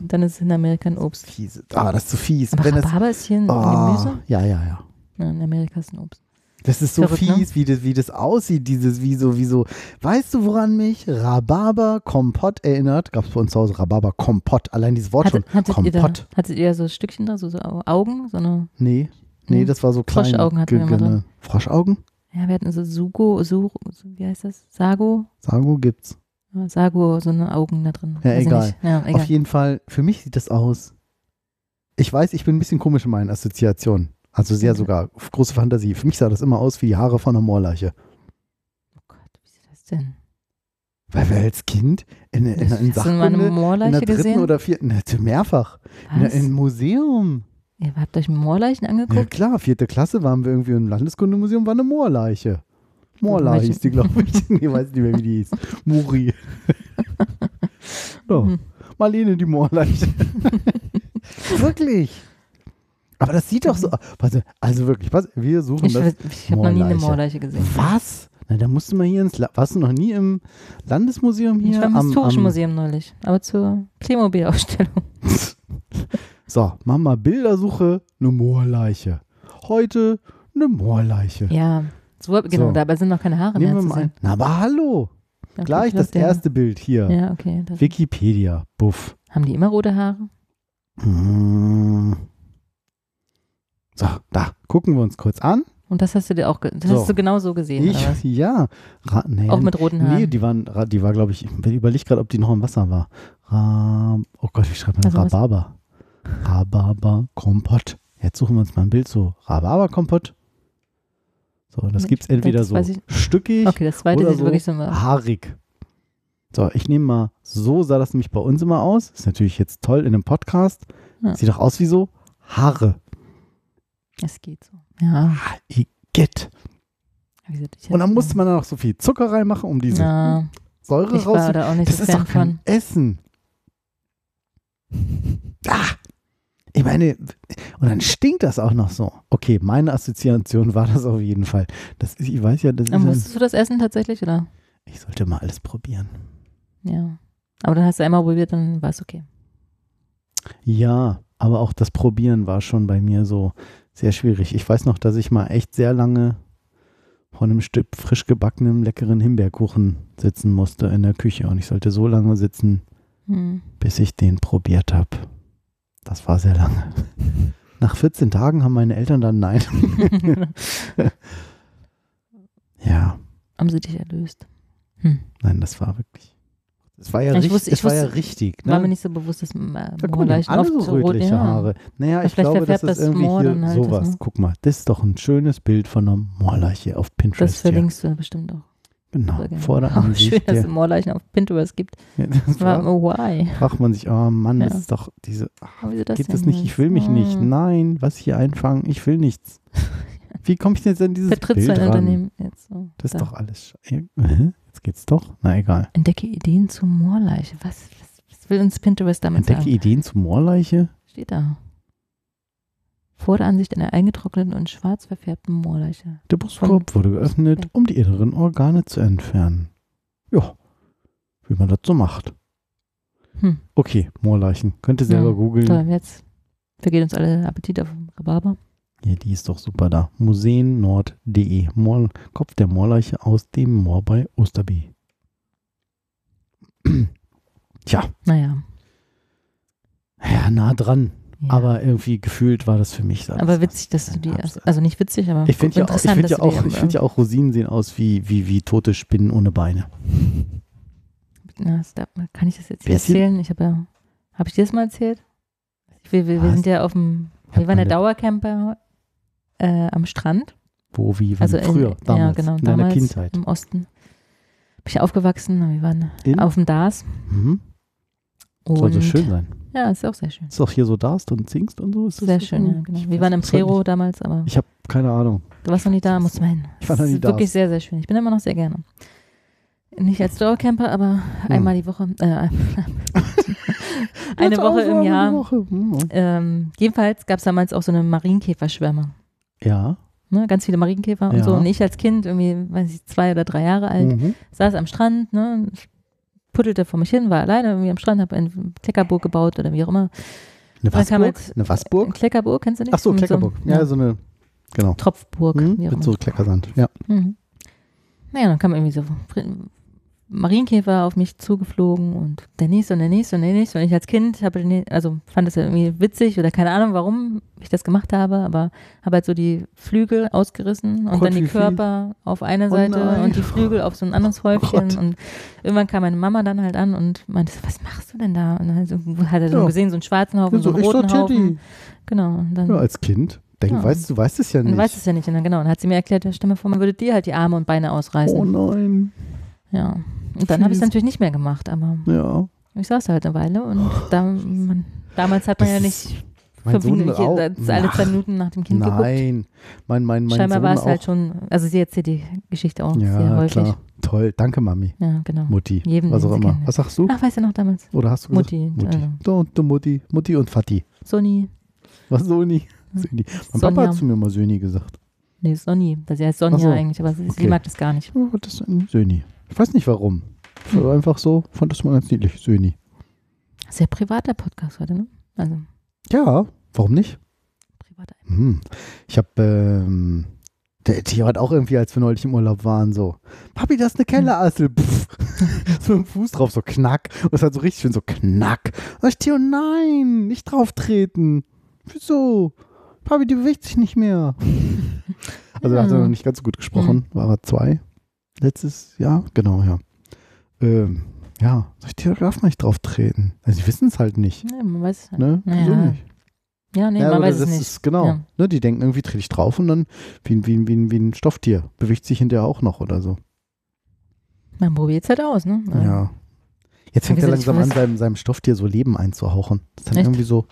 Dann ist es in Amerika ein Obst. Fiese. Ah, das ist zu fies. Aber Wenn Rhabarber ist hier ein Ah, Gemüse? Ja, ja, ja. Ja, in Amerika ist es ein Obst. Das ist so Verrückt, ne? fies, wie, das, wie das aussieht, dieses, wie so, wie so. Weißt du, woran mich Rhabarber-Kompott erinnert? Gab es bei uns zu Hause Rhabarber-Kompott. Allein dieses Wort Hattet, schon. hattet, ihr da, Kompott. hattet ihr so Stückchen da, so, so Augen? So eine, Nee, nee, Nee. das war so klein. Froschaugen hatten wir immer drin. ge- Froschaugen? ja, wir hatten so Sugo, Su, wie heißt das? Sago? Sago gibt's. Ja, Sago, so eine Augen da drin. Ja, egal. Ja, Auf egal. jeden Fall, für mich sieht das aus. Ich weiß, ich bin ein bisschen komisch in meinen Assoziationen. Also sehr sogar große Fantasie. Für mich sah das immer aus wie die Haare von einer Moorleiche. Oh Gott, wie sieht das denn? Weil wir als Kind in, in, in, eine Sachkunde, in der dritten gesehen? oder vierten, ne, mehrfach, in, Was? im Museum. Ihr habt euch Moorleichen Ja angeguckt? klar, vierte Klasse waren wir irgendwie im Landeskundemuseum, war eine Moorleiche. Moorleiche hieß die, glaube ich. ich weiß nicht mehr, wie die hieß. Muri. so. Marlene, die Moorleiche. wirklich. Aber das sieht doch so Warte, also wirklich, was? Wir suchen Ich, das. ich habe noch nie eine Moorleiche. Gesehen. Was? Na, da musst du mal hier ins. La Warst du noch nie im Landesmuseum hier? Ich war im am, Historischen am, Museum neulich, aber zur Playmobil-Ausstellung. So, mach mal Bildersuche, eine Moorleiche. Heute eine Moorleiche. Ja, so, genau, So. dabei sind noch keine Haare Nehmen mehr wir zu mal sehen. ein. Na, aber hallo. Okay, Gleich das der- erste Bild hier. Ja, okay. Wikipedia. Buff. haben die immer rote Haare? Hm. So, da gucken wir uns kurz an. Und das hast du dir auch, das So. hast du genau so gesehen, Ich, ja. Ra nee, Auch mit roten Haaren. Nee, die waren, die war, glaube ich, ich überlege gerade, ob die noch im Wasser war. Ra oh Gott, wie schreibt man Also? Rhabarber? Rhabarber Kompott. Jetzt suchen wir uns mal ein Bild so. Rhabarber Kompott. So, das gibt es entweder das so stückig Okay, das zweite oder so wirklich so haarig. So, ich nehme mal, so sah das nämlich bei uns immer aus. Ist natürlich jetzt toll in einem Podcast. Ja. Sieht doch aus wie so Haare. Es geht so. Ja. Get. Wie gesagt, ich Und dann musste man da noch so viel Zucker reinmachen, um diese Na, Säure rauszuholen. da Das so ist Fan doch kein von. Essen. Ah, ich meine, und dann stinkt das auch noch so. Okay, meine Assoziation war das auf jeden Fall. Das ist, ich weiß ja, das ist musstest du das essen tatsächlich, oder? ich sollte mal alles probieren. Ja. Aber dann hast du einmal probiert, dann war es okay. Ja, aber auch das Probieren war schon bei mir so sehr schwierig. Ich weiß noch, dass ich mal echt sehr lange vor einem Stück frisch gebackenem, leckeren Himbeerkuchen sitzen musste in der Küche. Und ich sollte so lange sitzen, Hm. bis ich den probiert habe. Das war sehr lange. Nach 14 Tagen haben meine Eltern dann Nein. ja, Haben sie dich erlöst? Hm. nein, das war wirklich. Es war ja, Ich richtig, wusste- ich war ja wusste- richtig. War Ne? mir nicht so bewusst, dass äh, Da guck Moorleichen alle oft so rot rötliche ja. Haare. Naja, ich vielleicht glaube, das ist das irgendwie Moor hier halt, sowas. das, ne? Guck mal, das ist doch ein schönes Bild von einer Moorleiche auf Das Pinterest. hier. verlinkst du bestimmt auch. Genau, Sehr gerne. vor der Oh, schön, Ansicht. dass es Moorleichen auf Pinterest gibt. ja, das war, oh, why? fragt man sich, oh Mann, Ja. das ist doch diese. ach, das denn das nicht? Ich will mich nicht. Hm. Nein, was hier einfangen? Ich will nichts. Wie komme ich denn jetzt an dieses Vertrittst Bild ran? Unternehmen jetzt so? Das ist Da. doch alles. Hä? Jetzt geht's doch? Na egal. Entdecke Ideen zur Moorleiche. Was, was, was will uns Pinterest damit Entdecke sagen? Ideen zu Moorleiche? Steht da. Vor der Ansicht einer eingetrockneten und schwarz verfärbten Moorleiche. Der Brustkorb wurde geöffnet, um die inneren Organe zu entfernen. Ja, wie man das so macht. Hm. Okay, Moorleichen. Könnt ihr selber Ja, googeln. Toll, jetzt vergeht uns alle Appetit auf Rhabarber. Ja, die ist doch super da. Museennord.de. Moor, Kopf der Moorleiche aus dem Moor bei Osterby. Tja, Naja, ja, nah dran. Ja. Aber irgendwie gefühlt war das für mich so. Aber witzig, dass du die erst, also nicht witzig, aber Ich finde ja, auch, ich interessant, find ja, auch, ich ja auch, Rosinen sehen aus wie, wie, wie tote Spinnen ohne Beine. Na, kann ich das jetzt erzählen? Ich habe ja, habe ich dir das mal erzählt? Wir, wir, wir sind ja auf dem, wir waren ja meine- Dauercamper äh, am Strand. Wo, wie, wann, Also in, früher, damals, ja, genau, in deiner damals Kindheit. im Osten. Bin ich aufgewachsen, wir waren In? auf dem DAS. Mhm. Soll so schön sein. Ja, ist auch sehr schön. Ist auch hier so darst und singst und so. Ist das Sehr so? schön, ja, genau. Wir waren im Prero damals, aber Ich habe keine Ahnung. du warst noch nie da, musst du mal hin. Ich war noch nie ist da. wirklich sehr, sehr schön. Ich bin immer noch sehr gerne. Nicht als Dauercamper, aber Hm. einmal die Woche. Äh, eine Woche im Jahr. Woche. Hm. Ähm, jedenfalls gab es damals auch so eine Marienkäferschwärme. Ja. Ne? Ganz viele Marienkäfer und Ja. so. Und ich als Kind, irgendwie, weiß ich, zwei oder drei Jahre alt, Mhm. saß am Strand, ne? Puttelte vor mich hin, war alleine irgendwie am Strand, habe eine Kleckerburg gebaut oder wie auch immer. Eine Dann kam Wasburg? Eine Wasburg? Kleckerburg, kennst du nicht? Ach so, Kleckerburg. So, ja, so eine, genau. Tropfburg, Mhm. Mit so Kleckersand. Ja. Mhm. Naja, dann kam irgendwie so Marienkäfer auf mich zugeflogen und der nächste und der nächste und der nächste. Und ich als Kind habe, den also fand es ja irgendwie witzig oder keine Ahnung, warum ich das gemacht habe, aber habe halt so die Flügel ausgerissen und Gott, dann die wie viel. Körper auf eine Oh Seite nein. und die Flügel auf so ein anderes Häufchen. Gott. und irgendwann kam meine Mama dann halt an und meinte, so, was machst du denn da? Und dann hat er- hat er so Ja. gesehen, so einen schwarzen Haufen, so so, einen roten Haufen. Genau. Dann Ja, als Kind. Denk, Ja. weißt du, weißt es ja nicht. du weißt es ja nicht. Und dann, genau, und hat sie mir erklärt, ja, stell mir vor, man würde dir halt die Arme und Beine ausreißen. oh nein. Ja. Und dann habe ich es natürlich nicht mehr gemacht, aber Ja. ich saß da halt eine Weile und da, man, damals hat man Das ja nicht Mein Sohn Minuten, auch. alle zwei Minuten nach dem Kind geguckt. Nein. Mein, mein, mein Scheinbar Sohn war es halt schon, also sie erzählt die Geschichte auch sehr ja, häufig. klar. Toll. Danke, Mami. Ja, genau. Mutti. Jedem, was auch immer. kennen. Was sagst du? Ach, weißt du noch damals? Oder hast du gesagt? Mutti. Mutti. Also, So, du Mutti. Mutti und Vati. Soni. Was Soni? Söni. Mein Sonja. Papa hat zu mir mal Söni gesagt. Nee, Sonny. Sie heißt Sonja so. eigentlich, aber sie, sie Okay. mag das gar nicht. Oh, das ist ein Söni. Ich weiß nicht warum. Ich war einfach so, fand das mal ganz niedlich. Söni. Sehr privater Podcast heute, ne? Also, Ja, warum nicht? privater. Hm. Ich habe, ähm, der Theo hat auch irgendwie, als wir neulich im Urlaub waren, so, Papi, das ist eine Kellerassel. Pff. so mit dem Fuß drauf, so knack. Und es hat so richtig schön so knack. Und ich, Theo, nein, nicht drauf treten. Wieso? Papi, die bewegt sich nicht mehr. Also da hat er noch nicht ganz so gut gesprochen. War er zwei? Letztes Jahr? Genau, ja. Ähm, ja, Theo, darf man nicht drauf treten. Also die wissen es halt nicht. Ja, man weiß es halt. Ne? Naja. Wieso nicht? Ja, nee, ja, man weiß es nicht. ist genau. Ja. Ne, die denken irgendwie, trete ich drauf und dann wie, ein- wie, ein- wie, wie ein Stofftier. Bewegt sich hinterher auch noch oder so. Man probiert es halt aus, ne? Ja. Jetzt fängt er langsam an, seinem, seinem Stofftier so Leben einzuhauchen. Das ist dann Echt? irgendwie so,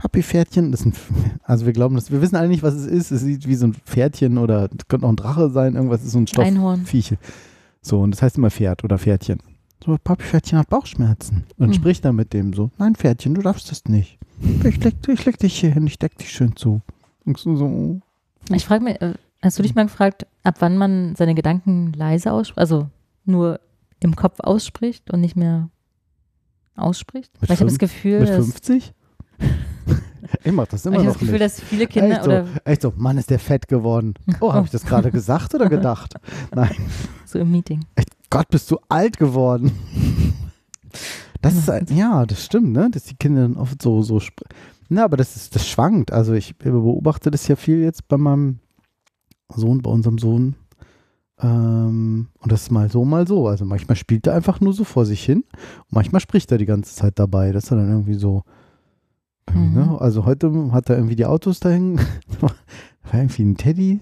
Papi-Pferdchen, das ein, also wir glauben, das, wir wissen alle nicht, was es ist. Es sieht wie so ein Pferdchen oder es könnte auch ein Drache sein, irgendwas ist so ein Einhorn. Stoffviech. So, und das heißt immer Pferd oder Pferdchen. So, Papi-Pferdchen hat Bauchschmerzen. Und Hm. spricht dann mit dem so, nein, Pferdchen, du darfst das nicht. Ich leg, ich leg dich hier hin, ich deck dich schön zu. Und so, so. Ich frage mich, äh, hast du dich mal gefragt, ab wann man seine Gedanken leise ausspricht, also nur im Kopf ausspricht und nicht mehr ausspricht? Mit Weil ich habe das Gefühl, Mit dass, 50? Ich mach das immer ich habe noch das Gefühl, nicht. dass viele Kinder echt, so, oder echt so, Mann, ist der fett geworden. Oh, habe ich das gerade gesagt oder gedacht? Nein, so im Meeting. echt, Gott, bist du alt geworden. Das ist, ein, ja, das stimmt, ne? Dass die Kinder dann oft so, so Na, aber das ist, das schwankt. Also ich beobachte das ja viel jetzt bei meinem Sohn, bei unserem Sohn. Ähm, und das ist mal so, mal so. Also manchmal spielt er einfach nur so vor sich hin. Und manchmal spricht er die ganze Zeit dabei. Das ist dann irgendwie so. Mhm. Ne? Also heute hat er irgendwie die Autos dahin. da war irgendwie ein Teddy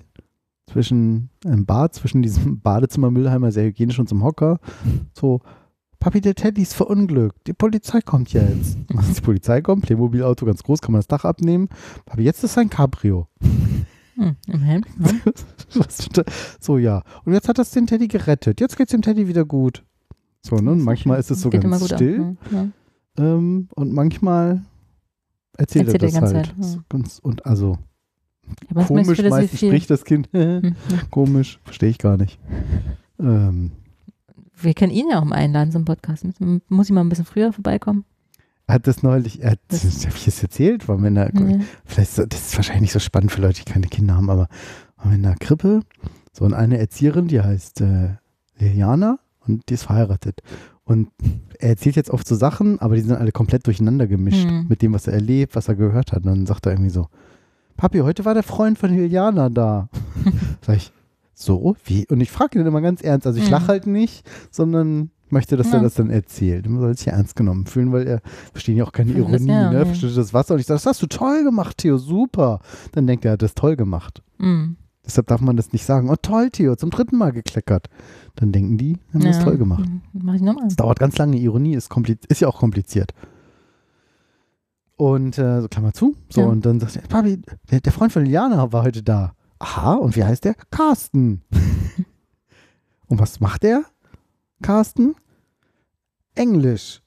zwischen im Bad, zwischen diesem Badezimmer-Müllheimer, sehr hygienisch und zum Hocker. So, Papi, der Teddy ist verunglückt. Die Polizei kommt jetzt. Als die Polizei kommt, Playmobil-Auto ganz groß, kann man das Dach abnehmen. Papi, jetzt ist sein Cabrio. Hm, immerhin. Ne? Was- so, ja. Und jetzt hat das den Teddy gerettet. Jetzt geht's dem Teddy wieder gut. So, ne? Und manchmal ist es so Geht ganz still. ne? Ja. Ähm, und manchmal erzählt, Erzählt er das halt. Zeit, ja. So Ganz, und also das komisch, meistens spricht das Kind. Hm, ja. komisch, verstehe ich gar nicht. Ähm, Wir können ihn ja auch mal einladen zum Podcast. Muss- ich mal ein bisschen früher vorbeikommen? er hat das neulich, er hat, Das- das habe ich jetzt erzählt, wir in der, Nee. vielleicht, das ist wahrscheinlich nicht so spannend für Leute, die keine Kinder haben, aber waren wir in der Krippe, so und eine Erzieherin, die heißt äh, Liliana und die ist verheiratet. Und er erzählt jetzt oft so Sachen, aber die sind alle komplett durcheinander gemischt Hm. mit dem, was er erlebt, was er gehört hat. Und dann sagt er irgendwie so, Papi, heute war der Freund von Juliana da. Sag ich, so? Wie? Und ich frage ihn dann immer ganz ernst. Also ich Mhm. lache halt nicht, sondern möchte, dass er Ja. das dann erzählt. Man soll sich ja ernst genommen fühlen, weil er versteht ja auch keine Ja, das- Ironie, ja, ne? Versteht das Wasser. Und ich sage, das hast du toll gemacht, Theo, super. Dann denkt er, er hat das toll gemacht. Mhm. Deshalb darf man das nicht sagen. Oh toll, Theo, zum dritten Mal gekleckert. Dann denken die, haben das Ja. toll gemacht. Mhm. Mach ich nochmal. Es dauert ganz lange. Ironie ist, ist ja auch kompliziert. Und äh, so Klammer zu. So, Ja. und dann sagt er, Papi, der, der Freund von Liliana war heute da. Aha, und wie heißt der? Carsten. und was macht der? Carsten? Englisch.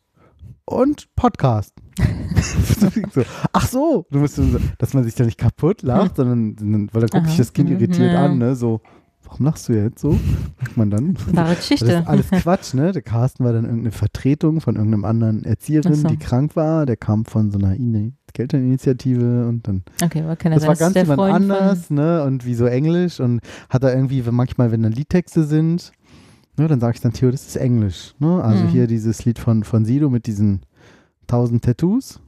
Und Podcast. so, ach so, du musst so, dass man sich da nicht kaputt lacht, sondern, weil dann guckt sich das Kind Mhm, irritiert an, ne? So, warum lachst du jetzt so? Sagt man dann. Wahre Das Geschichte. ist alles Quatsch, ne? Der Carsten war dann irgendeine Vertretung von irgendeinem anderen Erzieherin, so. die krank war. Der kam von so einer In- Elterninitiative und dann. Okay, kann ja Das war ganz jemand Freund anders, ne? Und wie so Englisch und hat da irgendwie, manchmal, wenn dann Liedtexte sind, ne, dann sage ich dann, Theo, das ist Englisch, ne? Also Mhm. hier dieses Lied von, von Sido mit diesen tausend Tattoos.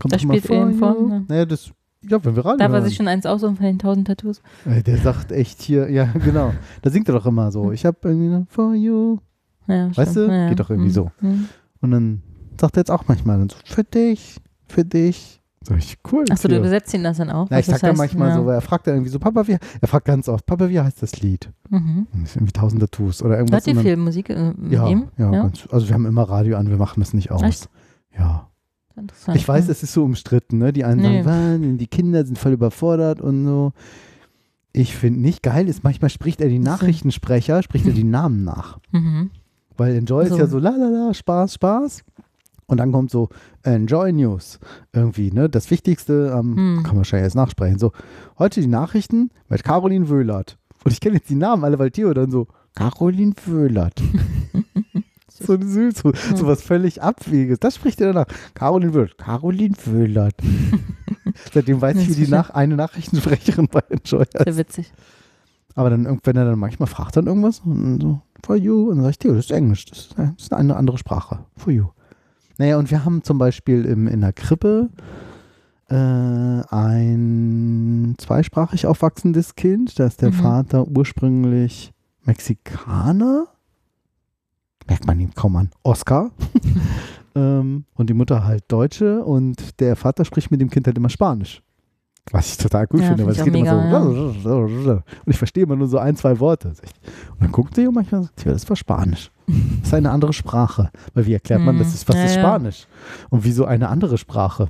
Kommt Das spielt ihm vor, you. ne? Naja, das, ja, wenn wir ran darf er sich schon eins aussuchen von den tausend Tattoos? Der sagt echt hier, ja, genau. Da singt er doch immer so. Ich habe irgendwie eine For You. Ja, Weißt stimmt. du? Ja. Geht doch irgendwie Mhm. so. Mhm. Und dann sagt er jetzt auch manchmal dann so, für dich, für dich. Sag ich, cool. Achso, du übersetzt ihn das dann auch? Na, ich sag dann manchmal ja. so, weil er fragt dann irgendwie so, Papa, wie, er fragt ganz oft, Papa, wie heißt das Lied? Mhm. Das ist irgendwie tausend Tattoos oder irgendwas. Hört ihr viel Musik äh, mit Ja, ihm? ja, Ja? Ganz, also wir haben immer Radio an, wir machen das nicht aus. Echt? Ja. Ich weiß, ja. es ist so umstritten, ne? Die einen Nee. sagen, die Kinder sind voll überfordert und so. Ich finde nicht geil ist, manchmal spricht er die. Nachrichtensprecher, spricht er die Namen nach. Mhm. Weil Enjoy So. ist ja so la la la, Spaß, Spaß. Und dann kommt so Enjoy News. Irgendwie, ne? Das Wichtigste, ähm, Hm. kann man wahrscheinlich jetzt nachsprechen. So, heute die Nachrichten mit Caroline Wöhlert. Und ich kenne jetzt die Namen alle, weil Theo dann so, Caroline Wöhlert. so süß, so, so was völlig Abwegiges. Das spricht er danach. Caroline Wöhlert. Caroline Wöhlert. Seitdem weiß ich, wie die nach, eine Nachrichtensprecherin bei Enjoy Sehr heißt. witzig. Aber dann, wenn er dann manchmal fragt dann irgendwas und so, for you, und dann sag ich, das ist Englisch, das ist, das ist eine andere Sprache, for you. Naja, und wir haben zum Beispiel im, in der Krippe äh, ein zweisprachig aufwachsendes Kind, da ist der Mhm. Vater ursprünglich Mexikaner, merkt man ihm kaum an, Oscar, ähm, und die Mutter halt Deutsche und der Vater spricht mit dem Kind halt immer Spanisch. Was ich total cool Ja, finde, weil es ich geht auch immer mega, so. Und ich verstehe immer nur so ein, zwei Worte. Und dann guckt sie und manchmal sagt, ja, das war Spanisch. Das ist eine andere Sprache. Weil wie erklärt man, Mhm. das ist, was Ja, ist ja. Spanisch? Und wieso eine andere Sprache?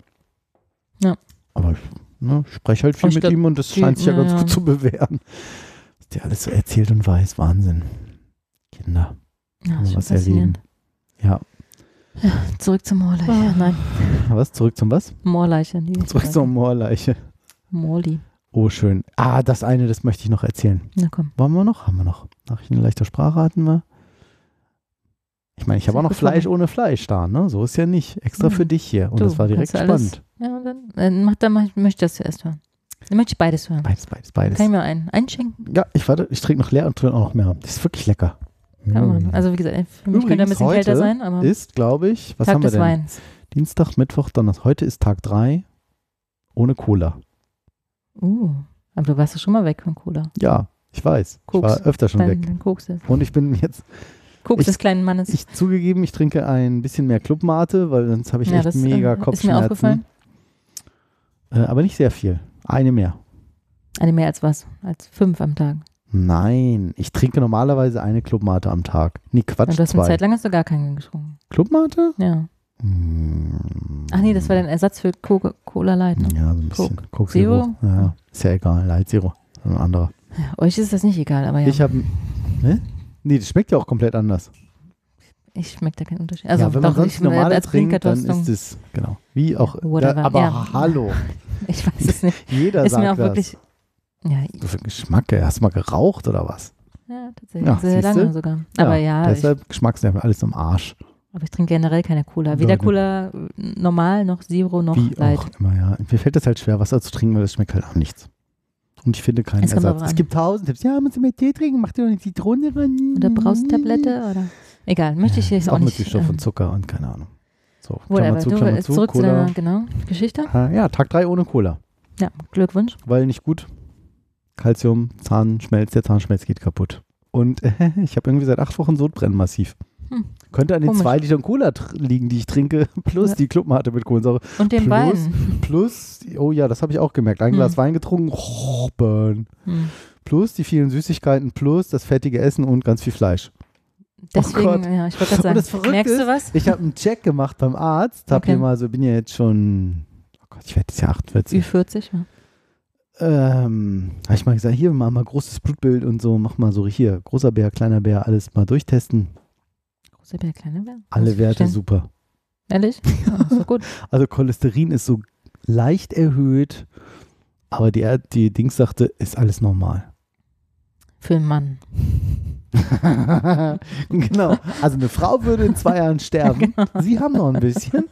Ja. Aber ich, ne, ich spreche halt viel ich mit glaub, ihm und das scheint sich ja ja, ganz ja. gut zu bewähren. Was der alles so erzählt und weiß, Wahnsinn. Kinder, Ja, schon was erleben. faszinierend. Ja. Zurück zur Moorleiche. Ah. Nein, Was? Zurück zum was? Moorleiche. Zurück zur Moorleiche. Morli. Oh, schön. Ah, das eine, das möchte ich noch erzählen. Na komm. Wollen wir noch? Haben wir noch. Nachrichten in leichter Sprache hatten wir. Ich meine, ich habe auch noch Fleisch ohne Fleisch da, ne? So ist ja nicht. Extra Hm. für dich hier. Und Du, das war direkt spannend. Ja, dann, dann, mach, dann mach, ich- möchte ich das zuerst hören. Dann möchte ich beides hören. Beides, beides, beides. Kann ich mir einen einschenken? Ja, ich warte, ich trinke noch leer und trinke auch noch mehr. Das ist wirklich lecker. Kann man. Mm. Also wie gesagt, für mich könnte er ein Übrigens, bisschen kälter heute sein, aber ist, glaube ich, was Tag haben wir des denn? Weins. Dienstag, Mittwoch, Donnerstag. Heute ist Tag 3 ohne Cola. Uh, aber du warst ja schon mal weg von Cola. Ja, ich weiß. Koks. Ich war öfter schon weg. Koks des, Und ich bin jetzt, Koks Ich- des kleinen Mannes. ich zugegeben, ich trinke ein bisschen mehr Clubmate, weil sonst habe ich ja, echt das mega äh, ist mir Kopfschmerzen. aufgefallen. Äh, aber nicht sehr viel. Eine mehr. Eine mehr als was? Als fünf am Tag. Nein, ich trinke normalerweise eine Clubmate am Tag. Nee, Quatsch, Und du hast eine zwei. Zeit lang hast du gar keinen getrunken. Clubmate? Ja. Hm. Ach nee, das war dein Ersatz für Coca- Cola Light. Ne? Ja, so ein bisschen. Coke. Coke Zero? Zero. Ja, ist ja egal. Light Zero. Ein anderer. Ja, euch ist das nicht egal, aber ja. Ich habe. Ne? Nee, das schmeckt ja auch komplett anders. Ich schmecke da keinen Unterschied. Also ja, wenn man doch, sonst ich, normale als trinkt, dann ist es, genau. Wie auch. Ja, aber Ja. hallo. Ich weiß es nicht. Jeder ist sagt mir auch das. wirklich. Ja, So für Geschmack, ey. hast du mal geraucht oder was? ja tatsächlich. Ja, sehr siehste? lange sogar. Aber ja, ich, Deshalb Geschmacksnerven, alles im Arsch. aber ich trinke generell keine Cola. Weder. Cola äh, normal noch Zero noch Wie Light. auch immer, ja. Mir fällt das halt schwer, Wasser zu trinken, weil das schmeckt halt auch nichts. Und ich finde keinen Es Ersatz. Es gibt tausend Tipps. Ja, musst du mehr Tee trinken, mach dir doch eine Zitrone ran. Oder Braustablette oder Egal, möchte ich jetzt Auch auch mit nicht. Süßstoff ähm, und Zucker und keine Ahnung. So, Whatever, du Klammer zu, zurück zu Cola. deiner genau, Geschichte. Ah, ja, Tag 3 ohne Cola. Ja, Glückwunsch. weil nicht gut. Calcium, Zahnschmelz, der Zahnschmelz geht kaputt. Und äh, ich habe irgendwie seit acht Wochen Sodbrennen massiv. Hm. Könnte an den Komisch. zwei Litern Cola liegen, die ich trinke, plus Ja. die Klumpenharte mit Kohlensäure, Und den Plus- Wein. plus, oh ja, das habe ich auch gemerkt, ein Hm. Glas Wein getrunken, oh, burn. Hm. Plus die vielen Süßigkeiten, plus das fettige Essen und ganz viel Fleisch. Deswegen, Gott. ja, ich wollte gerade Und das sagen, Verrückte merkst du ist, was? Ich habe einen Check gemacht beim Arzt, habe Okay. hier mal so, bin ja jetzt schon, oh Gott, ich werde jetzt ja 48. Ü40, ja. Ähm, habe ich mal gesagt, hier mal, mal großes Blutbild und so, mach mal so hier, großer Bär, kleiner Bär, alles mal durchtesten. Großer Bär, kleiner Bär. Alle Werte verstehen. super. Ehrlich? Ja, so gut. Also Cholesterin ist so leicht erhöht, aber die, die Dings sagte, ist alles normal. Für einen Mann. genau. Also eine Frau würde in zwei Jahren sterben. Sie haben noch ein bisschen.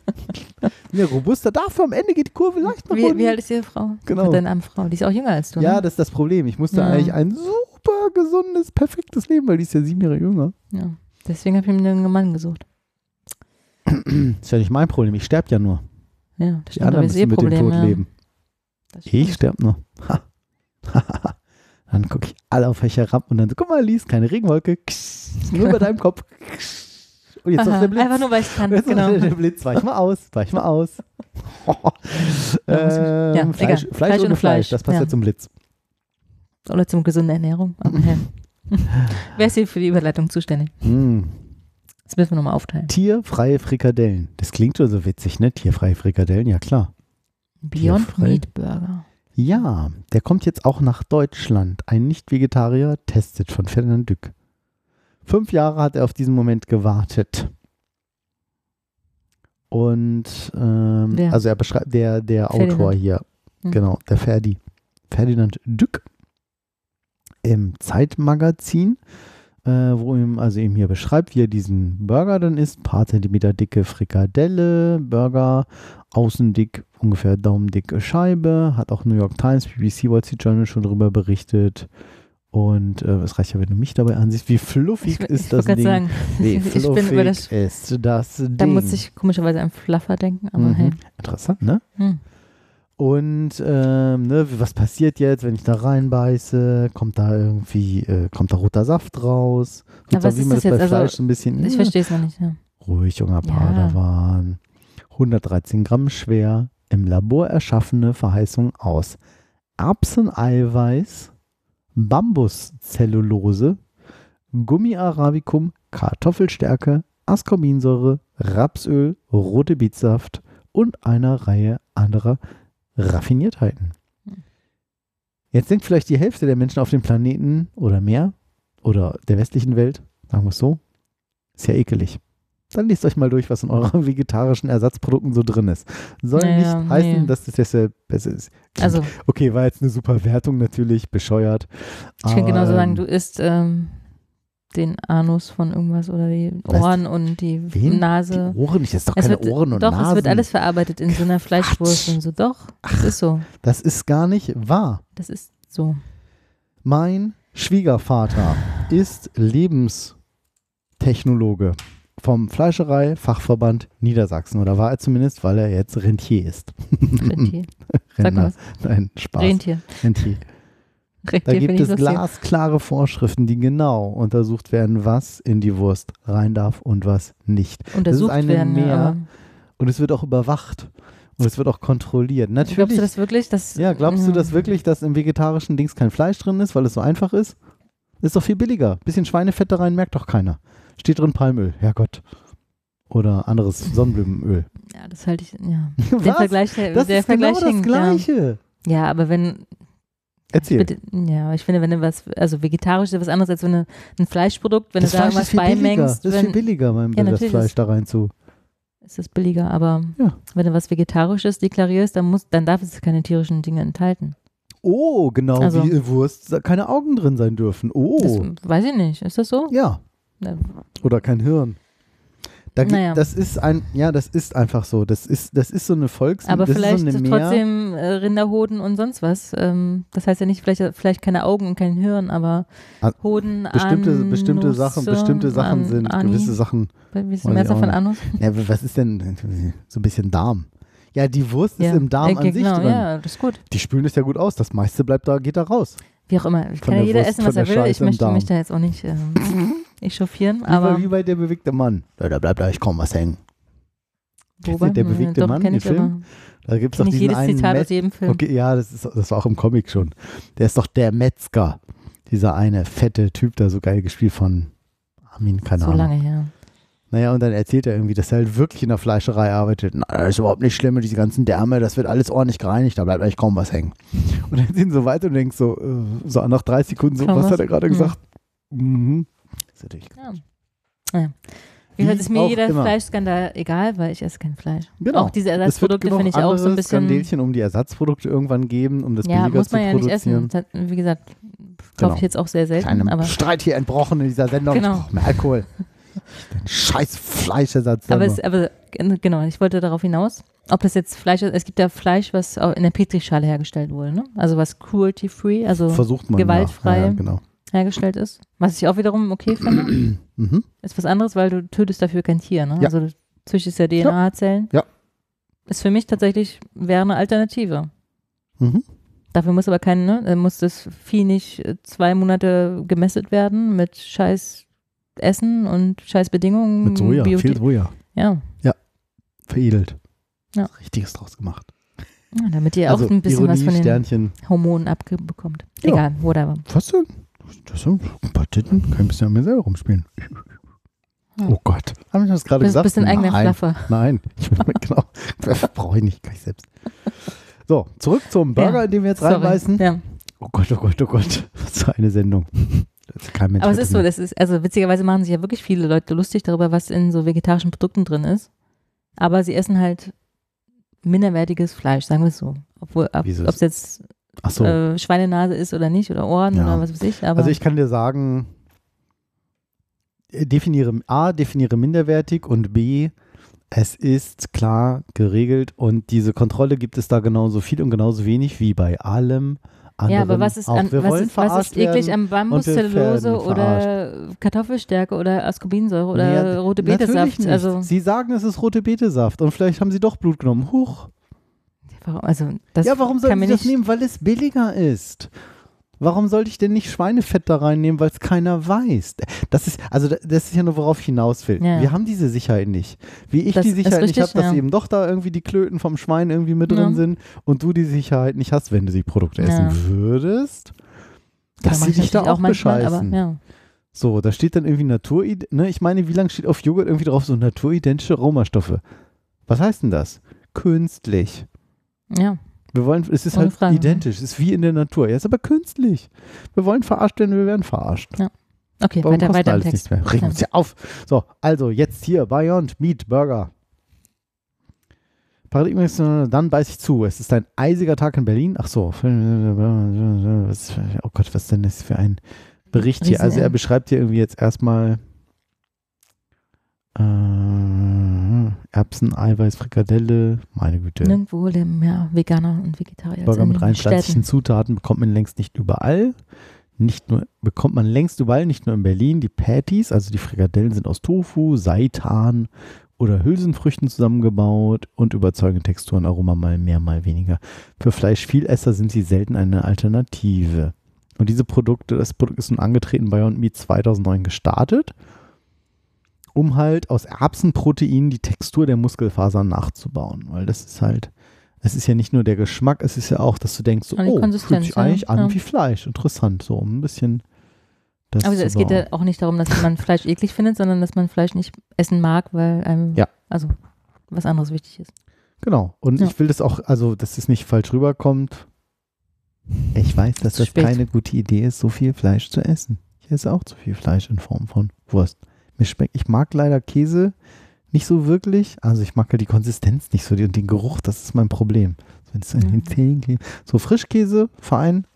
Ja, robuster. Dafür am Ende geht die Kurve leicht nach Wie, unten. wie alt ist Ihre Frau? Genau. Deine arme Frau. Die ist auch jünger als du. ja, ne? das ist das Problem. Ich musste Ja. eigentlich ein super gesundes, perfektes Leben, weil die ist ja sieben Jahre jünger. ja. Deswegen habe ich mir einen Mann gesucht. ist ja nicht mein Problem. Ich sterbe ja nur. Ja, das Die stimmt. anderen ich sehe müssen mit dem Probleme. Tod ja. leben. Das Ich sterbe nur. Ha. Dann gucke ich alle auf euch herab und dann so, guck mal, Lies, keine Regenwolke. Ksch, Nur bei deinem Kopf. Ksch. Und jetzt noch der Blitz. Einfach nur, weil ich kann. Genau. der Blitz. Weich mal aus, weich mal aus. ähm, Ja, Fleisch. Fleisch, Fleisch ohne Fleisch, Fleisch, das passt ja. ja. zum Blitz. Oder zum gesunden Ernährung. Wer ist hier für die Überleitung zuständig? Mm. Das müssen wir nochmal aufteilen. Tierfreie Frikadellen. Das klingt schon so witzig, ne? Tierfreie Frikadellen, ja klar. Beyond Tierfrei. Meat Burger. Ja, der kommt jetzt auch nach Deutschland. Ein Nicht-Vegetarier testet von Ferdinand Dück. Fünf Jahre hat er auf diesen Moment gewartet. Und ähm, Wer? also er beschreibt der, der Ferdinand. Autor hier, Hm. genau, der Ferdi. Ferdinand Dück im Zeitmagazin, äh, wo ihm, also ihm hier beschreibt, wie er diesen Burger dann isst. Paar Zentimeter dicke Frikadelle, Burger, außen dick, ungefähr daumendicke Scheibe. Hat auch New York Times, BBC, Wall Street Journal schon darüber berichtet. Und äh, es reicht ja, wenn du mich dabei ansiehst. Wie fluffig Ich, ist ich das Ding? sagen, Wie ich bin fluffig über das. ist das Ding? Da muss ich komischerweise an Fluffer denken, aber Mhm. hey. Interessant, ne? Hm. Und ähm, ne, was passiert jetzt, wenn ich da reinbeiße? Kommt da irgendwie, äh, kommt da roter Saft raus? Ja, was wie ist man das bei jetzt? Also, Fleisch so ein bisschen. Ich ja, verstehe es noch nicht. Ja. Ruhig, junger Ja. Padawan. 113 Gramm schwer, im Labor erschaffene Verheißung aus Erbseneiweiß, Bambuszellulose, Gummi arabicum, Kartoffelstärke, Ascorbinsäure, Rapsöl, rote Beetsaft und einer Reihe anderer Raffiniertheiten. Hm. Jetzt denkt vielleicht die Hälfte der Menschen auf dem Planeten oder mehr oder der westlichen Welt, sagen wir es so, ist ja ekelig. Dann lest euch mal durch, was in euren vegetarischen Ersatzprodukten so drin ist. Soll Naja, nicht heißen, nee. dass das deshalb besser ist. Also, Okay, war jetzt eine super Wertung natürlich, bescheuert. ich kann genauso sagen, ähm, du isst ähm, den Anus von irgendwas oder die? Ohren und die Wen? Nase. Die Ohren nicht, das ist doch Es keine wird, Ohren und doch, Nasen. es wird alles verarbeitet in so einer Fleischwurst und so. Doch, das ist so. Das ist gar nicht wahr. Das ist so. Mein Schwiegervater ist Lebenstechnologe vom Fleischerei-Fachverband Niedersachsen. Oder war er zumindest, weil er jetzt Rentier ist. Rentier. Sag mal. Nein, Spaß. Rentier. Rentier. Da gibt es glasklare Vorschriften, die genau untersucht werden, was in die Wurst rein darf und was nicht. Untersucht eine werden. Mehr- Und es wird auch überwacht. Und es wird auch kontrolliert. Natürlich. glaubst du das wirklich? Dass, ja, glaubst du das wirklich, dass im vegetarischen Dings kein Fleisch drin ist, weil es so einfach ist? Ist doch viel billiger. Bisschen Schweinefett da rein merkt doch keiner. Steht drin Palmöl, Herrgott. Oder anderes Sonnenblumenöl. Ja, das halte ich. Ja. Was? Vergleich, der, Das der ist genau Vergleich das hinkt, Gleiche. Ja. ja, aber wenn. Erzähl. Bitte, ja, aber ich finde, wenn du was, also vegetarisch ist was anderes als wenn du ein Fleischprodukt, wenn das du da Fleisch irgendwas ist viel billiger. beimengst, Das ist viel wenn, billiger, mein Ja, das Fleisch da rein zu. ist das billiger. Aber Ja. wenn du was Vegetarisches deklarierst, dann, muss, dann darf es keine tierischen Dinge enthalten. Oh, genau Also- wie in Wurst keine Augen drin sein dürfen. Oh. Das weiß ich nicht. Ist das so? ja. Ja. Oder kein Hirn. Da, Naja. Das ist ein, ja, das ist einfach so. Das ist, das ist so eine Volks. Aber vielleicht so trotzdem äh, Rinderhoden und sonst was. Ähm, das heißt ja nicht, vielleicht, vielleicht keine Augen und kein Hirn, aber Ah, Hoden, bestimmte, Anus, bestimmte Sachen, bestimmte Sachen An- sind Ani. gewisse Sachen. Wie ist Weiß die Mehrzahl ich von Anus? Ja, was ist denn so ein bisschen Darm? Ja, die Wurst ist im Darm Ja, an sich genau, drin. ja, das ist gut. Die spülen das ja gut aus. Das meiste bleibt da, geht da raus. Wie auch immer. Von Kann ja der jeder Wurst, essen, was er will. Ich möchte mich da jetzt auch nicht ähm, echauffieren, Wie, aber bei, wie bei der bewegte Mann. Da bleibt gleich kaum was hängen. wobei, der bewegte doch, Mann, den ich Film? Da gibt es doch ich diesen jedes einen Zitat Met- aus jedem Film. Okay, ja, das, ist, das war auch im Comic schon. Der ist doch der Metzger. Dieser eine fette Typ da, so geil gespielt von Armin, keine So Ahnung. lange her. Naja, und dann erzählt er irgendwie, dass er halt wirklich in der Fleischerei arbeitet. Na, das ist überhaupt nicht schlimm, diese ganzen Därme, das wird alles ordentlich gereinigt, da bleibt eigentlich kaum was hängen. Und dann sind so weiter und denkst so, äh, so nach drei Sekunden so, Kaum was hat er gerade Hm. gesagt? Mhm. Natürlich Ja. Ja. Wie gesagt, Wie ist mir jeder immer. Fleischskandal egal, weil ich esse kein Fleisch. Genau. Auch diese Ersatzprodukte finde ich auch so ein bisschen. Skandelchen um die Ersatzprodukte irgendwann geben, um das Ja, billiger muss man zu ja nicht produzieren. essen. Wie gesagt, kaufe Genau. ich jetzt auch sehr selten. Kleinem aber Streit hier entbrochen in dieser Sendung. Genau. Ich brauche mehr Alkohol. Scheiß Fleischersatz. aber, es, aber genau, ich wollte darauf hinaus. Ob das jetzt Fleisch ist, es gibt ja Fleisch, was auch in der Petrischale hergestellt wurde, ne? Also was cruelty-free, also versucht man gewaltfrei. Ja, ja, genau. Hergestellt ist. Was ich auch wiederum okay finde. Mhm. Ist was anderes, weil du tötest dafür kein Tier, ne? Ja. Also du züchtest ja DNA-Zellen. Ja. Ist für mich tatsächlich, wäre eine Alternative. Mhm. Dafür muss aber kein, ne, muss das Vieh nicht äh, zwei Monate gemästet werden mit scheiß Essen und scheiß Bedingungen. Mit Soja, Bioti- viel Soja. Ja. Veredelt. Ja. Richtiges draus gemacht. ja, damit ihr also auch ein bisschen Ironie, was von den Sternchen. Hormonen abbekommt. Ja. Egal, whatever. Was denn? Das sind ein paar Titten. Kann ich ein bisschen an mir selber rumspielen. Ja. Oh Gott. Habe ich das gerade gesagt? bist ein eigener Nein. Flaffer. Nein. Ich bin genau. Brauche ich nicht. Kann ich selbst. So, zurück zum Burger, Ja. in den wir jetzt Sorry. reinbeißen. Ja. Oh Gott, oh Gott, oh Gott. Was für eine Sendung. Kein Mensch Aber es ist so, das ist, also witzigerweise machen sich ja wirklich viele Leute lustig darüber, was in so vegetarischen Produkten drin ist. Aber sie essen halt minderwertiges Fleisch, sagen wir es so. Obwohl, ob es jetzt so. äh, Schweinenase ist oder nicht oder Ohren Ja. oder was weiß ich. Also ich kann dir sagen, äh, definiere A, definiere minderwertig und B, es ist klar geregelt und diese Kontrolle gibt es da genauso viel und genauso wenig wie bei allem anderen. ja, aber was ist, an, was ist, was ist eklig an Bambuszellulose oder Kartoffelstärke oder Ascorbinsäure oder Naja, rote Betesaft? Also, Sie sagen, es ist rote Betesaft und vielleicht haben sie doch Blut genommen. Huch. Warum, also das ja, warum mir sie das nicht, nehmen? Weil es billiger ist. Warum sollte ich denn nicht Schweinefett da reinnehmen, weil es keiner weiß? Das ist, also da- das ist ja nur, worauf ich hinaus will. Ja. Wir haben diese Sicherheit nicht. Wie ich Das die Sicherheit nicht richtig, habe, dass ja. eben doch da irgendwie die Klöten vom Schwein irgendwie mit drin Ja. sind und du die Sicherheit nicht hast, wenn du die Produkte essen würdest, dass sie ich dich da auch manchmal, bescheißen. Aber. So, da steht dann irgendwie Natur, ne? Ich meine, wie lange steht auf Joghurt irgendwie drauf so naturidentische Aromastoffe? Was heißt denn das? Künstlich. Ja. Wir wollen, es ist Ohne halt identisch, es ist wie in der Natur. Ja, ist aber künstlich. Wir wollen verarscht werden, wir werden verarscht. Okay, Warum weiter, weiter im alles Text. nichts mehr? Regen uns ja auf. So, also jetzt hier Beyond Meat Burger. Paradigma, dann beiß ich zu. Es ist ein eisiger Tag in Berlin. Ach so. Oh Gott, was denn das für ein Bericht hier? Also er beschreibt hier irgendwie jetzt erstmal äh, Erbsen, Eiweiß, Frikadelle. Meine Güte. Nirgendwo leben mehr Veganer und Vegetarier Burger mit rein pflanzlichen. Zutaten bekommt man längst nicht überall. Nicht nur, bekommt man längst überall, nicht nur in Berlin. Die Patties, also die Frikadellen, sind aus Tofu, Seitan oder Hülsenfrüchten zusammengebaut und überzeugende Texturen, Aroma mal mehr, mal weniger. Für Fleischvielesser sind sie selten eine Alternative. Und diese Produkte, das Produkt ist nun angetreten bei Beyond Meat 2009 gestartet, um halt aus Erbsenproteinen die Textur der Muskelfasern nachzubauen. Weil das ist halt, es ist ja nicht nur der Geschmack, es ist ja auch, dass du denkst, so, oh, fühlt sich ja, eigentlich an ja. wie Fleisch. Interessant, so um ein bisschen das Aber zu es geht ja auch nicht darum, dass man Fleisch eklig findet, sondern dass man Fleisch nicht essen mag, weil einem Ja. also was anderes wichtig ist. Genau. Und Ja. ich will das auch, also, dass es nicht falsch rüberkommt. Ich weiß, dass das spät. keine gute Idee ist, so viel Fleisch zu essen. Ich esse auch zu viel Fleisch in Form von Wurst. Mir schmeckt, ich mag leider Käse nicht so wirklich. Also ich mag ja die Konsistenz nicht so und den Geruch, das ist mein Problem. Wenn es in den Mhm. So Frischkäse, fein.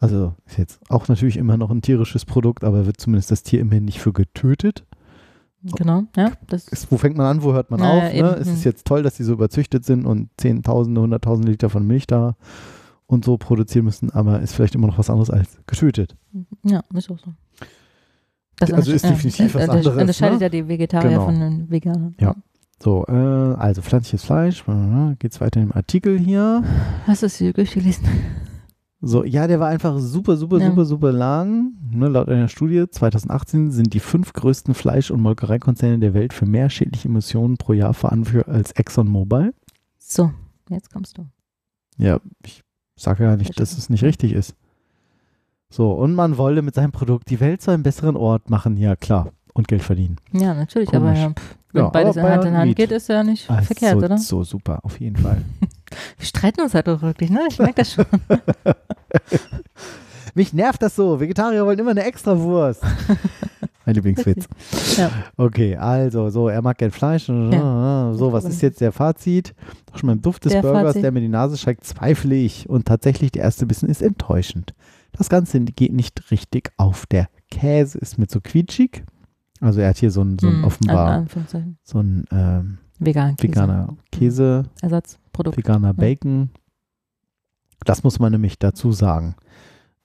Also ist jetzt auch natürlich immer noch ein tierisches Produkt, aber wird zumindest das Tier immerhin nicht für getötet. Genau, ja. Ist, wo fängt man an, wo hört man Ja, auf? ja, Ne? Es hm. ist jetzt toll, dass die so überzüchtet sind und Zehntausende, Hunderttausende Liter von Milch da und so produzieren müssen, aber ist vielleicht immer noch was anderes als getötet. Ja, ist auch so. Das Also ist definitiv was unter- anderes, Unterscheidet ne? ja die Vegetarier Genau. von den Veganern. Ja. So, äh, also pflanzliches Fleisch, äh, geht's weiter im Artikel hier. Hast du es hier durchgelesen? So, ja, der war einfach super, super, Ja. super, super lang. Ne, laut einer Studie 2018 sind die fünf größten Fleisch- und Molkereikonzerne der Welt für mehr schädliche Emissionen pro Jahr verantwortlich als ExxonMobil. So, jetzt kommst du. Ja, ich sage ja nicht, dass es nicht richtig ist. So, und man wolle mit seinem Produkt die Welt zu einem besseren Ort machen. Ja, klar. Und Geld verdienen. Ja, natürlich, aber Komisch. ja, pff, wenn Ja, beides aber in Hand in Hand geht, ist ja nicht Ah, verkehrt, so, oder? So super, auf jeden Fall. Wir streiten uns halt auch wirklich, ne? Ich merke das schon. Mich nervt das so. Vegetarier wollen immer eine Extrawurst. mein Lieblingswitz. Ja. Okay, also, so, er mag gern Fleisch. So, was ist jetzt der Fazit? Doch schon beim Duft des Der Burgers, Fazit. der mir die Nase schreckt, zweifle ich. Und tatsächlich, der erste Bissen ist enttäuschend. Das Ganze geht nicht richtig auf. Der Käse ist mit so quietschig. Also, er hat hier so ein, so ein Hm, an offenbar, so ein ähm, Vegan Käse. veganer Käse, Ersatzprodukt. veganer Bacon. Das muss man nämlich dazu sagen.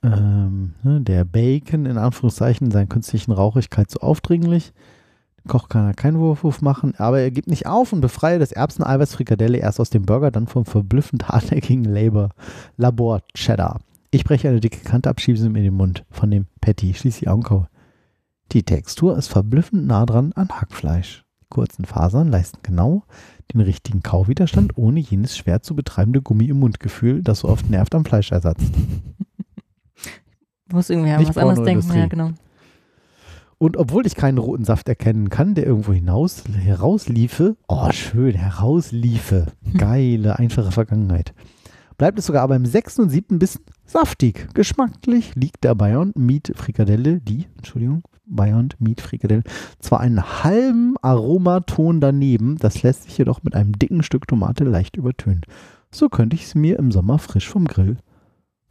Ähm, ne, der Bacon, in Anführungszeichen, seinen künstlichen Rauchigkeit so aufdringlich. Dem Koch kann er keinen Wurf machen, aber er gibt nicht auf und befreie das Erbseneiweiß Frikadelle erst aus dem Burger, dann vom verblüffend hartnäckigen Labor, Labor Cheddar. Ich breche eine dicke Kante ab, schiebe sie mir in den Mund von dem Patty, schließe die Augenkaue. Die Textur ist verblüffend nah dran an Hackfleisch. Die kurzen Fasern leisten genau den richtigen Kauwiderstand ohne jenes schwer zu betreibende Gummi im Mundgefühl, das so oft nervt am Fleischersatz. Muss irgendwie an was anderes denken. Ja, genau. Und obwohl ich keinen roten Saft erkennen kann, der irgendwo hinaus herausliefe, oh schön, herausliefe, geile, einfache Vergangenheit, bleibt es sogar aber im sechsten und siebten Bissen saftig. Geschmacklich liegt der Beyond Meat Frikadelle, die, Entschuldigung, Beyond Meat Frikadelle, zwar einen halben Aromaton daneben, das lässt sich jedoch mit einem dicken Stück Tomate leicht übertönen. So könnte ich es mir im Sommer frisch vom Grill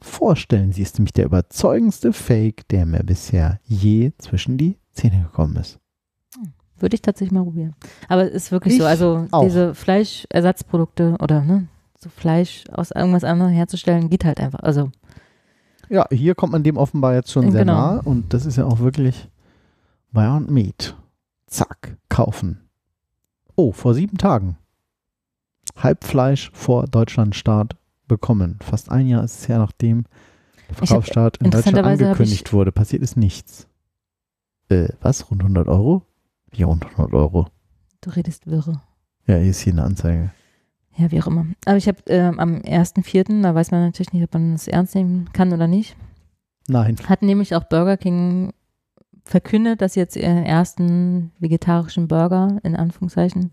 vorstellen. Sie ist nämlich der überzeugendste Fake, der mir bisher je zwischen die Zähne gekommen ist. Würde ich tatsächlich mal probieren. Aber es ist wirklich Ich so, also auch. diese Fleischersatzprodukte oder ne, so Fleisch aus irgendwas anderem herzustellen, geht halt einfach. Also Ja, hier kommt man dem offenbar jetzt schon sehr Genau. nah und das ist ja auch wirklich Beyond Meat. Zack, kaufen. Oh, vor sieben Tagen. Halbfleisch vor Deutschlandstart bekommen. Fast ein Jahr ist es her, nachdem der Verkaufsstart in Deutschland angekündigt wurde. Passiert ist nichts. Äh, was? Rund 100 Euro? Wie rund 100 Euro? du redest wirre. Ja, hier ist hier eine Anzeige. Ja, wie auch immer. Aber ich habe ähm, am 1.4., da weiß man natürlich nicht, ob man es ernst nehmen kann oder nicht, Nein. hat nämlich auch Burger King verkündet, dass sie jetzt ihren ersten vegetarischen Burger in Anführungszeichen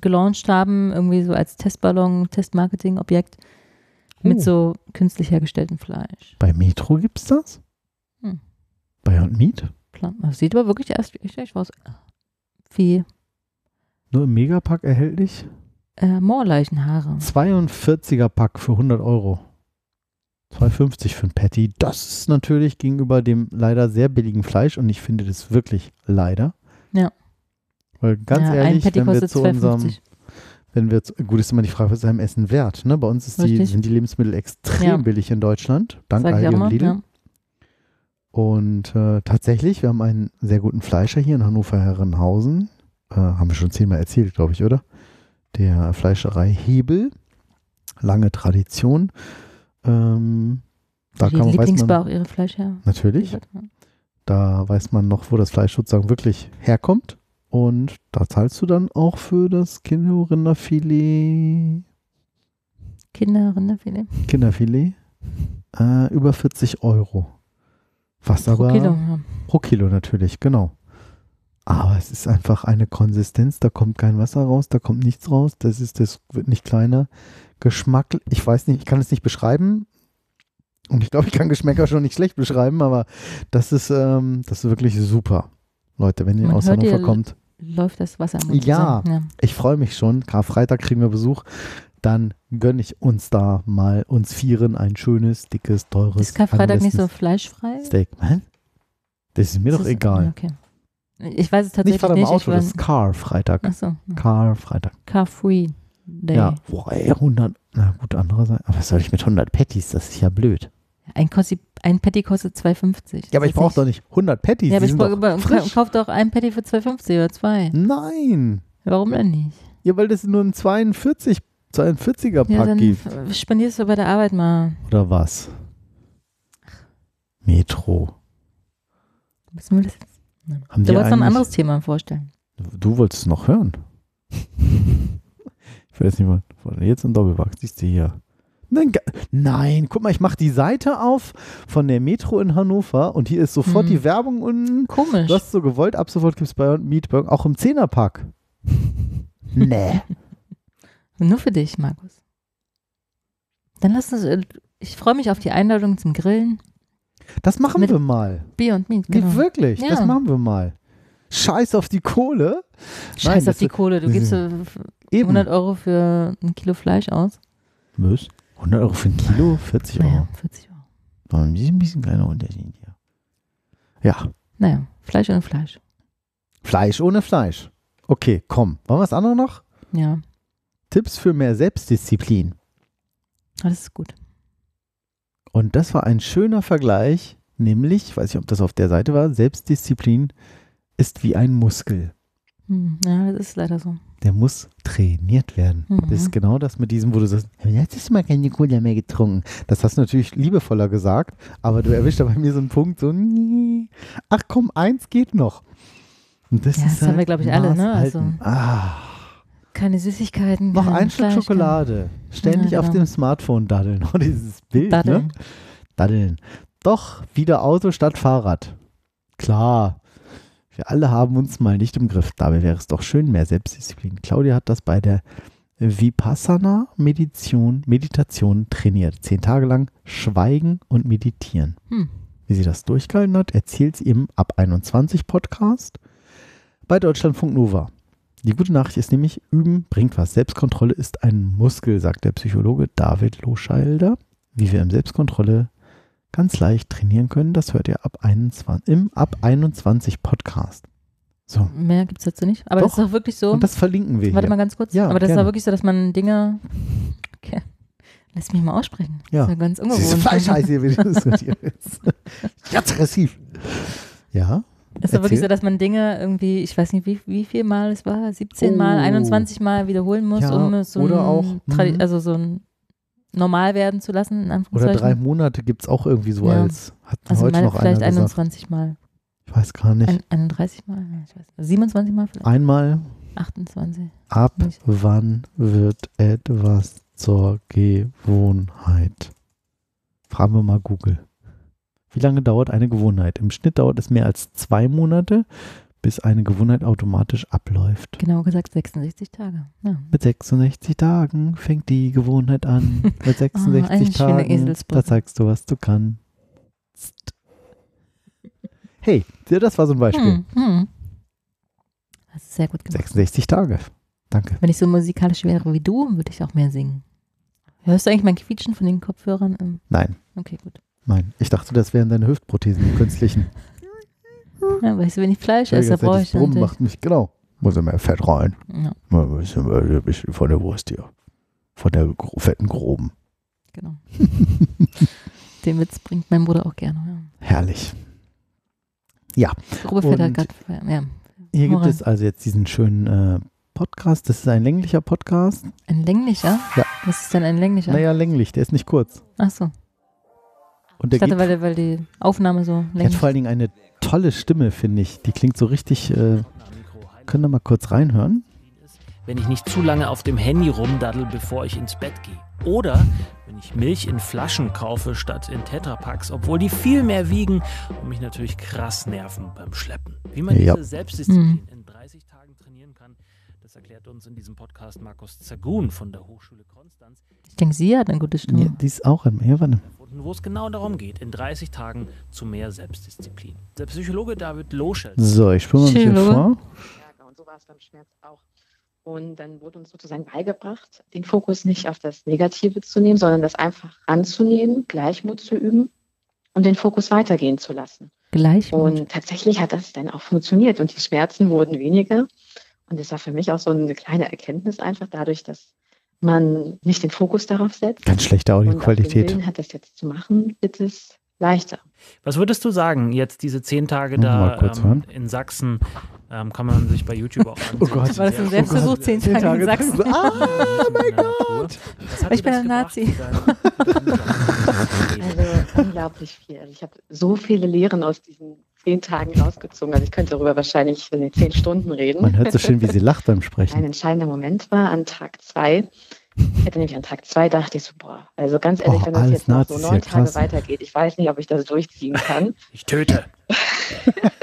gelauncht haben, irgendwie so als Testballon, Testmarketing-Objekt mit Oh. so künstlich hergestelltem Fleisch. Bei Metro gibt's das? Hm. Beyond Meat? Klar, Das sieht aber wirklich erst echt, echt aus wie Nur im Megapack erhältlich? Äh, Moorleichenhaare. 42er Pack für 100 Euro. 2,50 für ein Patty. Das ist natürlich gegenüber dem leider sehr billigen Fleisch und ich finde das wirklich leider. Ja. Weil ganz ja, ehrlich, wenn wir zu unserem, 2,50. wenn wir zu, gut ist immer die Frage, was ist einem Essen wert. Ne? Bei uns ist die, sind die Lebensmittel extrem Ja. billig in Deutschland. Dank Aldi und. Lidl. Ja. Und äh, tatsächlich, wir haben einen sehr guten Fleischer hier in Hannover-Herrenhausen. Äh, haben wir schon zehnmal erzählt, glaube ich, oder? Der Fleischerei Hebel. Lange Tradition. Ähm, da kann man, Lieblingsbar man, auch ihre Fleisch her. natürlich, da weiß man noch, wo das Fleisch sozusagen wirklich herkommt. Und da zahlst du dann auch für das Kinderrinderfilet, Kinderrinderfilet. Kinderfilet äh, über 40 Euro. Was Pro aber Kilo. Pro Kilo natürlich, genau. Aber es ist einfach eine Konsistenz, da kommt kein Wasser raus, da kommt nichts raus, das ist, das wird nicht kleiner. Geschmack, ich weiß nicht, ich kann es nicht beschreiben. Und ich glaube, ich kann Geschmäcker schon nicht schlecht beschreiben, aber das ist, ähm, das ist wirklich super. Leute, wenn ihr Man aus Hannover kommt, Läuft das Wasser im Mund Ja. zusammen. ich freue mich schon. Karfreitag kriegen wir Besuch. Dann gönne ich uns da mal, uns Vieren, ein schönes, dickes, teures, Ist Karfreitag nicht so fleischfrei? Steak. Hä? Das ist mir doch Das ist- egal. Okay. Ich weiß es Nicht tatsächlich Vater im nicht. Auto, ich das ist Car Freitag. Achso, Car Freitag. Car Free Day. Ja, boah, ey, 100. Na gut, andererseits. Aber was soll ich mit 100 Patties? Das ist ja blöd. Ein, Kossi, ein Patty kostet 2,50. Ja, aber ich brauche doch nicht 100 Patties. Ja, aber ich brauche, kauf doch ein Patty für 2,50 oder zwei. Nein. Warum denn nicht? Ja, weil das nur ein 42, 42er Ja, dann gibt. spendierst du bei der Arbeit mal. Oder was? Metro. Müssen wir das jetzt? Haben Du die wolltest noch ein anderes Thema vorstellen. Du wolltest es noch hören. ich weiß nicht mal. Jetzt im Doppelwachs, siehst du hier. Nein, nein, guck mal, ich mache die Seite auf von der Metro in Hannover und hier ist sofort Hm. die Werbung unten. Komisch. Du hast so gewollt, ab sofort gibt es bei Meatburg auch im Zehnerpack. nee. Nur für dich, Markus. Dann lass uns, äh, ich freue mich auf die Einladung zum Grillen. Das machen Mit- wir mal. Bier und Meat, genau. wirklich, das Ja. machen wir mal. Scheiß auf die Kohle. Scheiß Nein, auf das die Kohle. Du das gibst Eben. 100 Euro für ein Kilo Fleisch aus. Was? 100 Euro für ein Kilo? 40 Euro. Naja, 40 Euro. Aber Das ist ein bisschen kleiner Unterschied hier. Ja, Naja, Fleisch ohne Fleisch. Fleisch ohne Fleisch. Okay, komm. Wollen wir das andere noch? Ja, Tipps für mehr Selbstdisziplin. das ist gut. Und das war ein schöner Vergleich, nämlich, ich weiß nicht, ob das auf der Seite war, Selbstdisziplin ist wie ein Muskel. Hm, ja, das ist leider so. Der muss trainiert werden. Mhm. Das ist genau das mit diesem, wo du sagst, "Ja, jetzt hast du mal keine Cola mehr getrunken. Das hast du natürlich liebevoller gesagt, aber du erwischt da bei mir so einen Punkt, so, nee. ach komm, eins geht noch. Und das Ja, ist das haben halt wir, glaub ich, alle, ne? Also- ah, Keine Süßigkeiten. noch ein Stück Schokolade. Ständig Ja, auf genau. dem Smartphone daddeln. Oh, dieses Bild, Daddeln. ne? Daddeln. Doch, wieder Auto statt Fahrrad. Klar. Wir alle haben uns mal nicht im Griff. Dabei wäre es doch schön, mehr Selbstdisziplin. Claudia hat das bei der Vipassana Meditation, Meditation trainiert. Zehn Tage lang schweigen und meditieren. Hm. Wie sie das durchgehalten hat, erzählt sie im Ab 21 Podcast bei Deutschlandfunk Nova. Die gute Nachricht ist nämlich, üben bringt was. Selbstkontrolle ist ein Muskel, sagt der Psychologe David Loschalder. Wie wir im Selbstkontrolle ganz leicht trainieren können, das hört ihr ab 21, im Ab 21 Podcast. So, Mehr gibt es dazu nicht. Aber Doch. das ist auch wirklich so. und das verlinken wir Warte hier. mal ganz kurz. Ja, Aber das ist gerne. auch wirklich so, dass man Dinge. Okay. Lass mich mal aussprechen. Ja. Das ist ja ganz ungewohnt. Hier, wie du willst. Ganz aggressiv. Ja, ist ja wirklich so, dass man Dinge irgendwie, ich weiß nicht, wie, wie viel Mal es war, 17 Mal, Oh. 21 Mal wiederholen muss, Ja, um es so oder ein, auch, Tradi- mhm. also so ein normal werden zu lassen, in oder drei Monate gibt es auch irgendwie so Ja. als, hat also heute noch vielleicht gesagt. 21 Mal. Ich weiß gar nicht. Ein, 31 Mal? Ich weiß, nicht. 27 Mal vielleicht? Einmal 28. Ab Nicht. wann wird etwas zur Gewohnheit? Fragen wir mal Google. Wie lange dauert eine Gewohnheit? Im Schnitt dauert es mehr als zwei Monate, bis eine Gewohnheit automatisch abläuft. Genau gesagt 66 Tage. Ja. Mit 66 Tagen fängt die Gewohnheit an. Mit 66 Ah, eine schöne Tagen, da zeigst du, was du kannst. Hey, das war so ein Beispiel. Hm, hm. Das ist sehr gut gemacht. 66 Tage. Danke. Wenn ich so musikalisch wäre wie du, würde ich auch mehr singen. Hörst du eigentlich mein Quietschen von den Kopfhörern? Nein, Okay, gut. Nein. Ich dachte, das wären deine Hüftprothesen, die künstlichen. Ja, weißt du, wenn ich Fleisch esse, brauche ich Brummen macht mich, genau. Muss immer Fett rein. Ja, Mal ein bisschen, ein bisschen von der Wurst hier. Von der fetten Groben. genau. Den Witz bringt mein Bruder auch gerne. Herrlich. Ja. Grobe Fett hat. Ja. Hier gibt Hurra. es also jetzt diesen schönen äh, Podcast. Das ist ein länglicher Podcast. Ein länglicher? Ja. Was ist denn ein länglicher? Naja, länglich. Der ist nicht kurz. Ach so. Und der Ich dachte, geht, weil, weil die Aufnahme so der hat vor allen Dingen eine tolle Stimme, finde ich. Die klingt so richtig. Äh, können wir mal kurz reinhören? wenn ich nicht zu lange auf dem Handy rumdaddel, bevor ich ins Bett gehe. Oder wenn ich Milch in Flaschen kaufe statt in Tetrapacks, obwohl die viel mehr wiegen und mich natürlich krass nerven beim Schleppen. Wie man Ja. diese Selbstdisziplin Mhm. in 30 Tagen trainieren kann, das erklärt uns in diesem Podcast Markus Zagun von der Hochschule Konstanz, Ich denke, sie hat eine gute Stimme. Ja, die ist auch. im- Ja, erfunden, wo es genau darum geht, in 30 Tagen zu mehr Selbstdisziplin. Der Psychologe David Loschel So, ich spule mal ein bisschen Psychologe. vor. Und so war es beim Schmerz auch. Und dann wurde uns sozusagen beigebracht, den Fokus nicht auf das Negative zu nehmen, sondern das einfach anzunehmen, Gleichmut zu üben und den Fokus weitergehen zu lassen. Gleichmut. Und tatsächlich hat das dann auch funktioniert und die Schmerzen wurden weniger. Und das war für mich auch so eine kleine Erkenntnis einfach dadurch, dass man nicht den Fokus darauf setzt. Ganz schlechte Audioqualität. Willen hat, das jetzt zu machen, wird es leichter. Was würdest du sagen, jetzt diese zehn Tage Mal da kurz ähm, in Sachsen, ähm, kann man sich bei YouTube auch ansehen. Oh Gott. War das ein Selbstversuch, cool. zehn Tage in Sachsen? Ah, mein Gott! Ich bin ein Nazi. Also unglaublich viel. Also ich habe so viele Lehren aus diesen zehn Tagen rausgezogen. Also ich könnte darüber wahrscheinlich zehn Stunden reden. Man hört so schön, wie sie lacht beim Ein Sprechen. entscheidender Moment war an Tag zwei. Ich hätte nämlich an Tag zwei dachte ich so, boah, also ganz ehrlich, Oh, wenn das jetzt noch so neun ja, Tage krass. weitergeht, ich weiß nicht, ob ich das durchziehen kann. Ich töte.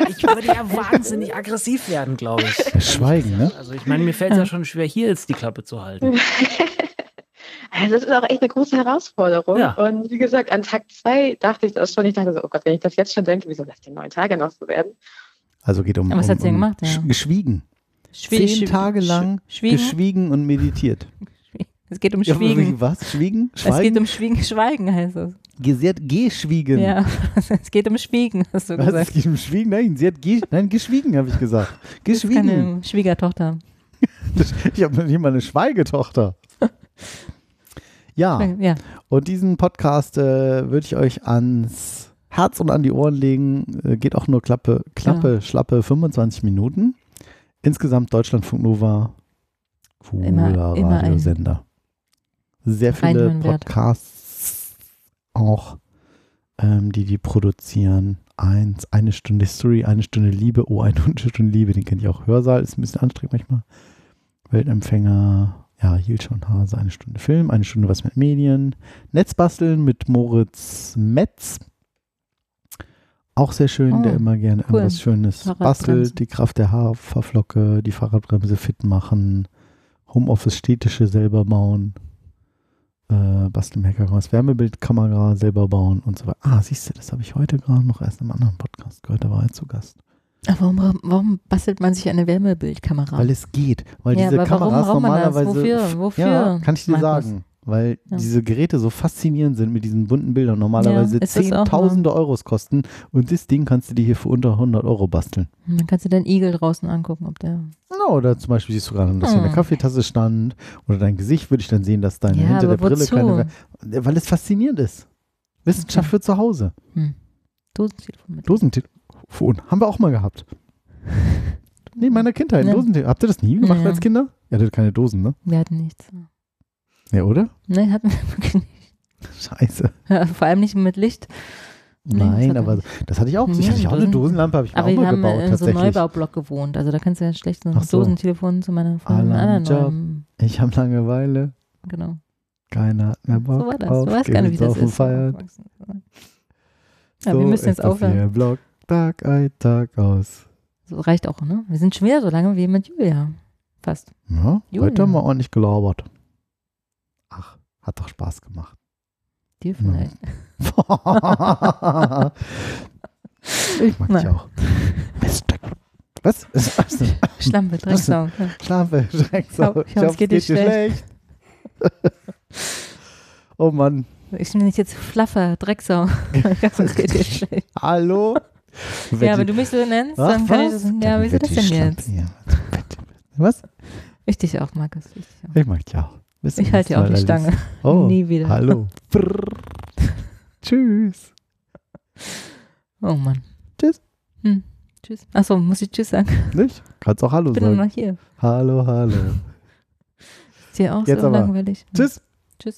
Ich würde ja wahnsinnig aggressiv werden, glaube ich. Schweigen, ne? Also ich meine, mir fällt es ja schon schwer, hier jetzt die Klappe zu halten. Also das ist auch echt eine große Herausforderung. Ja. Und wie gesagt, an Tag zwei dachte ich das schon. Ich dachte so, oh Gott, wenn ich das jetzt schon denke, wieso lass die neun Tage noch so werden? Also geht um, Aber was um, hat sie denn um gemacht, ja? sch- geschwiegen. Schwie- Zehn Tage lang Schwiegen? geschwiegen und meditiert. Es geht um Ja, Schwiegen. was? Schwiegen? Es geht Schweigen? um Schwiegen, Schweigen heißt es. Sie hat geschwiegen. Ja, es geht um Schwiegen, hast du Was? Es gesagt. geht um Schwiegen? Nein, sie hat ge Nein, geschwiegen, habe ich gesagt. Das Geschwiegen. keine Schwiegertochter. Ich habe nicht mal eine Schweigetochter. Ja, Ja, und diesen Podcast äh, würde ich euch ans Herz und an die Ohren legen. Äh, geht auch nur Klappe, Klappe, schlappe 25 Minuten. Insgesamt Deutschlandfunk Nova, Immer- cooler immer ein Radiosender. Sehr viele. Podcasts auch, ähm, die die produzieren. Eins, eine Stunde History, eine Stunde Liebe, oh, eine Stunde Liebe, den kennt ihr auch. Hörsaal ist ein bisschen anstrengend manchmal. Weltempfänger, ja, hielt schon Hase, eine Stunde Film, eine Stunde was mit Medien. Netzbasteln mit Moritz Metz. Auch sehr schön, Oh, der immer gerne cool. irgendwas Schönes bastelt. Die Kraft der Haferflocke, die Fahrradbremse fit machen, Homeoffice städtische selber bauen, äh, Hackerhaus, Wärmebildkamera selber bauen und so weiter. Ah, siehst du, das habe ich heute gerade noch erst im anderen Podcast gehört, da war er zu Gast. Aber warum, warum bastelt man sich eine Wärmebildkamera? Weil es geht. Weil Ja, diese warum Kameras das? normalerweise. Wofür? Wofür, Ja, kann ich dir Markus? sagen. Weil Ja. diese Geräte so faszinierend sind mit diesen bunten Bildern. Normalerweise Zehntausende Euros kosten. Und das Ding kannst du dir hier für unter 100 Euro basteln. Dann kannst du den Igel draußen angucken, ob der. Ja, oder zum Beispiel siehst du gerade, dass hier eine Hm. Kaffeetasse stand. Oder dein Gesicht würde ich dann sehen, dass deine hinter der Brille wozu? keine. Weil es faszinierend ist. Wissenschaft Okay. für zu Hause. Dosentelefon mit. Dosentelefon. Haben wir auch mal gehabt. Nee, in meiner Kindheit. Ja. Dosentelefon. Habt ihr das nie gemacht Ja. als Kinder? Ihr hattet keine Dosen, ne? Wir hatten nichts. Ja, oder? Nein, hatten wir wirklich nicht. Scheiße. Ja, vor allem nicht mit Licht. Nee, Nein, er aber nicht. das hatte ich auch. Ich Nee, hatte ich auch eine Dosen- Dosenlampe, habe ich mir Aber auch wir mal haben gebaut, in so einem. Neubaublock gewohnt. Also da kannst du ja schlecht so ein so. Dosentelefon zu meiner Freundin anderen. Ich habe Langeweile, Genau. keiner hat mehr Bock So war das. auf Du weißt gar nicht, wie das ist. Feiern. Ja, wir So müssen jetzt aufhören. Block, Tag ein, Tag aus. So reicht auch, ne? Wir sind schon wieder so lange wie mit Julia. Fast. Ja, Julia. heute haben wir ordentlich gelabert. Ach, hat doch Spaß gemacht. Dir vielleicht. ich mag dich Nein. auch. Miststück. Was? Schlampe, Drecksau. Ja. Schlafe, Drecksau. Ich hoffe, es geht dir schlecht. oh Mann. Ich bin nicht jetzt flaffer, Drecksau. Ich hoffe, es geht dir schlecht. Hallo? Ja, wenn du mich so nennst, Ach, dann kann ich was? das. Ja, wieso das denn Schlampe jetzt? Was? Wichtig auch, Markus. Wichtig auch. Ich mag dich auch. Bis Ich halte dir auch die Mal, Stange. Alice. Oh, Nie wieder. Hallo. Tschüss. Oh Mann. Tschüss. Hm. Tschüss. Achso, muss ich Tschüss sagen? Nicht? Kannst auch Hallo Ich bin sagen. noch hier. Hallo, hallo. Ist hier auch Jetzt so aber. langweilig. Tschüss. Tschüss.